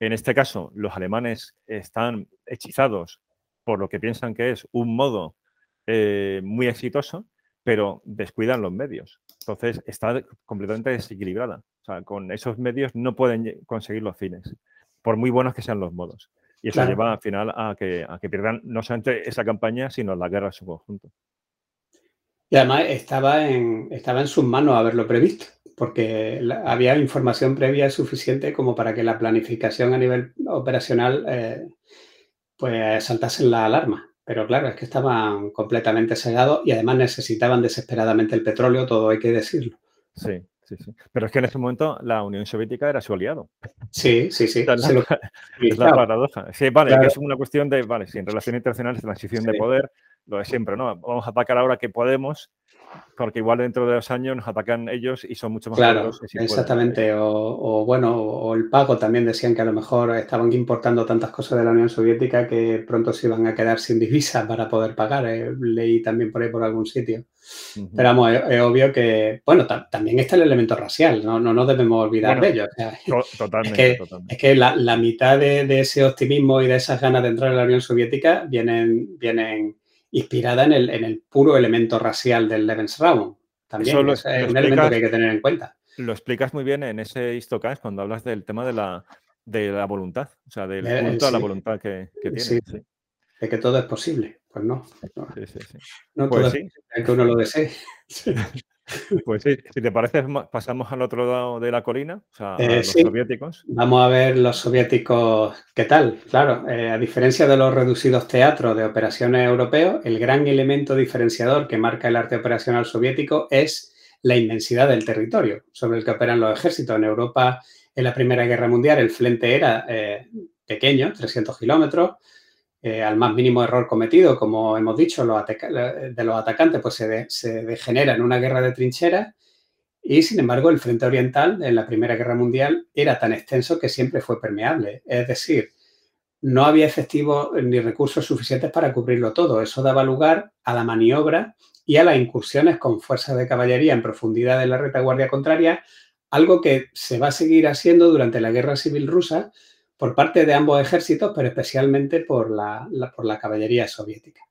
En este caso, los alemanes están hechizados por lo que piensan que es un modo eh, muy exitoso, pero descuidan los medios. Entonces, está completamente desequilibrada. O sea, con esos medios no pueden conseguir los fines, por muy buenos que sean los modos. Y eso lleva al final a que, a que pierdan no solamente esa campaña, sino la guerra en su conjunto. Y además estaba en, estaba en sus manos haberlo previsto, porque había información previa suficiente como para que la planificación a nivel operacional eh, pues saltasen la alarma. Pero claro, es que estaban completamente cegados y además necesitaban desesperadamente el petróleo, todo hay que decirlo. Sí, sí, sí. Pero es que en ese momento la Unión Soviética era su aliado. Sí, sí, sí. <laughs> es la paradoja. Sí, vale, es una cuestión de, vale, sí, en relaciones internacionales, transición de poder, lo de siempre, ¿no? Vamos a atacar ahora que podemos, porque igual dentro de dos años nos atacan ellos y son mucho más claro, exactamente. O, bueno, o el pago también decían que a lo mejor estaban importando tantas cosas de la Unión Soviética que pronto se iban a quedar sin divisas para poder pagar. Eh, leí también por ahí por algún sitio. Pero vamos, es, obvio que, bueno, también está el elemento racial, no, no nos debemos olvidar de ello. totalmente. Es que, la, mitad de, de, ese optimismo y de esas ganas de entrar en la Unión Soviética vienen, vienen inspirada en el, en el puro elemento racial del Lebensraum. También es, un elemento que hay que tener en cuenta. Lo explicas muy bien en ese Histocast cuando hablas del tema de la, de la voluntad, o sea, del eh, culto a la voluntad que, que tiene. Sí. De que todo es posible. Pues no. No, no pues todo es que uno lo desee. <laughs> Pues sí, si te parece, pasamos al otro lado de la colina, o sea, a eh, los soviéticos. Vamos a ver los soviéticos qué tal. Claro, eh, a diferencia de los reducidos teatros de operaciones europeos, el gran elemento diferenciador que marca el arte operacional soviético es la inmensidad del territorio sobre el que operan los ejércitos. En Europa, en la Primera Guerra Mundial, el frente era eh, pequeño, 300 kilómetros. Eh, al más mínimo error cometido, como hemos dicho, de los atacantes, pues se, degenera en una guerra de trincheras. Y sin embargo, el frente oriental en la Primera Guerra Mundial era tan extenso que siempre fue permeable. Es decir, no había efectivos ni recursos suficientes para cubrirlo todo. Eso daba lugar a la maniobra y a las incursiones con fuerzas de caballería en profundidad de la retaguardia contraria, algo que se va a seguir haciendo durante la Guerra Civil Rusa, por parte de ambos ejércitos, pero especialmente por la, por la caballería soviética.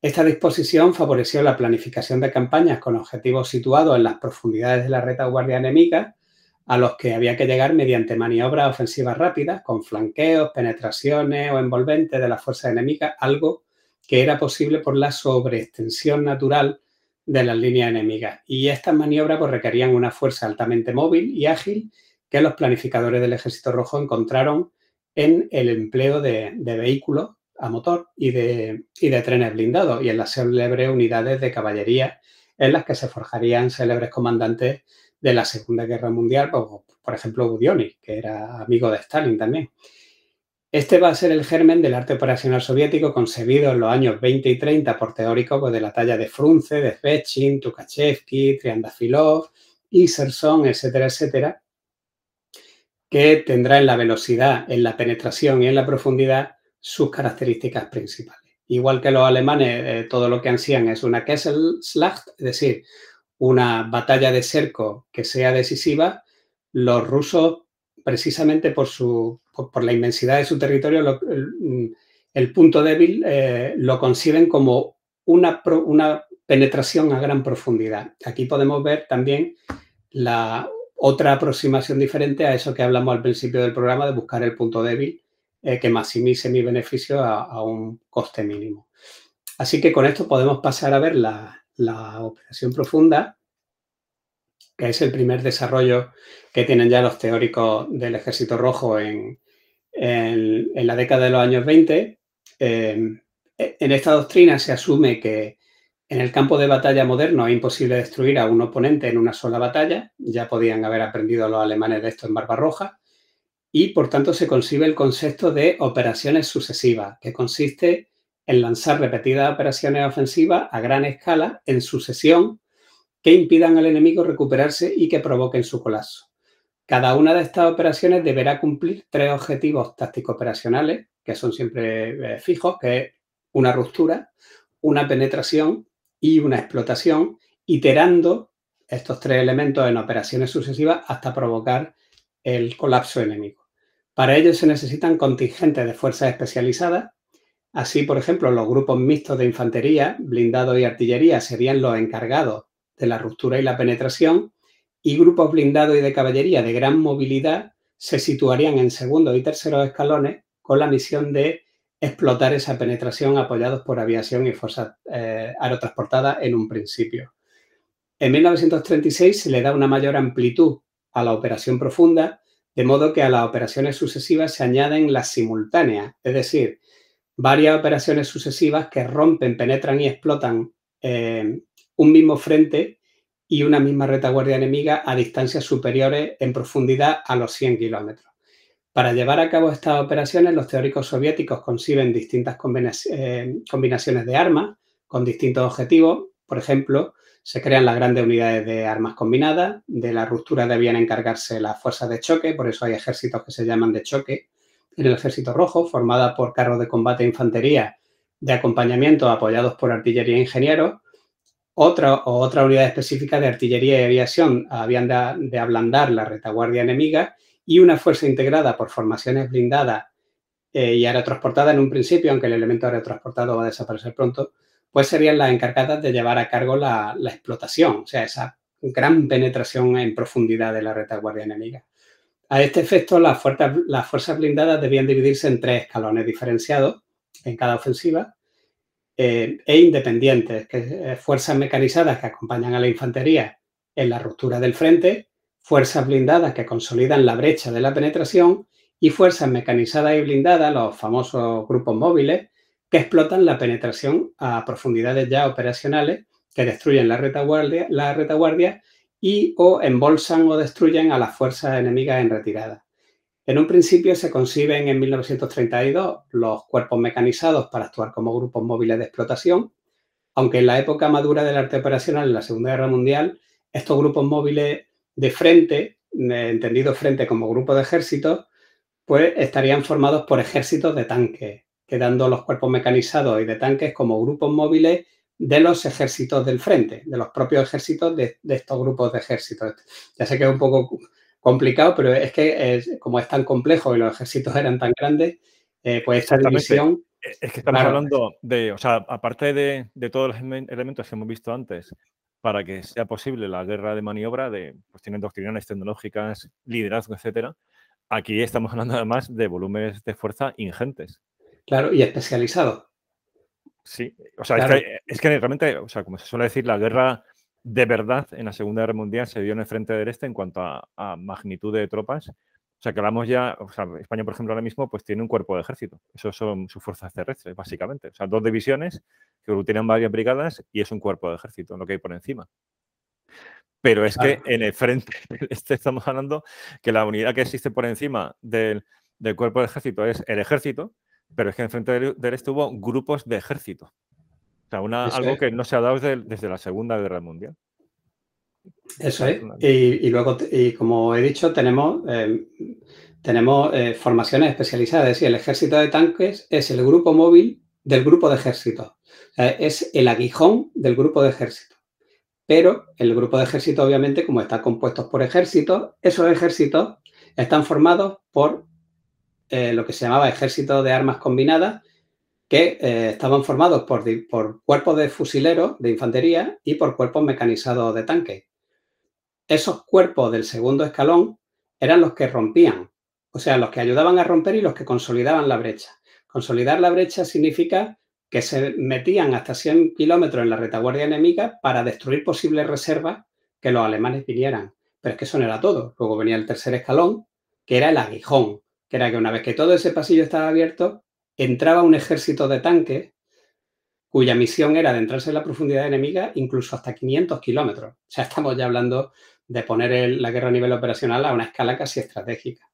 Esta disposición favoreció la planificación de campañas con objetivos situados en las profundidades de la retaguardia enemiga, a los que había que llegar mediante maniobras ofensivas rápidas, con flanqueos, penetraciones o envolventes de las fuerzas enemigas, algo que era posible por la sobreextensión natural de las líneas enemigas. Y estas maniobras pues, requerían una fuerza altamente móvil y ágil que los planificadores del Ejército Rojo encontraron en el empleo de, vehículos a motor y de, trenes blindados y en las célebres unidades de caballería en las que se forjarían célebres comandantes de la Segunda Guerra Mundial, por ejemplo Budioni, que era amigo de Stalin también. Este va a ser el germen del arte operacional soviético concebido en los años 20 y 30 por teóricos pues, de la talla de Frunze, de Svechin, Tukhachevsky, Triandafilov, Iserson, etcétera, etcétera, que tendrá en la velocidad, en la penetración y en la profundidad sus características principales. Igual que los alemanes, eh, todo lo que ansían es una Kesselschlacht, es decir, una batalla de cerco que sea decisiva, los rusos, precisamente por, su, por la inmensidad de su territorio, el, punto débil eh, lo conciben como una, una penetración a gran profundidad. Aquí podemos ver también la, otra aproximación diferente a eso que hablamos al principio del programa de buscar el punto débil eh, que maximice mi beneficio a, un coste mínimo. Así que con esto podemos pasar a ver la, operación profunda, que es el primer desarrollo que tienen ya los teóricos del Ejército Rojo en, la década de los años 20. Eh, en esta doctrina se asume que en el campo de batalla moderno es imposible destruir a un oponente en una sola batalla, ya podían haber aprendido los alemanes de esto en Barbarroja, y por tanto se concibe el concepto de operaciones sucesivas, que consiste en lanzar repetidas operaciones ofensivas a gran escala en sucesión que impidan al enemigo recuperarse y que provoquen su colapso. Cada una de estas operaciones deberá cumplir tres objetivos táctico-operacionales, que son siempre eh, fijos, que una ruptura, una penetración y una explotación, iterando estos tres elementos en operaciones sucesivas hasta provocar el colapso enemigo. Para ello se necesitan contingentes de fuerzas especializadas. Así, por ejemplo, los grupos mixtos de infantería, blindados y artillería serían los encargados de la ruptura y la penetración y grupos blindados y de caballería de gran movilidad se situarían en segundos y terceros escalones con la misión de explotar esa penetración apoyados por aviación y fuerzas eh, aerotransportadas en un principio. En 1936 se le da una mayor amplitud a la operación profunda, de modo que a las operaciones sucesivas se añaden las simultáneas, es decir, varias operaciones sucesivas que rompen, penetran y explotan eh, un mismo frente y una misma retaguardia enemiga a distancias superiores en profundidad a los 100 kilómetros. Para llevar a cabo estas operaciones, los teóricos soviéticos conciben distintas eh, combinaciones de armas con distintos objetivos. Por ejemplo, se crean las grandes unidades de armas combinadas. De la ruptura debían encargarse las fuerzas de choque, por eso hay ejércitos que se llaman de choque. En el ejército rojo, formada por carros de combate e infantería de acompañamiento apoyados por artillería e ingenieros. Otra, o otra unidad específica de artillería y aviación habían de ablandar la retaguardia enemiga y una fuerza integrada por formaciones blindadas eh, y aerotransportada en un principio, aunque el elemento aerotransportado va a desaparecer pronto, pues serían las encargadas de llevar a cargo la, explotación, o sea, esa gran penetración en profundidad de la retaguardia enemiga. A este efecto, las fuerzas, las fuerzas blindadas debían dividirse en tres escalones diferenciados en cada ofensiva eh, e independientes, que, fuerzas mecanizadas que acompañan a la infantería en la ruptura del frente, fuerzas blindadas que consolidan la brecha de la penetración y fuerzas mecanizadas y blindadas, los famosos grupos móviles, que explotan la penetración a profundidades ya operacionales que destruyen la retaguardia, la retaguardia y o embolsan o destruyen a las fuerzas enemigas en retirada. En un principio se conciben en 1932 los cuerpos mecanizados para actuar como grupos móviles de explotación, aunque en la época madura del arte operacional en la Segunda Guerra Mundial, estos grupos móviles de frente, entendido frente como grupo de ejércitos, pues estarían formados por ejércitos de tanques, quedando los cuerpos mecanizados y de tanques como grupos móviles de los ejércitos del frente, de los propios ejércitos de, estos grupos de ejércitos. Ya sé que es un poco complicado, pero es que como es tan complejo y los ejércitos eran tan grandes, eh, pues esta división... Es que estamos hablando de, o sea, aparte de, de, todos los elementos que hemos visto antes, para que sea posible la guerra de maniobra de cuestiones doctrinales, tecnológicas, liderazgo, etcétera. Aquí estamos hablando además de volúmenes de fuerza ingentes. Claro, y especializado. Sí, o sea, es, que, realmente, o sea, como se suele decir, la guerra de verdad en la Segunda Guerra Mundial se dio en el frente del Este en cuanto a, magnitud de tropas. O sea, que hablamos ya, o sea, España, por ejemplo, ahora mismo, pues tiene un cuerpo de ejército. Eso son sus fuerzas terrestres, básicamente. O sea, dos divisiones que tienen varias brigadas y es un cuerpo de ejército, lo que hay por encima. Pero es que en el frente <laughs> este estamos hablando que la unidad que existe por encima del, cuerpo de ejército es el ejército, pero es que en frente del, este hubo grupos de ejército. O sea, una, algo que no se ha dado desde, la Segunda Guerra Mundial. Eso es. Y, luego, y como he dicho, tenemos, eh, tenemos eh, formaciones especializadas. Es decir, el ejército de tanques es el grupo móvil del grupo de ejército. es el aguijón del grupo de ejército. Pero el grupo de ejército, obviamente, como está compuesto por ejércitos, esos ejércitos están formados por eh, lo que se llamaba ejército de armas combinadas, que eh, estaban formados por, por, cuerpos de fusileros de infantería y por cuerpos mecanizados de tanque. Esos cuerpos del segundo escalón eran los que rompían, o sea, los que ayudaban a romper y los que consolidaban la brecha. Consolidar la brecha significa que se metían hasta 100 kilómetros en la retaguardia enemiga para destruir posibles reservas que los alemanes vinieran. Pero es que eso no era todo. Luego venía el tercer escalón, que era el aguijón, que era que una vez que todo ese pasillo estaba abierto, entraba un ejército de tanques cuya misión era adentrarse en la profundidad enemiga incluso hasta 500 kilómetros. O sea, estamos ya hablando de poner la guerra a nivel operacional a una escala casi estratégica.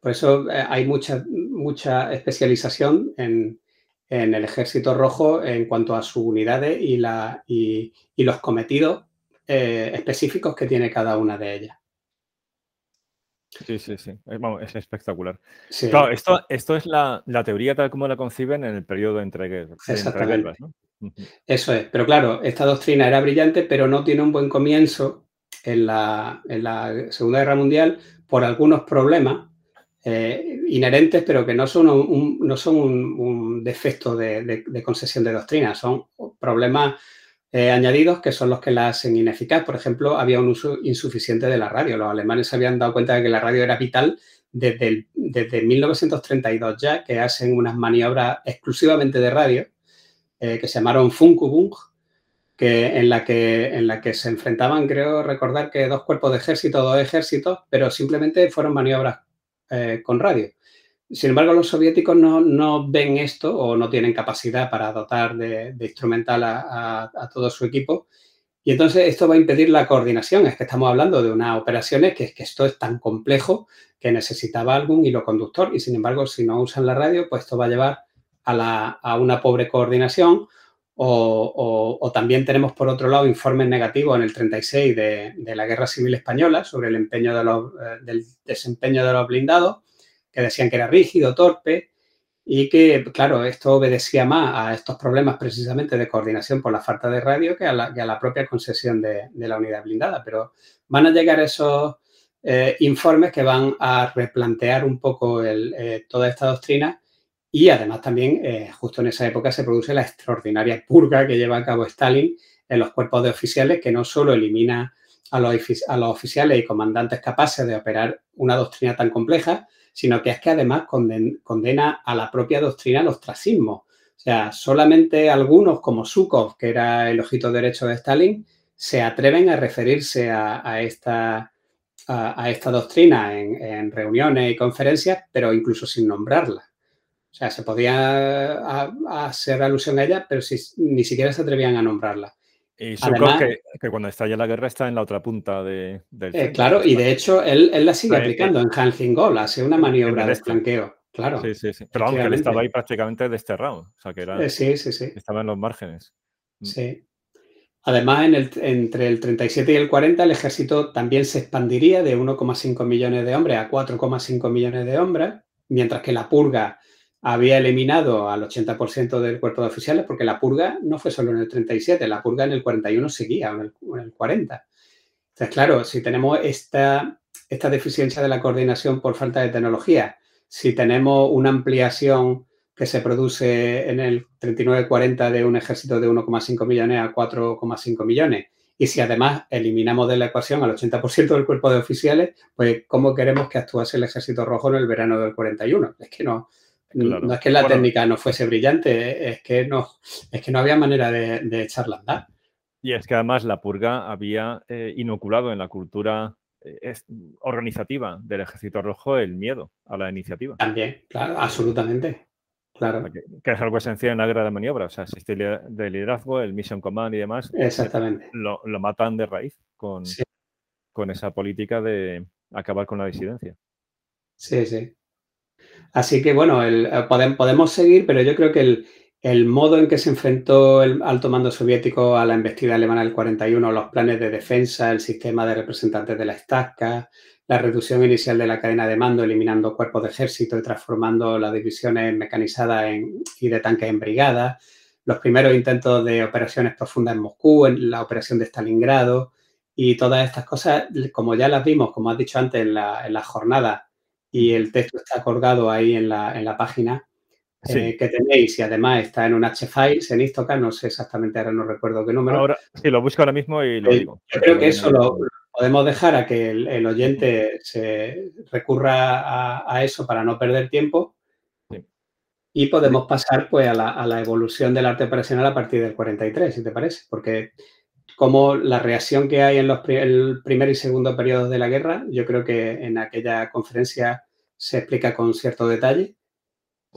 Por eso eh, hay mucha, mucha especialización en, el ejército rojo en cuanto a sus unidades y, la, y, los cometidos eh, específicos que tiene cada una de ellas. Sí, sí, sí. Es, espectacular. Claro, esto, esto es la, teoría tal como la conciben en el periodo entre guerras. Exactamente. Eso es. Pero claro, esta doctrina era brillante, pero no tiene un buen comienzo en la, en la Segunda Guerra Mundial por algunos problemas eh, inherentes, pero que no son un, no son un, defecto de, concesión de doctrina, son problemas eh, añadidos que son los que la hacen ineficaz. Por ejemplo, había un uso insuficiente de la radio. Los alemanes se habían dado cuenta de que la radio era vital desde, desde 1932 ya, que hacen unas maniobras exclusivamente de radio, eh, que se llamaron Funkubung, que en, la que, en la que se enfrentaban, creo recordar que dos cuerpos de ejército, dos ejércitos, pero simplemente fueron maniobras eh, con radio. Sin embargo, los soviéticos no, ven esto o no tienen capacidad para dotar de, instrumental a, todo su equipo. Y entonces esto va a impedir la coordinación. Es que estamos hablando de unas operaciones que, que esto es tan complejo que necesitaba algún hilo conductor. Y sin embargo, si no usan la radio, pues esto va a llevar a, una pobre coordinación. O, también tenemos, por otro lado, informes negativos en el 36 de, la Guerra Civil Española sobre el empeño de los, eh, desempeño de los blindados que decían que era rígido, torpe y que, claro, esto obedecía más a estos problemas precisamente de coordinación por la falta de radio que a la, propia concesión de, la unidad blindada. Pero van a llegar esos eh, informes que van a replantear un poco eh, toda esta doctrina y además también eh, justo en esa época se produce la extraordinaria purga que lleva a cabo Stalin en los cuerpos de oficiales que no solo elimina a los, a los oficiales y comandantes capaces de operar una doctrina tan compleja, sino que es que además condena a la propia doctrina al ostracismo. O sea, solamente algunos, como Zhukov, que era el ojito derecho de Stalin, se atreven a referirse a, esta, a, esta, doctrina en, reuniones y conferencias, pero incluso sin nombrarla. O sea, se podía hacer alusión a ella, pero ni siquiera se atrevían a nombrarla. Y Además, que, que, cuando estalla la guerra está en la otra punta de, del. Eh, claro, y de hecho él, él la sigue aplicando en Hanjin-Gol, hace una maniobra de este. flanqueo. Claro. Sí, sí, sí. Pero aunque él estaba ahí prácticamente desterrado. O sea, que era. Eh, sí, sí, sí. Estaba en los márgenes. Mm. Sí. Además, en el, entre el 37 y el 40, el ejército también se expandiría de 1,5 millones de hombres a 4,5 millones de hombres, mientras que la purga había eliminado al 80% del cuerpo de oficiales porque la purga no fue solo en el 37, la purga en el 41 seguía, en el, en el 40. Entonces, claro, si tenemos esta, esta deficiencia de la coordinación por falta de tecnología, si tenemos una ampliación que se produce en el 39-40 de un ejército de 1,5 millones a 4,5 millones, y si además eliminamos de la ecuación al 80% del cuerpo de oficiales, pues ¿cómo queremos que actuase el ejército rojo en el verano del 41? Es que no, no es que la técnica no fuese brillante, es que no, es que no había manera de, echarla a andar. Y es que además la purga había eh, inoculado en la cultura eh, organizativa del Ejército Rojo el miedo a la iniciativa. También, claro, absolutamente. Claro. Que, es algo esencial en la guerra de maniobra. O sea, el sistema de liderazgo, el mission command y demás. Exactamente. Lo, matan de raíz con, con esa política de acabar con la disidencia. Sí, sí. Así que, bueno, eh, podemos seguir, pero yo creo que el, modo en que se enfrentó el alto mando soviético a la embestida alemana del 41, los planes de defensa, el sistema de representantes de la estaca, la reducción inicial de la cadena de mando, eliminando cuerpos de ejército y transformando las divisiones mecanizadas y de tanques en brigadas, los primeros intentos de operaciones profundas en Moscú, en la operación de Stalingrado y todas estas cosas, como ya las vimos, como has dicho antes, en la, en la jornada y el texto está colgado ahí en la, página eh, que tenéis y además está en un H-Files en Istocast, no sé exactamente, ahora no recuerdo qué número. Ahora sí, lo busco ahora mismo y lo eh, digo. Yo creo que eso lo, podemos dejar a que el, oyente se recurra a, eso para no perder tiempo. Y podemos pasar pues a la, a la, evolución del arte operacional a partir del 43, si te parece, porque como la reacción que hay en los el primer y segundo periodos de la guerra, yo creo que en aquella conferencia se explica con cierto detalle.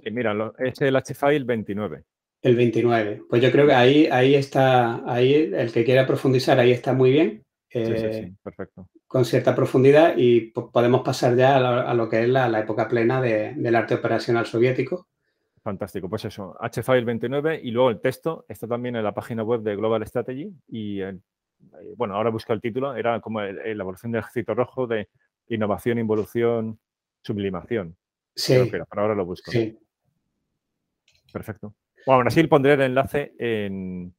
Sí, mira, es el H-File 29. El 29. Pues yo creo que ahí, ahí está, ahí el que quiera profundizar, ahí está muy bien. sí, sí, sí, eh, perfecto. Con cierta profundidad y podemos pasar ya a lo, que es la, época plena del arte operacional soviético. Fantástico, pues eso, H-File 29 y luego el texto está también en la página web de Global Strategy y eh, bueno, ahora busco el título, era como la evolución del ejército rojo de innovación, involución, sublimación. Sí. pero ahora lo busco. Sí. Perfecto. Bueno, así pondré el enlace en,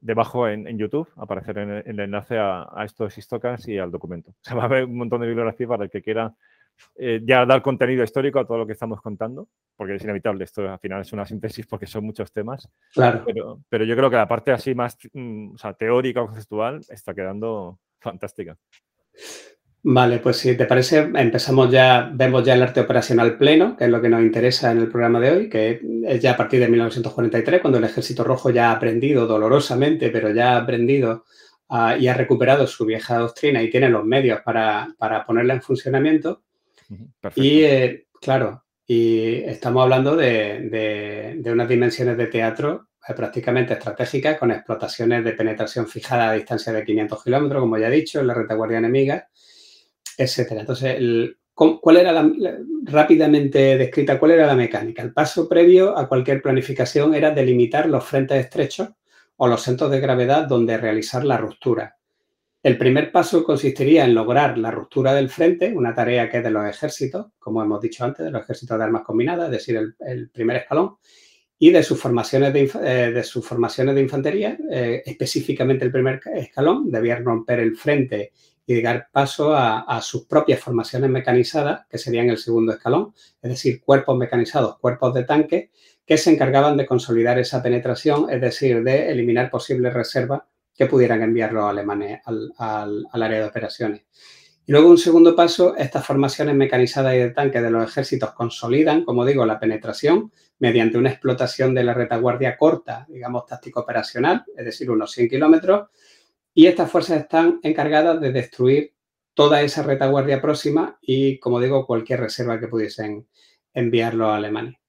debajo en, YouTube, aparecer en el, enlace a, estos histocas y al documento. <laughs> O sea, va a haber un montón de bibliografía para el que quiera eh, ya dar contenido histórico a todo lo que estamos contando, porque es inevitable, esto al final es una síntesis porque son muchos temas. Claro. Pero, yo creo que la parte así más mm, teórica o conceptual está quedando fantástica. Vale, pues si te parece, empezamos ya, vemos ya el arte operacional pleno, que es lo que nos interesa en el programa de hoy, que es ya a partir de 1943, cuando el Ejército Rojo ya ha aprendido dolorosamente, pero ya ha aprendido ah, y ha recuperado su vieja doctrina y tiene los medios para, ponerla en funcionamiento. Y eh, claro, y estamos hablando de, unas dimensiones de teatro eh, prácticamente estratégicas, con explotaciones de penetración fijada a distancia de 500 kilómetros, como ya he dicho, en la retaguardia enemiga etcétera. Entonces, ¿cuál era la, rápidamente descrita, cuál era la mecánica? El paso previo a cualquier planificación era delimitar los frentes estrechos o los centros de gravedad donde realizar la ruptura. El primer paso consistiría en lograr la ruptura del frente, una tarea que es de los ejércitos, como hemos dicho antes, de los ejércitos de armas combinadas, es decir, el, primer escalón, y de sus formaciones de, eh, sus formaciones de infantería, eh, específicamente el primer escalón, debía romper el frente y dar paso a, sus propias formaciones mecanizadas, que serían el segundo escalón, es decir, cuerpos mecanizados, cuerpos de tanque, que se encargaban de consolidar esa penetración, es decir, de eliminar posibles reservas que pudieran enviar los alemanes al, al área de operaciones. Y luego, un segundo paso, estas formaciones mecanizadas y de tanque de los ejércitos consolidan, como digo, la penetración mediante una explotación de la retaguardia corta, digamos, táctico operacional, es decir, unos 100 kilómetros, y estas fuerzas están encargadas de destruir toda esa retaguardia próxima y, como digo, cualquier reserva que pudiesen enviarlo a Alemania.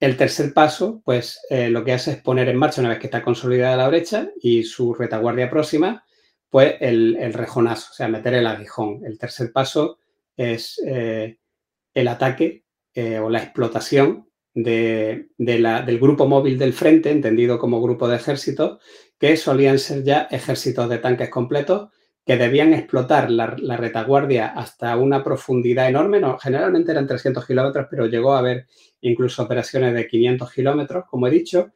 El tercer paso, pues eh, lo que hace es poner en marcha, una vez que está consolidada la brecha y su retaguardia próxima, pues el, rejonazo, o sea, meter el aguijón. El tercer paso es eh, el ataque eh, o la explotación de, del grupo móvil del frente, entendido como grupo de ejército, que solían ser ya ejércitos de tanques completos que debían explotar la, retaguardia hasta una profundidad enorme, no, generalmente eran 300 kilómetros, pero llegó a haber incluso operaciones de 500 kilómetros, como he dicho,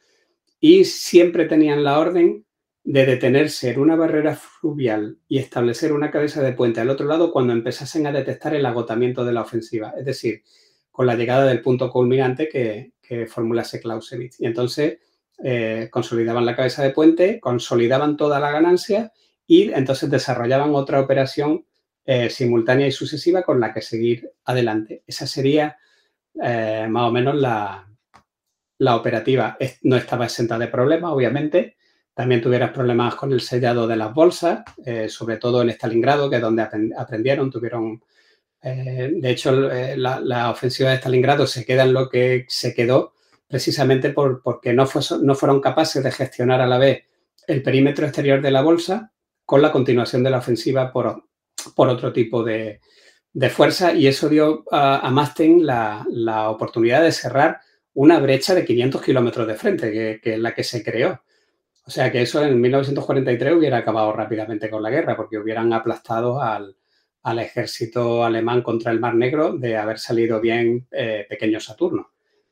y siempre tenían la orden de detenerse en una barrera fluvial y establecer una cabeza de puente al otro lado cuando empezasen a detectar el agotamiento de la ofensiva, es decir, con la llegada del punto culminante que, que formulase Clausewitz. Y entonces eh, consolidaban la cabeza de puente, consolidaban toda la ganancia y entonces desarrollaban otra operación eh, simultánea y sucesiva con la que seguir adelante. Esa sería eh, más o menos la, la operativa. No estaba exenta de problemas, obviamente. También tuvieras problemas con el sellado de las bolsas, sobre todo en Stalingrado, que es donde aprendieron, tuvieron... de hecho, la, la, ofensiva de Stalingrado se queda en lo que se quedó precisamente por, porque no, no fueron capaces de gestionar a la vez el perímetro exterior de la bolsa con la continuación de la ofensiva por, por otro tipo de, fuerza y eso dio a, a Masten la, oportunidad de cerrar una brecha de 500 kilómetros de frente, que, es la que se creó. O sea que eso en 1943 hubiera acabado rápidamente con la guerra, porque hubieran aplastado al, ejército alemán contra el Mar Negro de haber salido bien eh, pequeño Saturno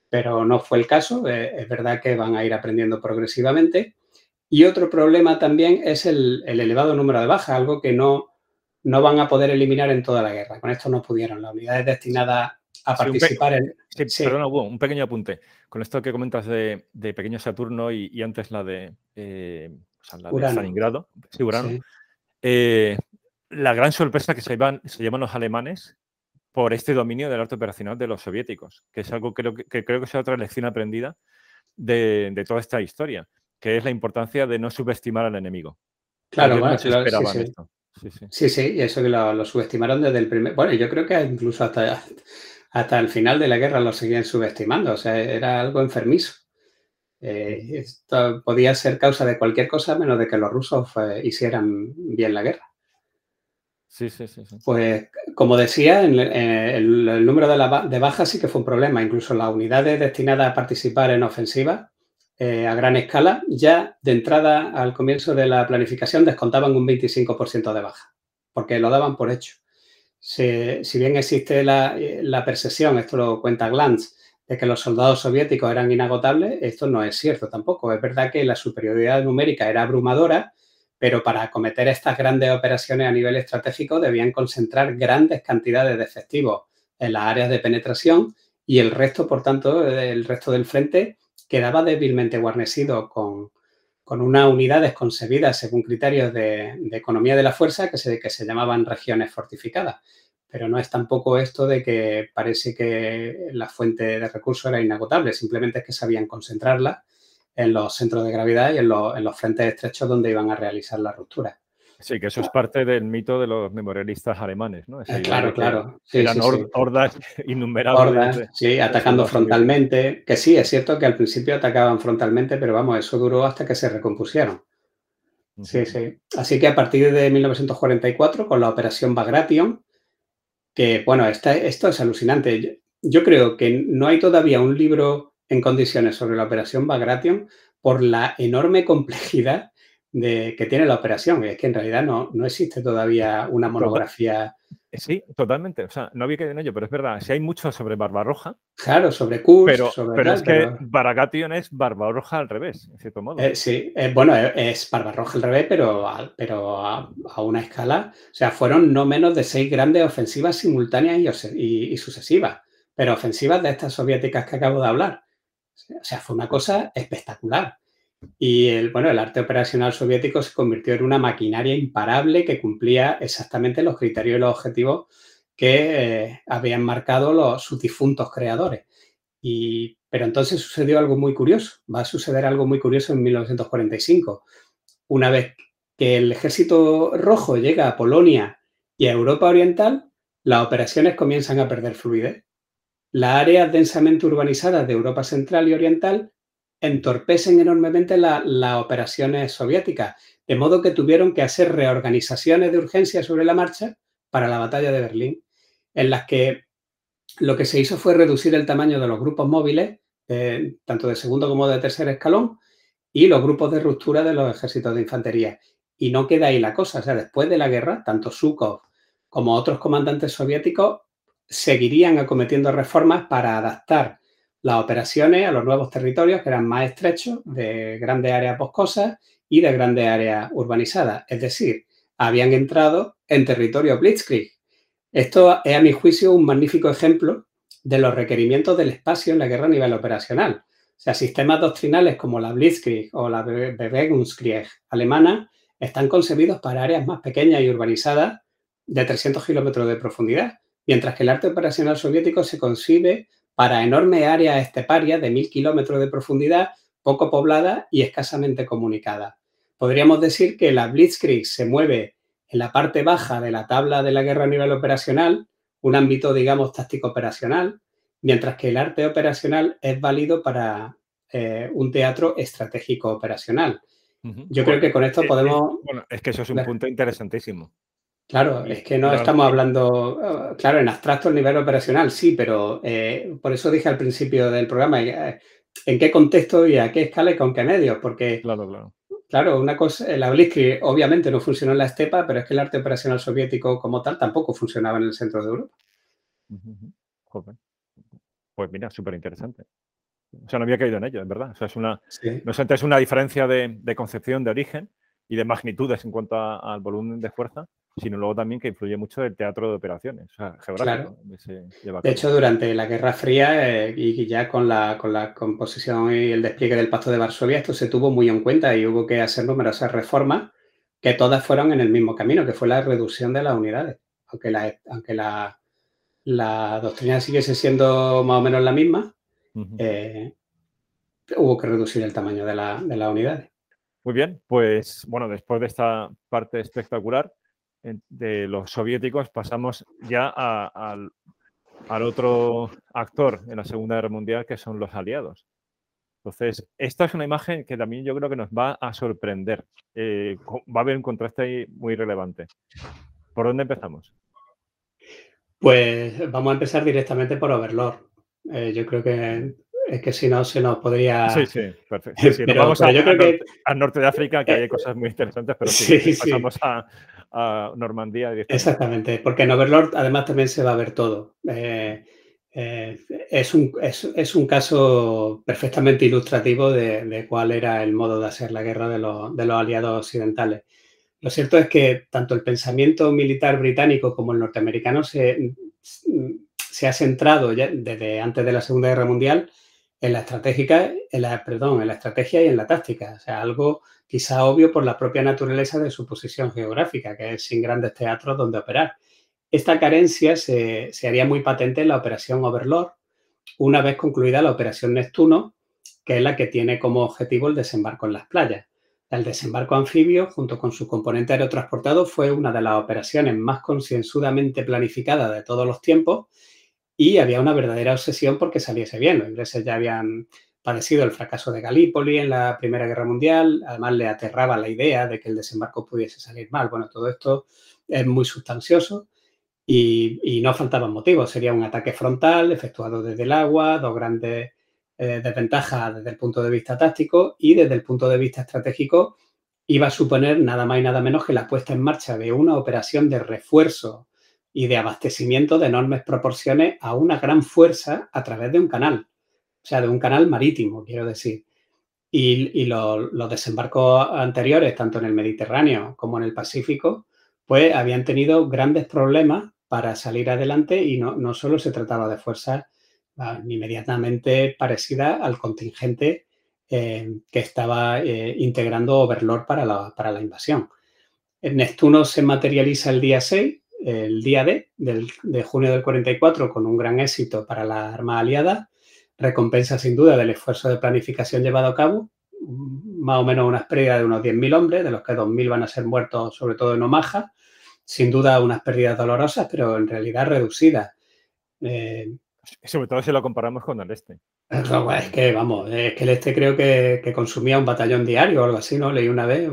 pero no fue el caso. Eh, es verdad que van a ir aprendiendo progresivamente. Y otro problema también es el, elevado número de bajas, algo que no, no van a poder eliminar en toda la guerra. Con esto no pudieron. Las unidades destinadas a participar en... Sí, Perdona, un pequeño apunte. Con esto que comentas de, Pequeño Saturno y, antes la de, eh, Stalingrado, eh, la gran sorpresa que se llevan, se llevan los alemanes por este dominio del arte operacional de los soviéticos, que es algo que creo que, creo que es otra lección aprendida de, toda esta historia, que es la importancia de no subestimar al enemigo. Claro, bueno, sí, sí. sí, y eso que lo, subestimaron desde el primer... Bueno, yo creo que incluso hasta, hasta el final de la guerra lo seguían subestimando, o sea, era algo enfermizo. Eh, esto podía ser causa de cualquier cosa menos de que los rusos eh, hicieran bien la guerra. Sí, sí, sí, Pues, como decía, el, número de, bajas sí que fue un problema. Incluso las unidades destinadas a participar en ofensiva eh, a gran escala, ya de entrada al comienzo de la planificación descontaban un 25% de baja, porque lo daban por hecho. Si, bien existe la, percepción, esto lo cuenta Glantz, de que los soldados soviéticos eran inagotables, esto no es cierto tampoco. Es verdad que la superioridad numérica era abrumadora, pero para acometer estas grandes operaciones a nivel estratégico debían concentrar grandes cantidades de efectivos en las áreas de penetración y el resto, por tanto, el resto del frente quedaba débilmente guarnecido con, unas unidades concebidas según criterios de, economía de la fuerza que se, que se llamaban regiones fortificadas. Pero no es tampoco esto de que parece que la fuente de recursos era inagotable, simplemente es que sabían concentrarla en los centros de gravedad y en los, en los frentes estrechos donde iban a realizar la ruptura. Sí, que eso es parte del mito de los memorialistas alemanes, ¿no? Eh, claro, claro. eran hordas <laughs> innumerables. Hordas, sí, atacando frontalmente. Que sí, es cierto que al principio atacaban frontalmente, pero vamos, eso duró hasta que se recompusieron. Sí, sí. Así que a partir de 1944, con la operación Bagration, que, bueno, esto es alucinante. Yo, creo que no hay todavía un libro en condiciones sobre la operación Bagration por la enorme complejidad de, que tiene la operación. Es que en realidad no, no existe todavía una monografía. Sí, totalmente. O sea, no había que en ello, pero es verdad. Si hay mucho sobre Barbarroja. Claro, sobre Kurz. Pero, sobre pero es que Baragation es Barbarroja al revés, en cierto modo. Eh, sí, eh, bueno, eh, es Barbarroja al revés, pero, a, pero a, una escala. O sea, fueron no menos de seis grandes ofensivas simultáneas y, y sucesivas. Pero ofensivas de estas soviéticas que acabo de hablar. O sea, fue una cosa espectacular. Y el, bueno, el arte operacional soviético se convirtió en una maquinaria imparable que cumplía exactamente los criterios y los objetivos que eh, habían marcado los, sus difuntos creadores. Y, pero entonces sucedió algo muy curioso. Va a suceder algo muy curioso en 1945. Una vez que el ejército rojo llega a Polonia y a Europa Oriental, las operaciones comienzan a perder fluidez. Las áreas densamente urbanizadas de Europa Central y Oriental entorpecen enormemente las operaciones soviéticas, de modo que tuvieron que hacer reorganizaciones de urgencia sobre la marcha para la batalla de Berlín, en las que lo que se hizo fue reducir el tamaño de los grupos móviles, tanto de segundo como de tercer escalón, y los grupos de ruptura de los ejércitos de infantería. Y no queda ahí la cosa, o sea, después de la guerra, tanto Zhukov como otros comandantes soviéticos seguirían acometiendo reformas para adaptar las operaciones a los nuevos territorios que eran más estrechos, de grandes áreas boscosas y de grandes áreas urbanizadas. Es decir, habían entrado en territorio Blitzkrieg. Esto es, a mi juicio, un magnífico ejemplo de los requerimientos del espacio en la guerra a nivel operacional. O sea, sistemas doctrinales como la Blitzkrieg o la Bewegungskrieg alemana están concebidos para áreas más pequeñas y urbanizadas de 300 kilómetros de profundidad, mientras que el arte operacional soviético se concibe para enormes áreas esteparias de mil kilómetros de profundidad, poco poblada y escasamente comunicada. Podríamos decir que la Blitzkrieg se mueve en la parte baja de la tabla de la guerra a nivel operacional, un ámbito, digamos, táctico operacional, mientras que el arte operacional es válido para eh, un teatro estratégico operacional. Yo creo que con esto podemos... Bueno, es que eso es un punto interesantísimo. Claro, es que no estamos hablando, eh, claro, en abstracto el nivel operacional, sí, pero eh, por eso dije al principio del programa, eh, en qué contexto y a qué escala y con qué medios, porque, claro, claro. claro una cosa, la Blitzkrieg obviamente no funcionó en la estepa, pero es que el arte operacional soviético como tal tampoco funcionaba en el centro de Europa. Pues mira, súper interesante. O sea, no había caído en ello, es verdad. O sea, es una, no es una diferencia de, de, concepción, de origen y de magnitudes en cuanto al volumen de fuerza, sino luego también que influye mucho el teatro de operaciones, o sea, geográfico. De hecho, durante la Guerra Fría eh, y ya con la, con la composición y el despliegue del Pacto de Varsovia, esto se tuvo muy en cuenta y hubo que hacer numerosas reformas que todas fueron en el mismo camino, que fue la reducción de las unidades. Aunque la, aunque la, la doctrina siguiese siendo más o menos la misma, eh, hubo que reducir el tamaño de, la, de las unidades. Muy bien, pues bueno, después de esta parte espectacular, de los soviéticos pasamos ya al, otro actor en la Segunda Guerra Mundial, que son los aliados. Entonces, esta es una imagen que también yo creo que nos va a sorprender. Eh, va a haber un contraste ahí muy relevante. ¿Por dónde empezamos? Pues vamos a empezar directamente por Overlord. Eh, yo creo que es que si no se nos podría. Sí, sí, perfecto. <laughs> vamos a, yo creo que... al norte de África, que hay cosas muy interesantes, pero sí, pasamos a, a Normandía. Exactamente, porque en Overlord además también se va a ver todo. Eh, eh, es, un, es, un, caso perfectamente ilustrativo de, cuál era el modo de hacer la guerra de los, de los aliados occidentales. Lo cierto es que tanto el pensamiento militar británico como el norteamericano se, se ha centrado ya desde antes de la Segunda Guerra Mundial en la estratégica, en la, perdón, en la estrategia y en la táctica. O sea, algo quizá obvio por la propia naturaleza de su posición geográfica, que es sin grandes teatros donde operar. Esta carencia se, haría muy patente en la operación Overlord, una vez concluida la operación Neptuno, que es la que tiene como objetivo el desembarco en las playas. El desembarco anfibio, junto con su componente aerotransportado, fue una de las operaciones más concienzudamente planificadas de todos los tiempos y había una verdadera obsesión porque saliese bien. Los ingleses ya habían padecido el fracaso de Galípoli en la Primera Guerra Mundial, además le aterraba la idea de que el desembarco pudiese salir mal. Bueno, todo esto es muy sustancioso y, no faltaban motivos. Sería un ataque frontal efectuado desde el agua, dos grandes eh, desventajas desde el punto de vista táctico y desde el punto de vista estratégico iba a suponer nada más y nada menos que la puesta en marcha de una operación de refuerzo y de abastecimiento de enormes proporciones a una gran fuerza a través de un canal, o sea, de un canal marítimo, quiero decir. Y, los, desembarcos anteriores, tanto en el Mediterráneo como en el Pacífico, pues habían tenido grandes problemas para salir adelante y no, no solo se trataba de fuerzas ah, inmediatamente parecidas al contingente eh, que estaba eh, integrando Overlord para la, para la invasión. Neptuno se materializa el día 6 el día D de junio del 44 con un gran éxito para la Armada Aliada, recompensa sin duda del esfuerzo de planificación llevado a cabo, más o menos unas pérdidas de unos 10.000 hombres, de los que 2.000 van a ser muertos sobre todo en Omaha, sin duda unas pérdidas dolorosas, pero en realidad reducidas. Eh, sobre todo si lo comparamos con el este. <laughs> es que, vamos, es que el este creo que, consumía un batallón diario o algo así, ¿no? Leí una vez.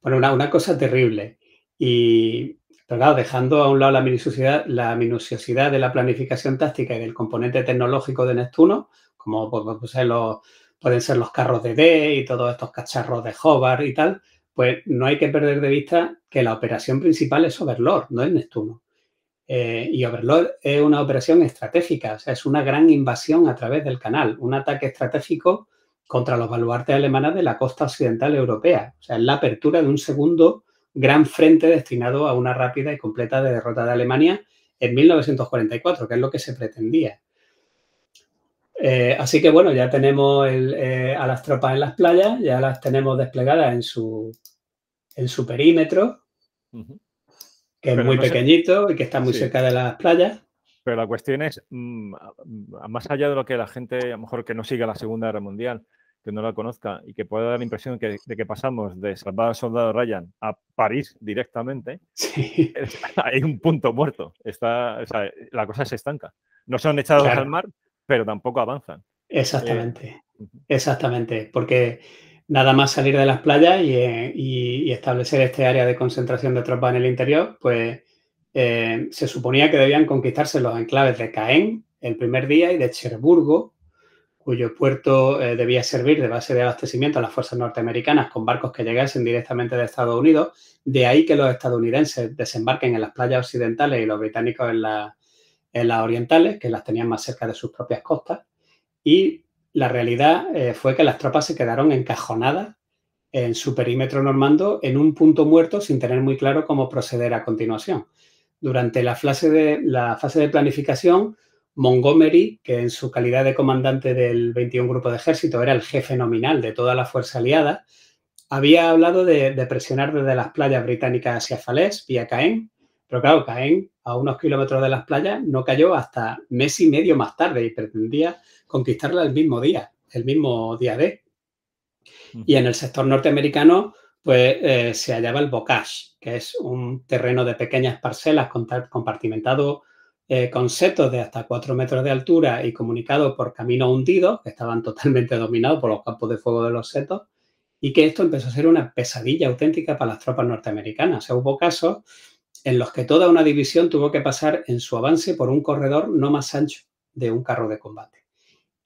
Bueno, una, una cosa terrible. Y, pero dejando a un lado la minuciosidad, la minuciosidad de la planificación táctica y del componente tecnológico de Neptuno, como pueden ser los, pueden ser los carros de D y todos estos cacharros de Hobart y tal, pues no hay que perder de vista que la operación principal es Overlord, no es Neptuno. Eh, y Overlord es una operación estratégica, o sea, es una gran invasión a través del canal, un ataque estratégico contra los baluartes alemanes de la costa occidental europea. O sea, es la apertura de un segundo gran frente destinado a una rápida y completa derrota de Alemania en 1944, que es lo que se pretendía. Eh, así que bueno, ya tenemos eh, a las tropas en las playas, ya las tenemos desplegadas en su, en su perímetro, que es muy pequeñito y que está muy cerca de las playas. Pero la cuestión es, mm, más allá de lo que la gente, a lo mejor que no siga la Segunda Guerra Mundial, que no la conozca y que pueda dar la impresión de que pasamos de salvar al soldado Ryan a París directamente, <laughs> hay un punto muerto. Está, la cosa se estanca. No son echados al mar, pero tampoco avanzan. Exactamente, eh, exactamente, porque nada más salir de las playas eh, y, establecer este área de concentración de tropas en el interior, pues eh, se suponía que debían conquistarse los enclaves de Caen el primer día y de Cherburgo cuyo puerto eh, debía servir de base de abastecimiento a las fuerzas norteamericanas con barcos que llegasen directamente de Estados Unidos. De ahí que los estadounidenses desembarquen en las playas occidentales y los británicos en, las orientales, que las tenían más cerca de sus propias costas. Y la realidad eh, fue que las tropas se quedaron encajonadas en su perímetro normando en un punto muerto sin tener muy claro cómo proceder a continuación. Durante la fase de, la fase de planificación, Montgomery, que en su calidad de comandante del 21 Grupo de Ejército era el jefe nominal de toda la fuerza aliada, había hablado de, presionar desde las playas británicas hacia Falaise, vía Caen, pero claro, Caen, a unos kilómetros de las playas, no cayó hasta mes y medio más tarde y pretendía conquistarla el mismo día, el mismo día de. Y en el sector norteamericano, pues eh, se hallaba el Bocage, que es un terreno de pequeñas parcelas compartimentado eh, con setos de hasta 4 metros de altura y comunicados por caminos hundidos, que estaban <laughs> totalmente dominados por los campos de fuego de los setos, y que esto empezó a ser una pesadilla auténtica para las tropas norteamericanas. hubo casos en los que toda una división tuvo que pasar en su avance por un corredor no más ancho de un carro de combate.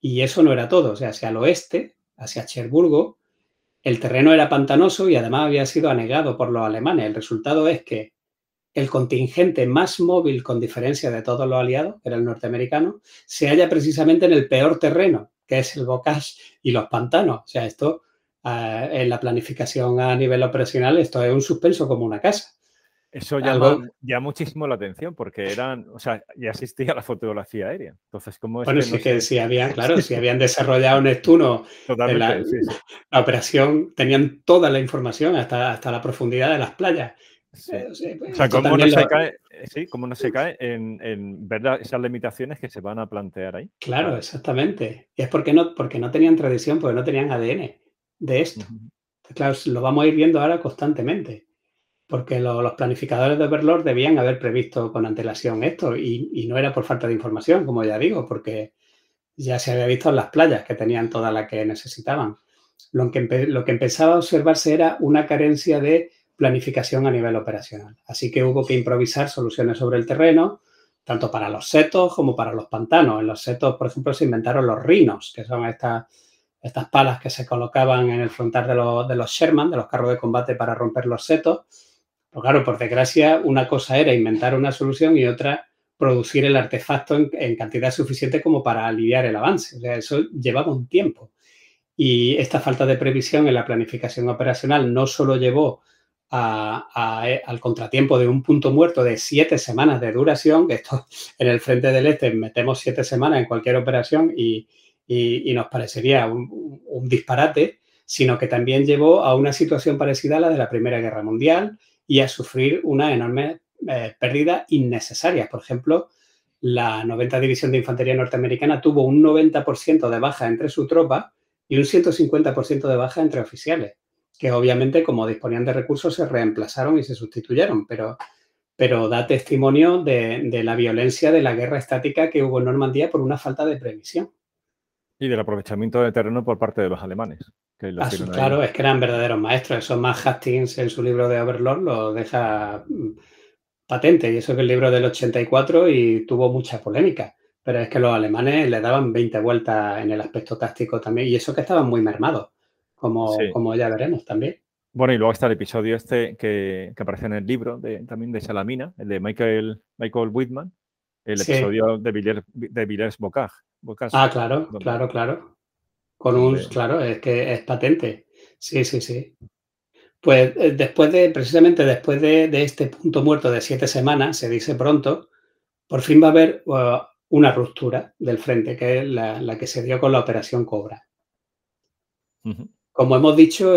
Y eso no era todo, o sea, hacia el oeste, hacia Cherburgo, el terreno era pantanoso y además había sido anegado por los alemanes. El resultado es que el contingente más móvil, con diferencia de todos los aliados, que era el norteamericano, se halla precisamente en el peor terreno, que es el Bocage y los pantanos. O sea, esto en la planificación a nivel operacional, esto es un suspenso como una casa. Eso llama ya muchísimo la atención porque eran, o sea, ya existía la fotografía aérea. Entonces, ¿cómo es bueno, sí que si habían, <laughs> claro, si habían desarrollado Neptuno la, la, operación, tenían toda la información hasta, hasta la profundidad de las playas. Eh, o sea, ¿cómo no, se cae, sí, ¿cómo no se cae en, en, ver esas limitaciones que se van a plantear ahí? Claro, exactamente. Y es porque no, porque no tenían tradición, porque no tenían ADN de esto. Claro, lo vamos a ir viendo ahora constantemente porque los planificadores de Overlord debían haber previsto con antelación esto y, no era por falta de información, como ya digo, porque ya se había visto en las playas que tenían toda la que necesitaban. Lo que, lo que empezaba a observarse era una carencia de planificación a nivel operacional. Así que hubo que improvisar soluciones sobre el terreno, tanto para los setos como para los pantanos. En los setos, por ejemplo, se inventaron los rinos, que son estas, estas palas que se colocaban en el frontal de los, de los Sherman, de los carros de combate para romper los setos pues claro, por desgracia, una cosa era inventar una solución y otra producir el artefacto en, cantidad suficiente como para aliviar el avance. O sea, eso llevaba un tiempo. Y esta falta de previsión en la planificación operacional no solo llevó al contratiempo de un punto muerto de siete semanas de duración, que esto <laughs> en el frente del este metemos siete semanas en cualquier operación y, nos parecería un disparate, sino que también llevó a una situación parecida a la de la Primera Guerra Mundial y a sufrir una enorme eh, pérdida innecesaria. Por ejemplo, la 90 División de Infantería Norteamericana tuvo un 90% de baja entre su tropa y un 150% de baja entre oficiales, que obviamente como disponían de recursos se reemplazaron y se sustituyeron, pero, pero da testimonio de, la violencia de la guerra estática que hubo en Normandía por una falta de previsión. Y del aprovechamiento del terreno por parte de los alemanes. Ah, claro, es que eran verdaderos maestros. Eso más Hastings en su libro de Overlord lo deja mm, patente. Y eso que el libro del 84 y tuvo mucha polémica. Pero es que los alemanes le daban 20 vueltas en el aspecto táctico también. Y eso que estaban muy mermados, como, como ya veremos también. Bueno, y luego está el episodio este que, aparece en el libro de, también de Salamina, el de Michael, Michael Whitman, el episodio de Villers, de Villers Bocage. Ah, claro, claro, claro. Con un, claro, es que es patente. Sí, sí, sí. Pues eh, después de, precisamente después de, este punto muerto de siete semanas, se dice pronto, por fin va a haber uh, una ruptura del frente, que es la, que se dio con la operación Cobra. Como hemos dicho,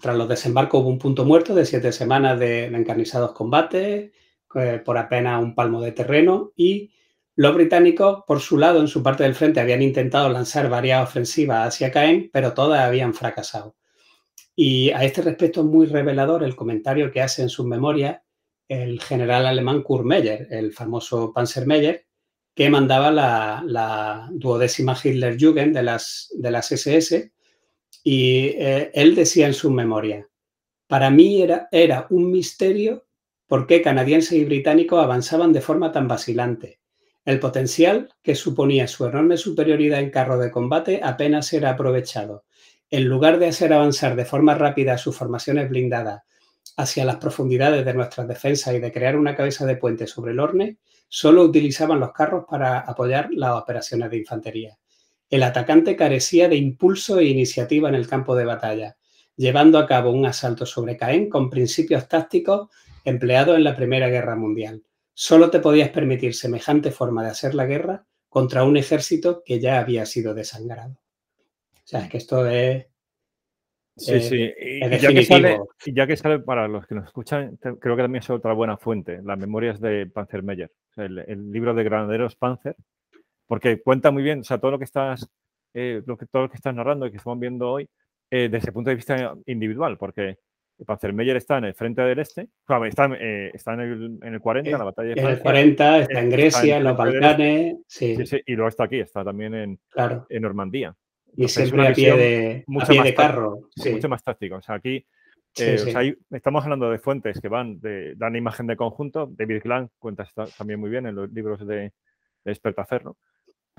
tras los desembarcos hubo un punto muerto de siete semanas de, encarnizados combates, eh, por apenas un palmo de terreno y los británicos, por su lado, en su parte del frente, habían intentado lanzar varias ofensivas hacia Caen, pero todas habían fracasado. Y a este respecto es muy revelador el comentario que hace en sus memorias el general alemán Kurt Meyer, el famoso Panzermeyer, que mandaba la, duodécima Hitlerjugend de de las SS. Y eh, él decía en sus memorias, para mí era, era un misterio por qué canadienses y británicos avanzaban de forma tan vacilante el potencial que suponía su enorme superioridad en carro de combate apenas era aprovechado. En lugar de hacer avanzar de forma rápida sus formaciones blindadas hacia las profundidades de nuestras defensas y de crear una cabeza de puente sobre el Orne, solo utilizaban los carros para apoyar las operaciones de infantería. El atacante carecía de impulso e iniciativa en el campo de batalla, llevando a cabo un asalto sobre Caen con principios tácticos empleados en la Primera Guerra Mundial. Solo te podías permitir semejante forma de hacer la guerra contra un ejército que ya había sido desangrado. O sea, es que esto es... Sí, sí. Y ya, que sale, ya que sale, para los que nos escuchan, creo que también es otra buena fuente, las memorias de Panzer Meyer, el, libro de Granaderos Panzer, porque cuenta muy bien, o sea, todo lo que estás, eh, lo que, todo lo que estás narrando y que estamos viendo hoy, eh, desde el punto de vista individual, porque Panzermeyer está en el frente del este, está, eh, está en, el, en, el, 40, en la batalla de En el 40, está en Grecia, en, los Balcanes. Sí. Sí, sí. y luego está aquí, está también en, en Normandía. y siempre a pie de, a pie de carro. Mucho más táctico. O sea, aquí eh, estamos hablando de fuentes que van, de, dan imagen de conjunto. David Glang cuenta también muy bien en los libros de, de Espertaferro.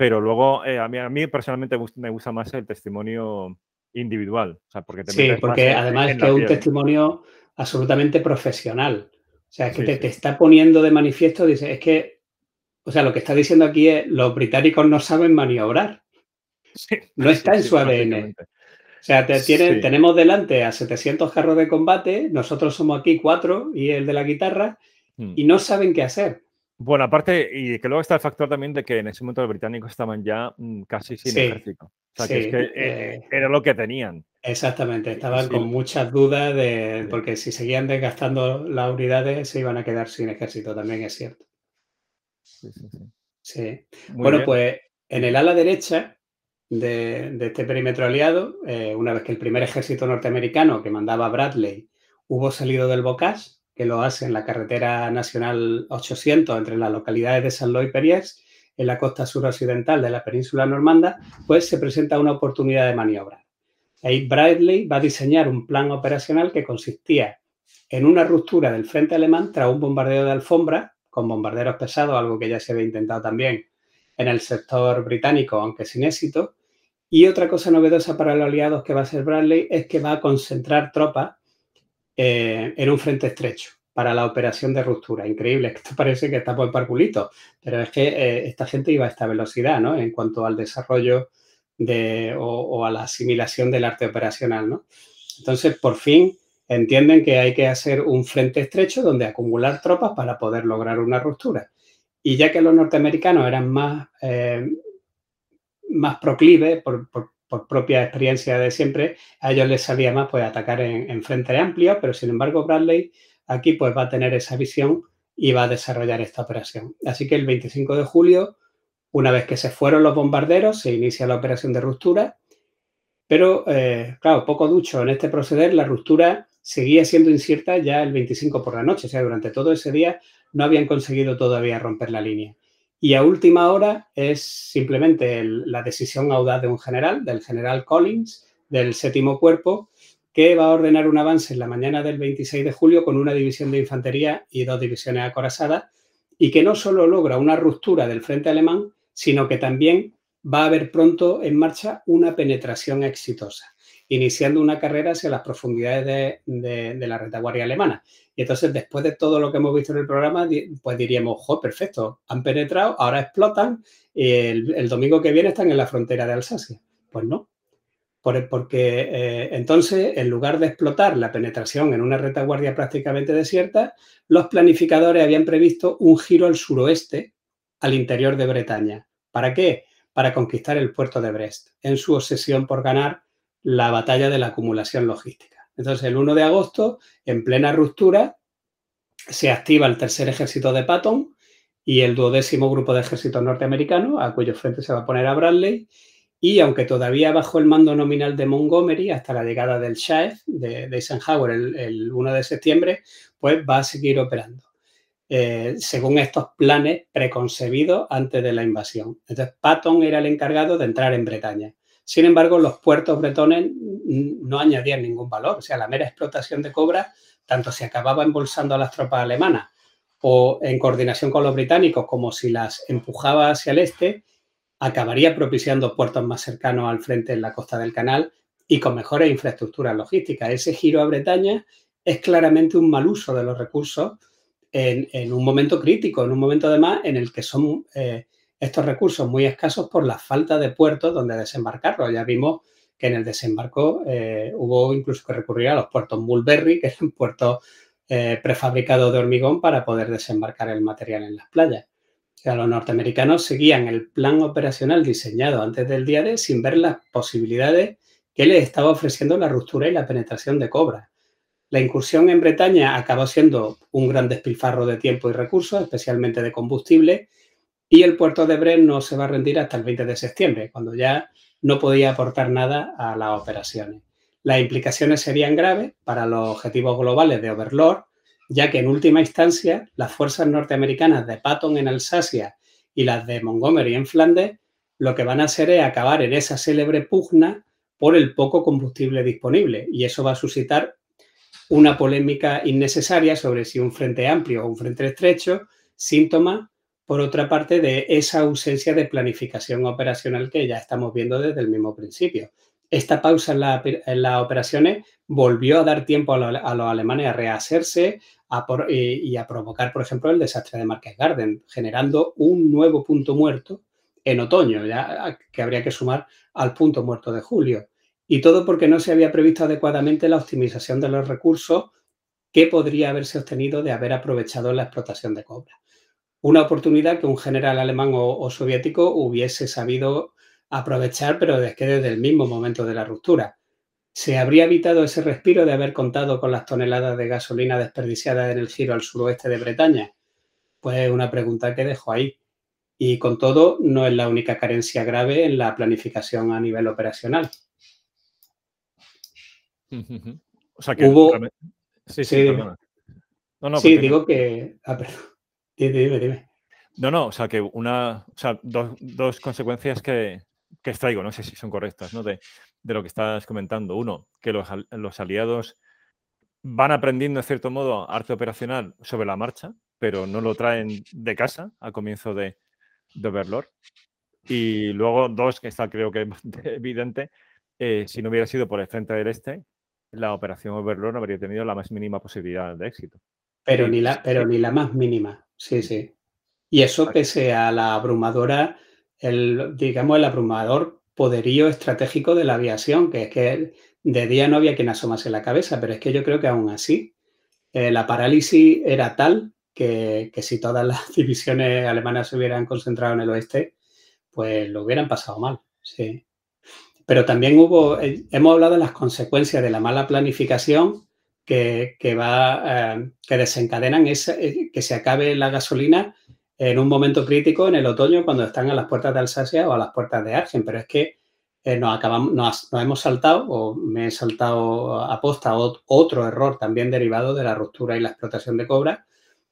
Pero luego, eh, a, mí, a mí personalmente me gusta más el testimonio individual. O sea, porque sí, porque además es que es un testimonio absolutamente profesional. O sea, es que te, está poniendo de manifiesto, dice, es que, o sea, lo que está diciendo aquí es, los británicos no saben maniobrar. <laughs> no está en su ADN. O sea, tenemos delante a 700 carros de combate, nosotros somos aquí cuatro y el de la guitarra, hmm. y no saben qué hacer. Bueno, aparte, y que luego está el factor también de que en ese momento los británicos estaban ya mm, casi sin ejército. O sea, que, es que eh, eh, era lo que tenían. Exactamente, estaban con muchas dudas de, porque si seguían desgastando las unidades se iban a quedar sin ejército, también es cierto. Sí, sí, sí. sí. Bueno, pues en el ala derecha de, este perímetro aliado, eh, una vez que el primer ejército norteamericano que mandaba Bradley hubo salido del Bocage, que lo hace en la carretera nacional 800 entre las localidades de San Luis y Periers, en la costa suroccidental de la península normanda, pues se presenta una oportunidad de maniobra. Ahí Bradley va a diseñar un plan operacional que consistía en una ruptura del frente alemán tras un bombardeo de alfombra con bombarderos pesados, algo que ya se había intentado también en el sector británico, aunque sin éxito, y otra cosa novedosa para los aliados que va a hacer Bradley es que va a concentrar tropas eh, en un frente estrecho para la operación de ruptura. Increíble, <laughs> esto parece que está por parculito, pero es que eh, esta gente iba a esta velocidad, ¿no? En cuanto al desarrollo de, o, a la asimilación del arte operacional, ¿no? Entonces, por fin entienden que hay que hacer un frente estrecho donde acumular tropas para poder lograr una ruptura. Y ya que los norteamericanos eran más eh, más proclive, por, propia experiencia de siempre, a ellos les salía más pues atacar en, frente amplio, pero sin embargo Bradley aquí pues va a tener esa visión y va a desarrollar esta operación. Así que el 25 de julio, una vez que se fueron los bombarderos, se inicia la operación de ruptura, pero eh, claro, poco ducho en este proceder, la ruptura seguía siendo incierta ya el 25 por la noche, o sea, durante todo ese día no habían conseguido todavía romper la línea. Y a última hora es simplemente la decisión audaz de un general, del general Collins, del séptimo cuerpo, que va a ordenar un avance en la mañana del 26 de julio con una división de infantería y dos divisiones acorazadas, y que no solo logra una ruptura del frente alemán, sino que también va a haber pronto en marcha una penetración exitosa iniciando una carrera hacia las profundidades de, la retaguardia alemana. Y entonces, después de todo lo que hemos visto en el programa, pues diríamos, jo, perfecto, han penetrado, ahora explotan, y el, domingo que viene están en la frontera de Alsacia. Pues no, porque eh, entonces, en lugar de explotar la penetración en una retaguardia prácticamente desierta, los planificadores habían previsto un giro al suroeste, al interior de Bretaña. ¿Para qué? Para conquistar el puerto de Brest, en su obsesión por ganar la batalla de la acumulación logística. Entonces, el 1 de agosto, en plena ruptura, se activa el tercer ejército de Patton y el duodécimo grupo de ejércitos norteamericanos, a cuyo frente se va a poner a Bradley, y aunque todavía bajo el mando nominal de Montgomery hasta la llegada del Shah de, Eisenhower el, 1 de septiembre, pues va a seguir operando. Eh, según estos planes preconcebidos antes de la invasión. Entonces, Patton era el encargado de entrar en Bretaña. Sin embargo, los puertos bretones no añadían ningún valor. O sea, la mera explotación de cobra, tanto si acababa embolsando a las tropas alemanas o en coordinación con los británicos, como si las empujaba hacia el este, acabaría propiciando puertos más cercanos al frente en la costa del canal y con mejores infraestructuras logísticas. Ese giro a Bretaña es claramente un mal uso de los recursos en, un momento crítico, en un momento además en el que son eh, estos recursos muy escasos por la falta de puertos donde desembarcarlos. Ya vimos que en el desembarco eh, hubo incluso que recurrir a los puertos Mulberry, que es un puerto eh, prefabricado de hormigón para poder desembarcar el material en las playas. O sea, los norteamericanos seguían el plan operacional diseñado antes del día D sin ver las posibilidades que les estaba ofreciendo la ruptura y la penetración de cobra. La incursión en Bretaña acabó siendo un gran despilfarro de tiempo y recursos, especialmente de combustible, y el puerto de Brest no se va a rendir hasta el 20 de septiembre, cuando ya no podía aportar nada a las operaciones. Las implicaciones serían graves para los objetivos globales de Overlord, ya que en última instancia las fuerzas norteamericanas de Patton en Alsacia y las de Montgomery en Flandes lo que van a hacer es acabar en esa célebre pugna por el poco combustible disponible y eso va a suscitar una polémica innecesaria sobre si un frente amplio o un frente estrecho, síntoma por otra parte, de esa ausencia de planificación operacional que ya estamos viendo desde el mismo principio. Esta pausa en, las operaciones volvió a dar tiempo a, los alemanes a rehacerse y, a provocar, por ejemplo, el desastre de Market Garden, generando un nuevo punto muerto en otoño, ya que habría que sumar al punto muerto de julio. Y todo porque no se había previsto adecuadamente la optimización de los recursos que podría haberse obtenido de haber aprovechado la explotación de cobre. Una oportunidad que un general alemán o, soviético hubiese sabido aprovechar, pero es que desde el mismo momento de la ruptura. ¿Se habría evitado ese respiro de haber contado con las toneladas de gasolina desperdiciadas en el giro al suroeste de Bretaña? Pues una pregunta que dejo ahí. Y con todo, no es la única carencia grave en la planificación a nivel operacional. O sea que hubo. Sí, sí, No, no, sí digo que. Ah, perdón. Dime, dime. No, no, o sea que una. O sea, dos, consecuencias que, que, extraigo, no sé si son correctas, ¿no? De, de lo que estás comentando. Uno, que los, los aliados van aprendiendo, en cierto modo, arte operacional sobre la marcha, pero no lo traen de casa a comienzo de, de Overlord. Y luego dos, que está creo que <laughs> evidente, eh, si no hubiera sido por el frente del este, la operación Overlord no habría tenido la más mínima posibilidad de éxito. Pero, ni, la, pero ni la más mínima, sí, sí. Y eso pese a la abrumadora, el, digamos, el abrumador poderío estratégico de la aviación, que es que de día no había quien asomase la cabeza, pero es que yo creo que aún así eh, la parálisis era tal que, si todas las <laughs> divisiones alemanas se hubieran concentrado en el oeste, pues lo hubieran pasado mal, sí. Pero también hubo, eh, hemos hablado de las consecuencias de la mala planificación que, va, eh, que desencadenan eh, que se acabe la gasolina en un momento crítico en el otoño cuando están a las puertas de Alsacia o a las puertas de Argen. Pero es que nos, acabamos, nos, hemos saltado, o me he saltado a posta otro error también derivado de la ruptura y la explotación de cobra,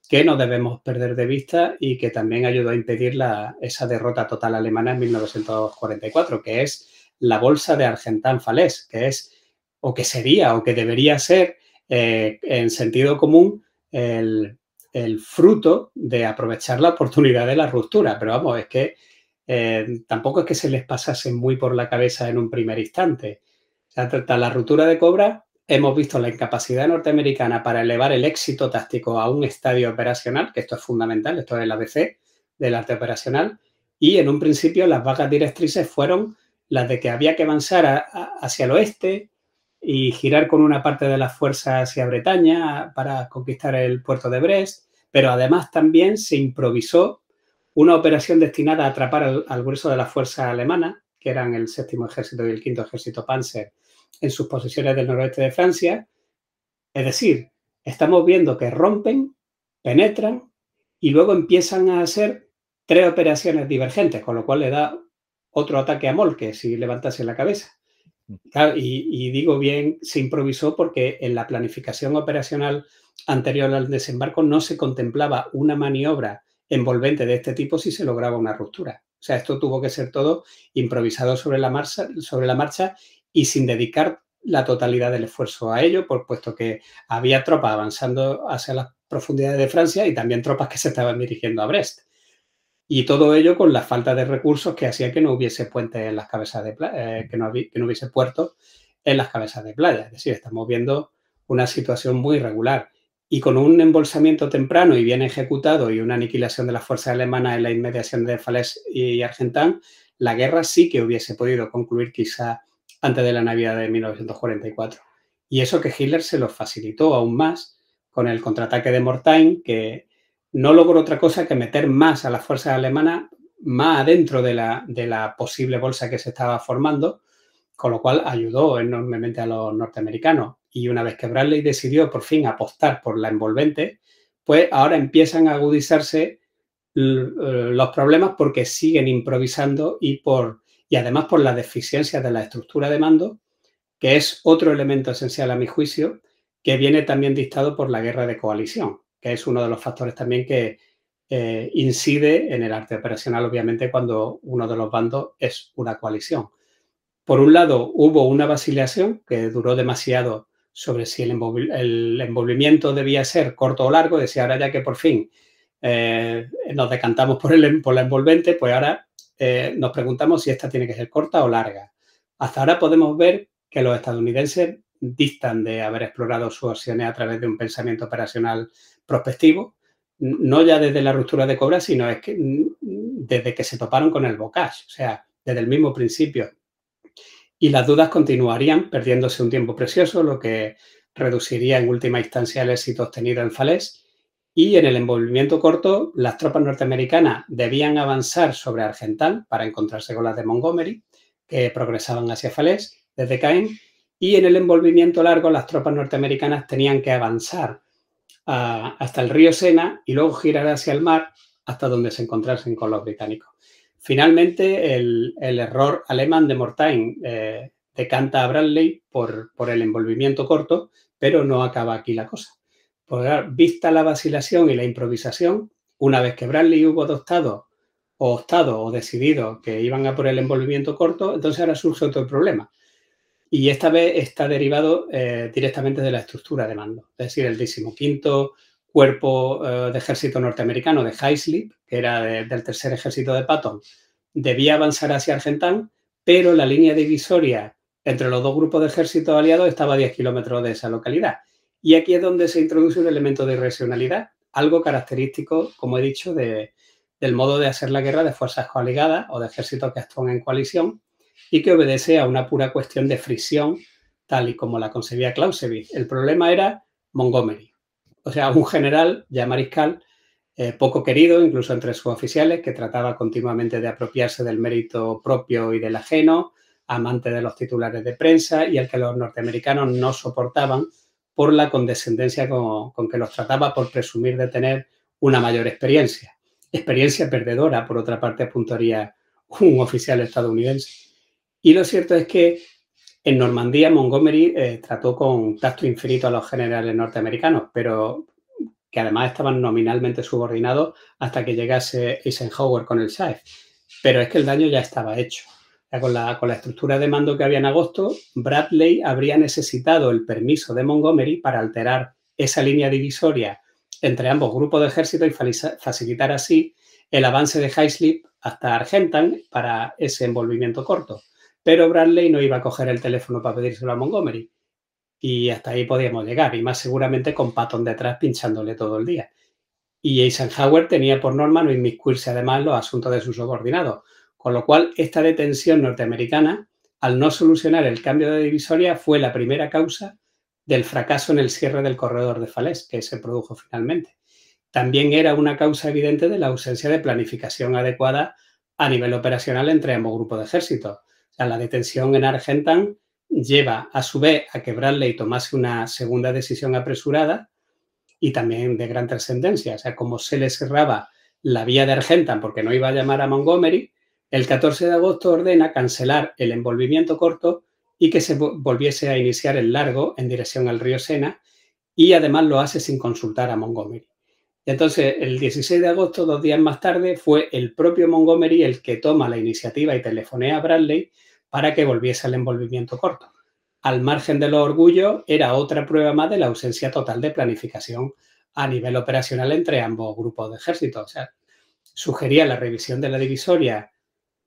que no debemos perder de vista y que también ayudó a impedir la, esa derrota total alemana en 1944, que es la bolsa de Argentan Falés, que es o que sería o que debería ser eh, en sentido común el, fruto de aprovechar la oportunidad de la ruptura. Pero vamos, es que eh, tampoco es que se les pasase muy por la cabeza en un primer instante. O la ruptura de Cobra hemos visto la incapacidad norteamericana para elevar el éxito táctico a un estadio operacional, que esto es fundamental, esto es el ABC del arte operacional, y en un principio las vagas directrices fueron las de que había que avanzar hacia el oeste y girar con una parte de la fuerza hacia Bretaña para conquistar el puerto de Brest, pero además también se improvisó una operación destinada a atrapar al, grueso de la fuerza alemana, que eran el séptimo ejército y el quinto ejército Panzer, en sus posiciones del noroeste de Francia. Es decir, estamos viendo que rompen, penetran y luego empiezan a hacer tres operaciones divergentes, con lo cual le da otro ataque a Molke si levantase la cabeza. Mm. y, digo bien, se improvisó porque en la planificación operacional anterior al desembarco no se contemplaba una maniobra envolvente de este tipo si se lograba una ruptura. O sea, esto tuvo que ser todo improvisado sobre la marcha, sobre la marcha y sin dedicar la totalidad del esfuerzo a ello, por puesto que había tropas avanzando hacia las profundidades de Francia y también tropas que se estaban dirigiendo a Brest. Y todo ello con la falta de recursos que hacía que no hubiese puentes en las cabezas de playa, eh, que, no que no hubiese puertos en las cabezas de playa. Es decir, estamos viendo una situación muy irregular. Y con un embolsamiento temprano y bien ejecutado y una aniquilación de las fuerzas alemanas en la inmediación de Falaise y Argentan, la guerra sí que hubiese podido concluir quizá antes de la Navidad de 1944. Y eso que Hitler se lo facilitó aún más con el contraataque de Mortain, que no logró otra cosa que meter más a las fuerzas alemanas más adentro de la, posible bolsa que se estaba formando, con lo cual ayudó enormemente a los norteamericanos. Y una vez que Bradley decidió por fin apostar por la envolvente, pues ahora empiezan a agudizarse los problemas porque siguen improvisando y por y además por la deficiencia de la estructura de mando, que es otro elemento esencial a mi juicio, que viene también dictado por la guerra de coalición, que es uno de los factores también que eh, incide en el arte operacional, obviamente, cuando uno de los bandos es una coalición. Por un lado, hubo una vacilación que duró demasiado sobre si el, envolvimiento debía ser corto o largo, decía ahora ya que por fin eh, nos decantamos por, por la envolvente, pues ahora eh, nos preguntamos si esta tiene que ser corta o larga. Hasta ahora podemos ver que los estadounidenses distan de haber explorado sus opciones a través de un pensamiento operacional prospectivo, no ya desde la ruptura de Cobra, sino es que desde que se toparon con el bocage, o sea, desde el mismo principio. y las dudas continuarían, perdiéndose un tiempo precioso, lo que reduciría en última instancia el éxito obtenido en Falaise. Y en el envolvimiento corto, las tropas norteamericanas debían avanzar sobre Argental para encontrarse con las de Montgomery, que progresaban hacia Falaise desde Caen. Y en el envolvimiento largo, las tropas norteamericanas tenían que avanzar hasta el río Sena y luego girar hacia el mar hasta donde se encontrasen con los británicos. Finalmente, el, error alemán de Mortain eh, decanta a Bradley por, el envolvimiento corto, pero no acaba aquí la cosa. vista la vacilación y la improvisación, una vez que Bradley hubo adoptado o optado o decidido que iban a por el envolvimiento corto, entonces ahora surge otro problema. Y esta vez está derivado eh, directamente de la estructura de mando. Es decir, el decimoquinto cuerpo eh, de ejército norteamericano de Highslip, que era del tercer ejército de Patton, debía avanzar hacia Argentan, pero la línea divisoria entre los dos grupos de ejércitos aliados estaba a 10 kilómetros de esa localidad. Y aquí es donde se introduce un elemento de irracionalidad, algo característico, como he dicho, de, del modo de hacer la guerra de fuerzas coaligadas o de ejércitos que actúan en coalición y que obedece a una pura cuestión de fricción, tal y como la concebía Clausewitz. El problema era Montgomery o sea, un general ya mariscal, eh, poco querido incluso entre sus oficiales, que trataba continuamente de apropiarse del mérito propio y del ajeno, amante de los titulares de prensa y al que los norteamericanos no soportaban por la condescendencia con, con que los trataba por presumir de tener una mayor experiencia. Experiencia perdedora, por otra parte, apuntaría un oficial estadounidense. Y lo cierto es que en Normandía, Montgomery eh, trató con tacto infinito a los generales norteamericanos, pero que además estaban nominalmente subordinados hasta que llegase Eisenhower con el SAEF. Pero es que el daño ya estaba hecho. con, la, con la estructura de mando que había en agosto, Bradley habría necesitado el permiso de Montgomery para alterar esa línea divisoria entre ambos grupos de ejército y facilitar así el avance de Highslip hasta Argentan para ese envolvimiento corto. Pero Bradley no iba a coger el teléfono para pedírselo a Montgomery. Y hasta ahí podíamos llegar, y más seguramente con Patton detrás pinchándole todo el día. Y Eisenhower tenía por norma no inmiscuirse además los asuntos de sus subordinados, con lo cual esta detención norteamericana, al no solucionar el cambio de divisoria, fue la primera causa del fracaso en el cierre del corredor de Falaise, que se produjo finalmente. También era una causa evidente de la ausencia de planificación adecuada a nivel operacional entre ambos grupos de ejércitos la detención en Argentan lleva a su vez a que Bradley tomase una segunda decisión apresurada y también de gran trascendencia. O sea, como se le cerraba la vía de Argentan porque no iba a llamar a Montgomery, el 14 de agosto ordena cancelar el envolvimiento corto y que se volviese a iniciar el largo en dirección al río Sena y además lo hace sin consultar a Montgomery. Entonces, el 16 de agosto, dos días más tarde, fue el propio Montgomery el que toma la iniciativa y telefonea a Bradley para que volviese al envolvimiento corto. Al margen de los orgullos, era otra prueba más de la ausencia total de planificación a nivel operacional entre ambos grupos de ejércitos. O sea, sugería la revisión de la divisoria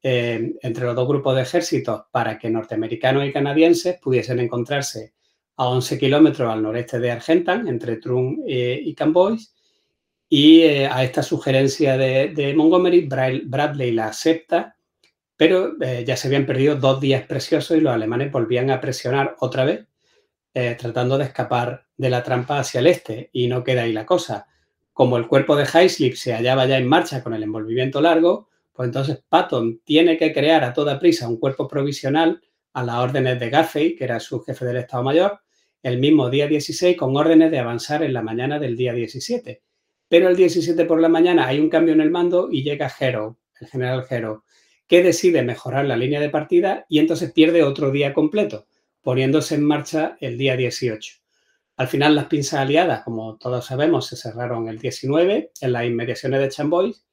eh, entre los dos grupos de ejércitos para que norteamericanos y canadienses pudiesen encontrarse a 11 kilómetros al noreste de Argentan, entre Trun eh, y Cambois. Y eh, a esta sugerencia de Montgomery, Bradley la acepta pero eh, ya se habían perdido dos días preciosos y los alemanes volvían a presionar otra vez, eh, tratando de escapar de la trampa hacia el este. Y no queda ahí la cosa. Como el cuerpo de Highslip se hallaba ya en marcha con el envolvimiento largo, pues entonces Patton tiene que crear a toda prisa un cuerpo provisional a las órdenes de Gaffey, que era su jefe del Estado Mayor, el mismo día 16 con órdenes de avanzar en la mañana del día 17. Pero el 17 por la mañana hay un cambio en el mando y llega Hero, el general Hero, que decide mejorar la línea de partida y entonces pierde otro día completo, poniéndose en marcha el día 18. Al final las pinzas aliadas, como todos sabemos, se cerraron el 19 en las inmediaciones de Chambois,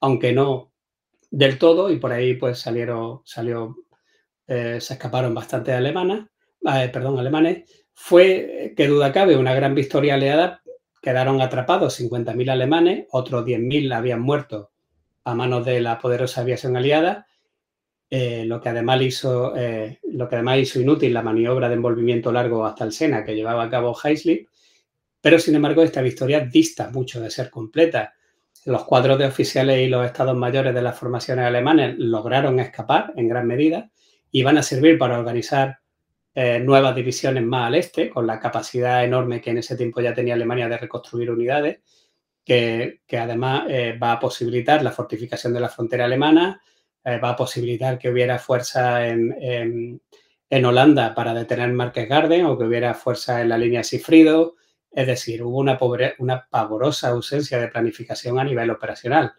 aunque no del todo, y por ahí pues salieron, salió, eh, se escaparon bastante alemanas, eh, perdón, alemanes. Fue, que duda cabe, una gran victoria aliada. Quedaron atrapados 50.000 alemanes, otros 10.000 habían muerto a manos de la poderosa aviación aliada, eh, lo, que además hizo, eh, lo que además hizo inútil la maniobra de envolvimiento largo hasta el Sena que llevaba a cabo Heislip, pero sin embargo esta victoria dista mucho de ser completa. Los cuadros de oficiales y los estados mayores de las formaciones alemanes lograron escapar en gran medida y van a servir para organizar eh, nuevas divisiones más al este, con la capacidad enorme que en ese tiempo ya tenía Alemania de reconstruir unidades, que, además eh, va a posibilitar la fortificación de la frontera alemana, eh, va a posibilitar que hubiera fuerza en, Holanda para detener Marques Garden o que hubiera fuerza en la línea Sifrido. Es decir, hubo una, una pavorosa ausencia de planificación a nivel operacional.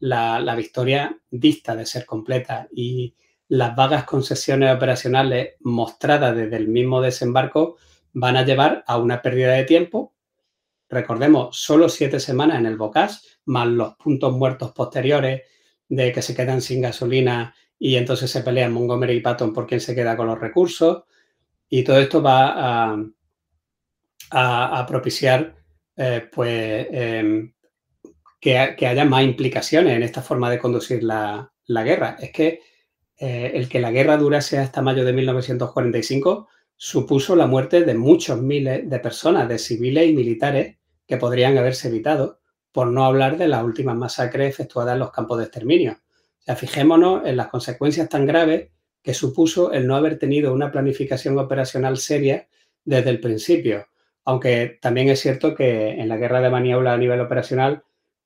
La, la victoria dista de ser completa y las vagas concesiones operacionales mostradas desde el mismo desembarco van a llevar a una pérdida de tiempo. Recordemos, solo siete semanas en el Bocas, más los puntos muertos posteriores de que se quedan sin gasolina y entonces se pelean Montgomery y Patton por quién se queda con los recursos. Y todo esto va a, propiciar eh, pues, em, que, haya más implicaciones en esta forma de conducir la, la guerra. Es que eh, el que la guerra durase hasta mayo de 1945 supuso la muerte de muchos miles de personas, de civiles y militares, que podrían haberse evitado, por no hablar de las últimas masacres efectuadas en los campos de exterminio. O sea, fijémonos en las consecuencias tan graves que supuso el no haber tenido una planificación operacional seria desde el principio. Aunque también es cierto que en la guerra de maniobra a nivel operacional,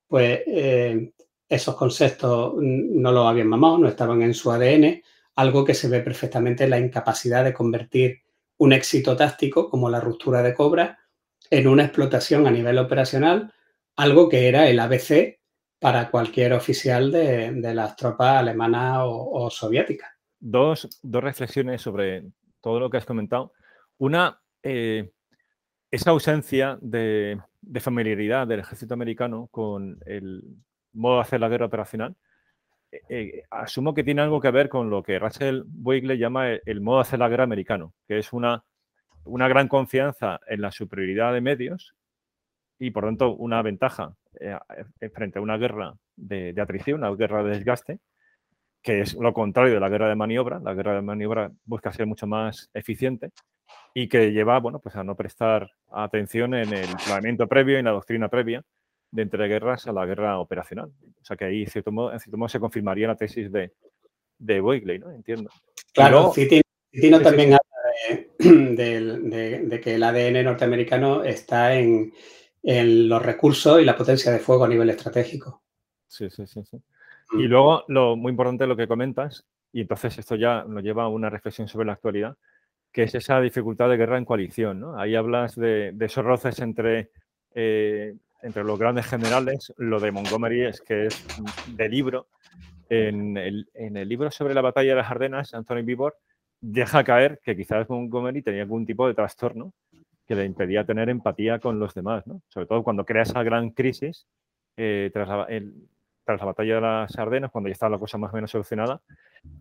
pues eh, esos conceptos no los habían mamado, no estaban en su ADN, algo que se ve perfectamente en la incapacidad de convertir un éxito táctico como la ruptura de Cobra en una explotación a nivel operacional, algo que era el ABC para cualquier oficial de, las tropas alemanas o, soviéticas. Dos, reflexiones sobre todo lo que has comentado. Una, eh, esa ausencia de, familiaridad del ejército americano con el, modo de hacer la guerra operacional, eh, eh, asumo que tiene algo que ver con lo que Rachel Boigle llama el, modo de hacer la guerra americano, que es una, una gran confianza en la superioridad de medios y, por tanto, una ventaja eh, frente a una guerra de, de, atrición, una guerra de desgaste, que es lo contrario de la guerra de maniobra. La guerra de maniobra busca ser mucho más eficiente y que lleva bueno, pues a no prestar atención en el planeamiento previo y en la doctrina previa de entreguerras a la guerra operacional. O sea que ahí, en cierto modo, en cierto modo se confirmaría la tesis de, de Boigley, ¿no? Entiendo. Claro, Citino también habla <clears throat> de, que el ADN norteamericano está en, los recursos y la potencia de fuego a nivel estratégico. Sí, sí, sí. sí. Mm. Y luego, lo muy importante lo que comentas, y entonces esto ya nos lleva a una reflexión sobre la actualidad, que es esa dificultad de guerra en coalición. ¿no? Ahí hablas de, esos roces entre eh, entre los grandes generales, lo de Montgomery es que es de libro. En el, libro sobre la batalla de las Ardenas, Anthony Bibor deja caer que quizás Montgomery tenía algún tipo de trastorno que le impedía tener empatía con los demás, ¿no? sobre todo cuando crea esa gran crisis eh, tras el, tras la batalla de las Ardenas, cuando ya estaba la cosa más o menos solucionada,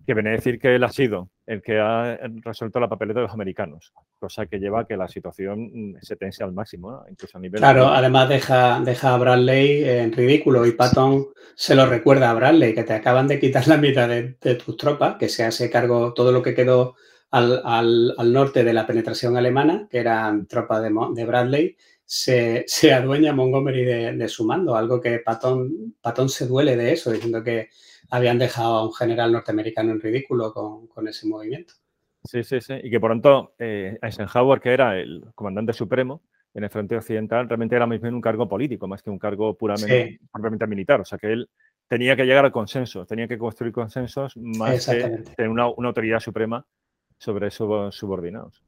que viene a decir que él ha sido el que ha resuelto la papeleta de los americanos, cosa que lleva a que la situación mm, se tense al máximo, incluso a nivel... Claro, además deja, deja a Bradley en ridículo y Patton se lo recuerda a Bradley, que te acaban de quitar la mitad de, tus tropas, que se hace cargo todo lo que quedó al, al, norte de la penetración alemana, que eran tropas de, de Bradley, se, adueña Montgomery de, su mando, algo que Patton, Patton se duele de eso, diciendo que habían dejado a un general norteamericano en ridículo con, ese movimiento. Sí, sí, sí. Y que por tanto eh, Eisenhower, que era el comandante supremo en el frente occidental, realmente era más bien un cargo político, más que un cargo puramente, militar. O sea que él tenía que llegar al consenso, tenía que construir consensos más que tener una, autoridad suprema sobre esos subordinados.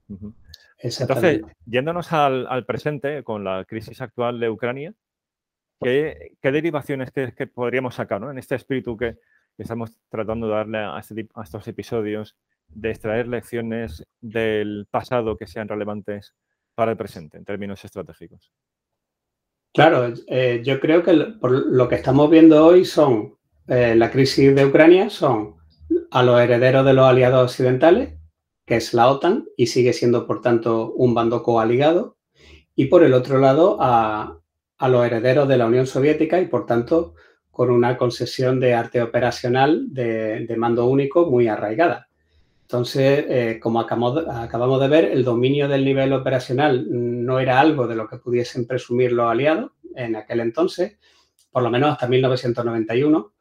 Entonces, yéndonos al, presente con la crisis actual de Ucrania, ¿qué, derivaciones que, podríamos sacar en este espíritu que, estamos tratando de darle este a, estos episodios, de extraer lecciones del pasado que sean relevantes para el presente en términos estratégicos? Claro, eh, yo creo que lo que estamos viendo hoy son eh, la crisis de Ucrania, son a los herederos de los aliados occidentales que es la OTAN, y sigue siendo, por tanto, un bando coaligado, y por el otro lado a, los herederos de la Unión Soviética y, por tanto, con una concesión de arte operacional de, mando único muy arraigada. Entonces, eh, como acabamos, de ver, el dominio del nivel operacional no era algo de lo que pudiesen presumir los aliados en aquel entonces, por lo menos hasta 1991.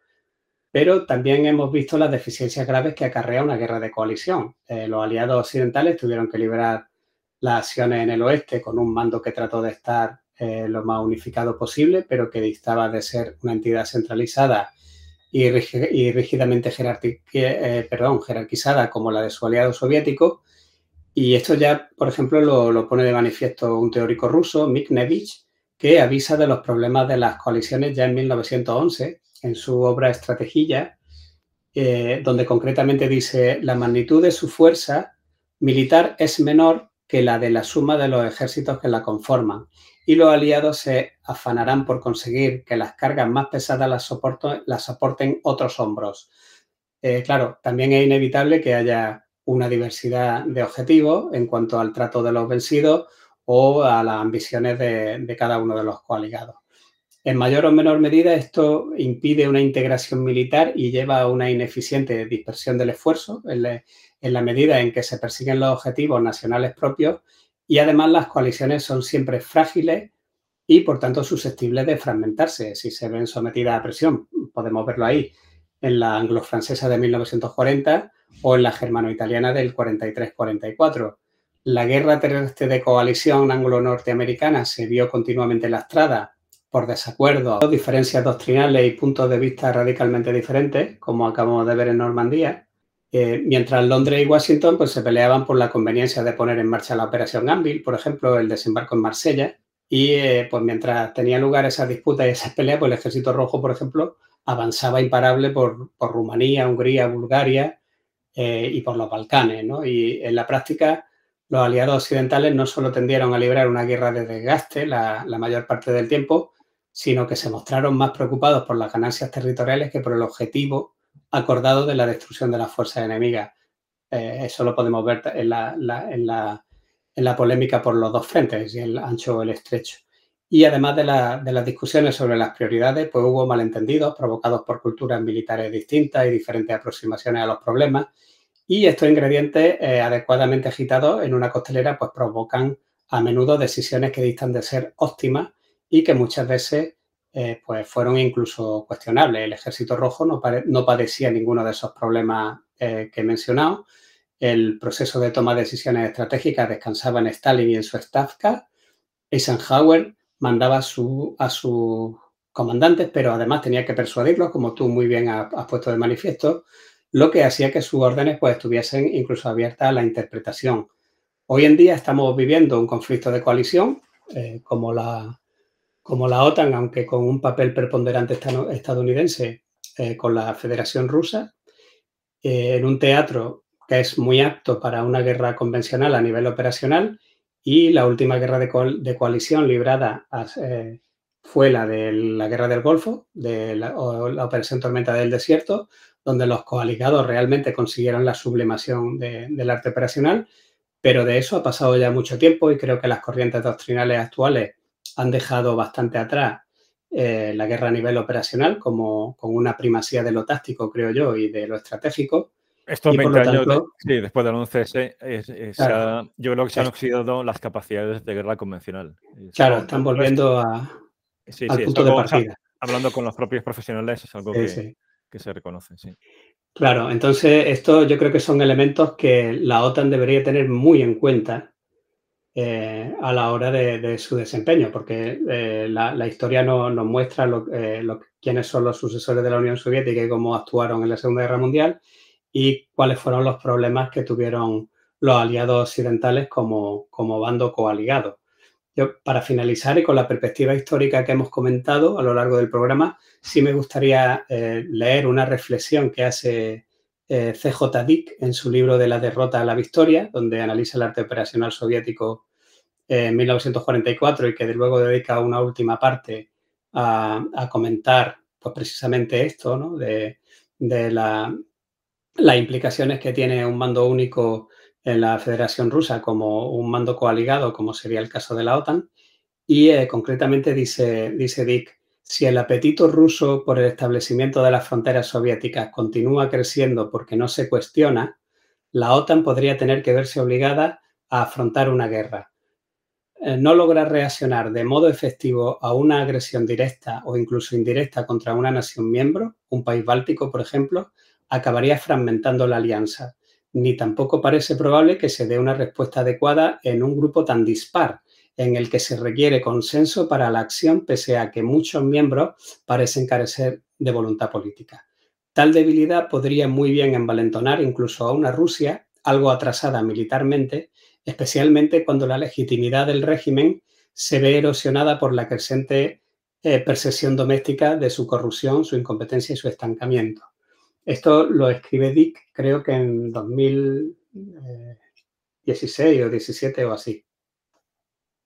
Pero también hemos visto las deficiencias graves que acarrea una guerra de coalición. Eh, los aliados occidentales tuvieron que liberar las acciones en el oeste con un mando que trató de estar eh, lo más unificado posible, pero que distaba de ser una entidad centralizada y, rígidamente eh, jerarquizada como la de su aliado soviético. Y esto ya, por ejemplo, lo, pone de manifiesto un teórico ruso, Miknevich, que avisa de los problemas de las coaliciones ya en 1911 en su obra Estrategia, eh, donde concretamente dice la magnitud de su fuerza militar es menor que la de la suma de los ejércitos que la conforman y los aliados se afanarán por conseguir que las cargas más pesadas las, soporten otros hombros. Eh, claro, también es inevitable que haya una diversidad de objetivos en cuanto al trato de los vencidos o a las ambiciones de cada uno de los coaligados. En mayor o menor medida, esto impide una integración militar y lleva a una ineficiente dispersión del esfuerzo en, la medida en que se persiguen los objetivos nacionales propios y además las coaliciones son siempre frágiles y por tanto susceptibles de fragmentarse si se ven sometidas a presión. Podemos verlo ahí en la anglo-francesa de 1940 o en la germano-italiana del 43-44. La guerra terrestre de coalición anglo-norteamericana se vio continuamente lastrada por desacuerdo, diferencias doctrinales y puntos de vista radicalmente diferentes, como acabamos de ver en Normandía, eh, mientras Londres y Washington pues, se peleaban por la conveniencia de poner en marcha la operación Anvil, por ejemplo, el desembarco en Marsella, y eh, pues mientras tenía lugar esa disputa y esas peleas, pues el Ejército Rojo, por ejemplo, avanzaba imparable por, Rumanía, Hungría, Bulgaria eh, y por los Balcanes, Y en la práctica, los aliados occidentales no solo tendieron a librar una guerra de desgaste la mayor parte del tiempo, sino que se mostraron más preocupados por las ganancias territoriales que por el objetivo acordado de la destrucción de las fuerzas enemigas. Eh, eso lo podemos ver en la, polémica por los dos frentes, el ancho o el estrecho. Y además de, las discusiones sobre las prioridades, pues hubo malentendidos provocados por culturas militares distintas y diferentes aproximaciones a los problemas. Y estos ingredientes eh, adecuadamente agitados en una costelera pues provocan a menudo decisiones que distan de ser óptimas y que muchas veces eh, pues fueron incluso cuestionables. El Ejército Rojo no, no padecía ninguno de esos problemas eh, que he mencionado. El proceso de toma de decisiones estratégicas descansaba en Stalin y en su Stavka. Eisenhower mandaba a, su, a sus comandantes, pero además tenía que persuadirlos, como tú muy bien has, puesto de manifiesto, lo que hacía que sus órdenes pues, estuviesen incluso abiertas a la interpretación. Hoy en día estamos viviendo un conflicto de coalición, eh, como la, como la OTAN, aunque con un papel preponderante estadounidense, eh, con la Federación Rusa, eh, en un teatro que es muy apto para una guerra convencional a nivel operacional y la última guerra de, coalición librada eh, fue la de la guerra del Golfo, de la, Operación Tormenta del Desierto, donde los coaligados realmente consiguieron la sublimación del arte operacional, pero de eso ha pasado ya mucho tiempo y creo que las corrientes doctrinales actuales han dejado bastante atrás eh, la guerra a nivel operacional como con una primacía de lo táctico, creo yo, y de lo estratégico. Estos 20 años, sí, después del 11S, yo creo que se han oxidado las capacidades de guerra convencional. Claro, están volviendo a, al punto de partida. hablando con los propios profesionales es algo que, que se reconoce, sí. Claro, entonces esto yo creo que son elementos que la OTAN debería tener muy en cuenta eh, a la hora de, su desempeño, porque eh, la, historia nos muestra eh, quiénes son los sucesores de la Unión Soviética y cómo actuaron en la Segunda Guerra Mundial y cuáles fueron los problemas que tuvieron los aliados occidentales como, como bando coaligado. Yo, para finalizar y con la perspectiva histórica que hemos comentado a lo largo del programa, sí me gustaría leer una reflexión que hace eh, CJ Dick en su libro de la derrota a la victoria, donde analiza el arte operacional soviético en 1944 y que luego dedica una última parte a, comentar pues precisamente esto, de, las implicaciones que tiene un mando único en la Federación Rusa como un mando coaligado, como sería el caso de la OTAN. Y eh, concretamente dice, dice Dick, si el apetito ruso por el establecimiento de las fronteras soviéticas continúa creciendo porque no se cuestiona, la OTAN podría tener que verse obligada a afrontar una guerra. eh, no logra reaccionar de modo efectivo a una agresión directa o incluso indirecta contra una nación miembro, un país báltico, por ejemplo, acabaría fragmentando la alianza. Ni tampoco parece probable que se dé una respuesta adecuada en un grupo tan dispar, en el que se requiere consenso para la acción, pese a que muchos miembros parecen carecer de voluntad política. Tal debilidad podría muy bien envalentonar incluso a una Rusia algo atrasada militarmente especialmente cuando la legitimidad del régimen se ve erosionada por la creciente eh, percepción doméstica de su corrupción, su incompetencia y su estancamiento. Esto lo escribe Dick, creo que en 2016 eh, o 17 o así.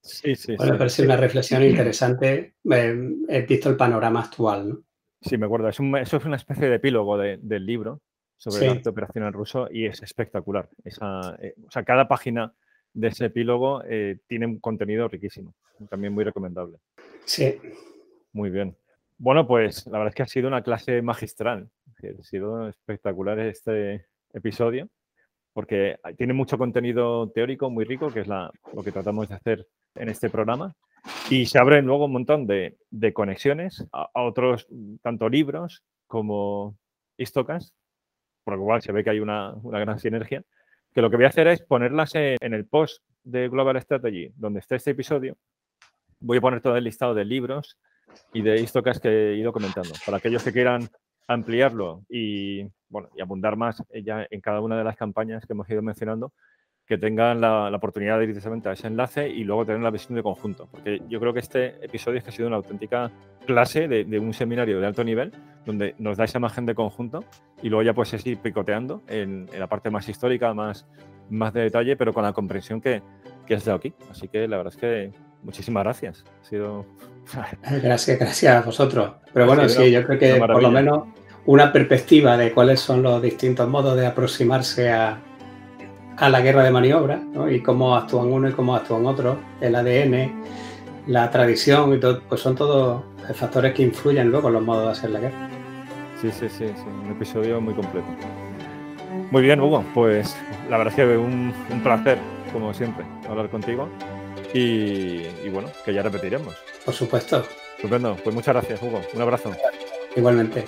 Sí, sí, Me parece una reflexión interesante, eh, he visto el panorama actual. ¿no? Sí, me acuerdo. eso es una especie de epílogo del libro sobre el operación en ruso y es espectacular. Esa, o sea, cada página de ese epílogo eh, tiene un contenido riquísimo, también muy recomendable. Sí. Muy bien. Bueno, pues la verdad es que ha sido una clase magistral. Ha sido espectacular este episodio porque tiene mucho contenido teórico muy rico, que es la, lo que tratamos de hacer en este programa. Y se abren luego un montón de, conexiones a, otros, tanto libros como histocas, por lo cual se ve que hay una, gran sinergia que lo que voy a hacer es ponerlas en, el post de Global Strategy, donde está este episodio. Voy a poner todo el listado de libros y de histocas que he ido comentando. Para aquellos que quieran ampliarlo y, bueno, y abundar más ya en cada una de las campañas que hemos ido mencionando, que tengan la, oportunidad de ir directamente a ese enlace y luego tener la visión de conjunto. Porque yo creo que este episodio es que ha sido una auténtica clase de, un seminario de alto nivel, donde nos da esa imagen de conjunto y luego ya puedes ir picoteando en, la parte más histórica, más, más de detalle, pero con la comprensión que, que es de aquí. Así que la verdad es que muchísimas gracias. Ha sido... <laughs> Gracias, gracias a vosotros. Pero bueno, sí, yo creo que por lo menos una perspectiva de cuáles son los distintos modos de aproximarse a, a la guerra de maniobra y cómo actúan uno y cómo actúan otro, el ADN, la tradición y todo, pues son todos factores que influyen luego en los modos de hacer la guerra. Sí, sí, sí, sí, un episodio muy completo. Muy bien, Hugo, pues la verdad es que un, un placer, como siempre, hablar contigo y, y bueno, que ya repetiremos. Por supuesto. Estupendo, pues muchas gracias, Hugo. Un abrazo. Igualmente.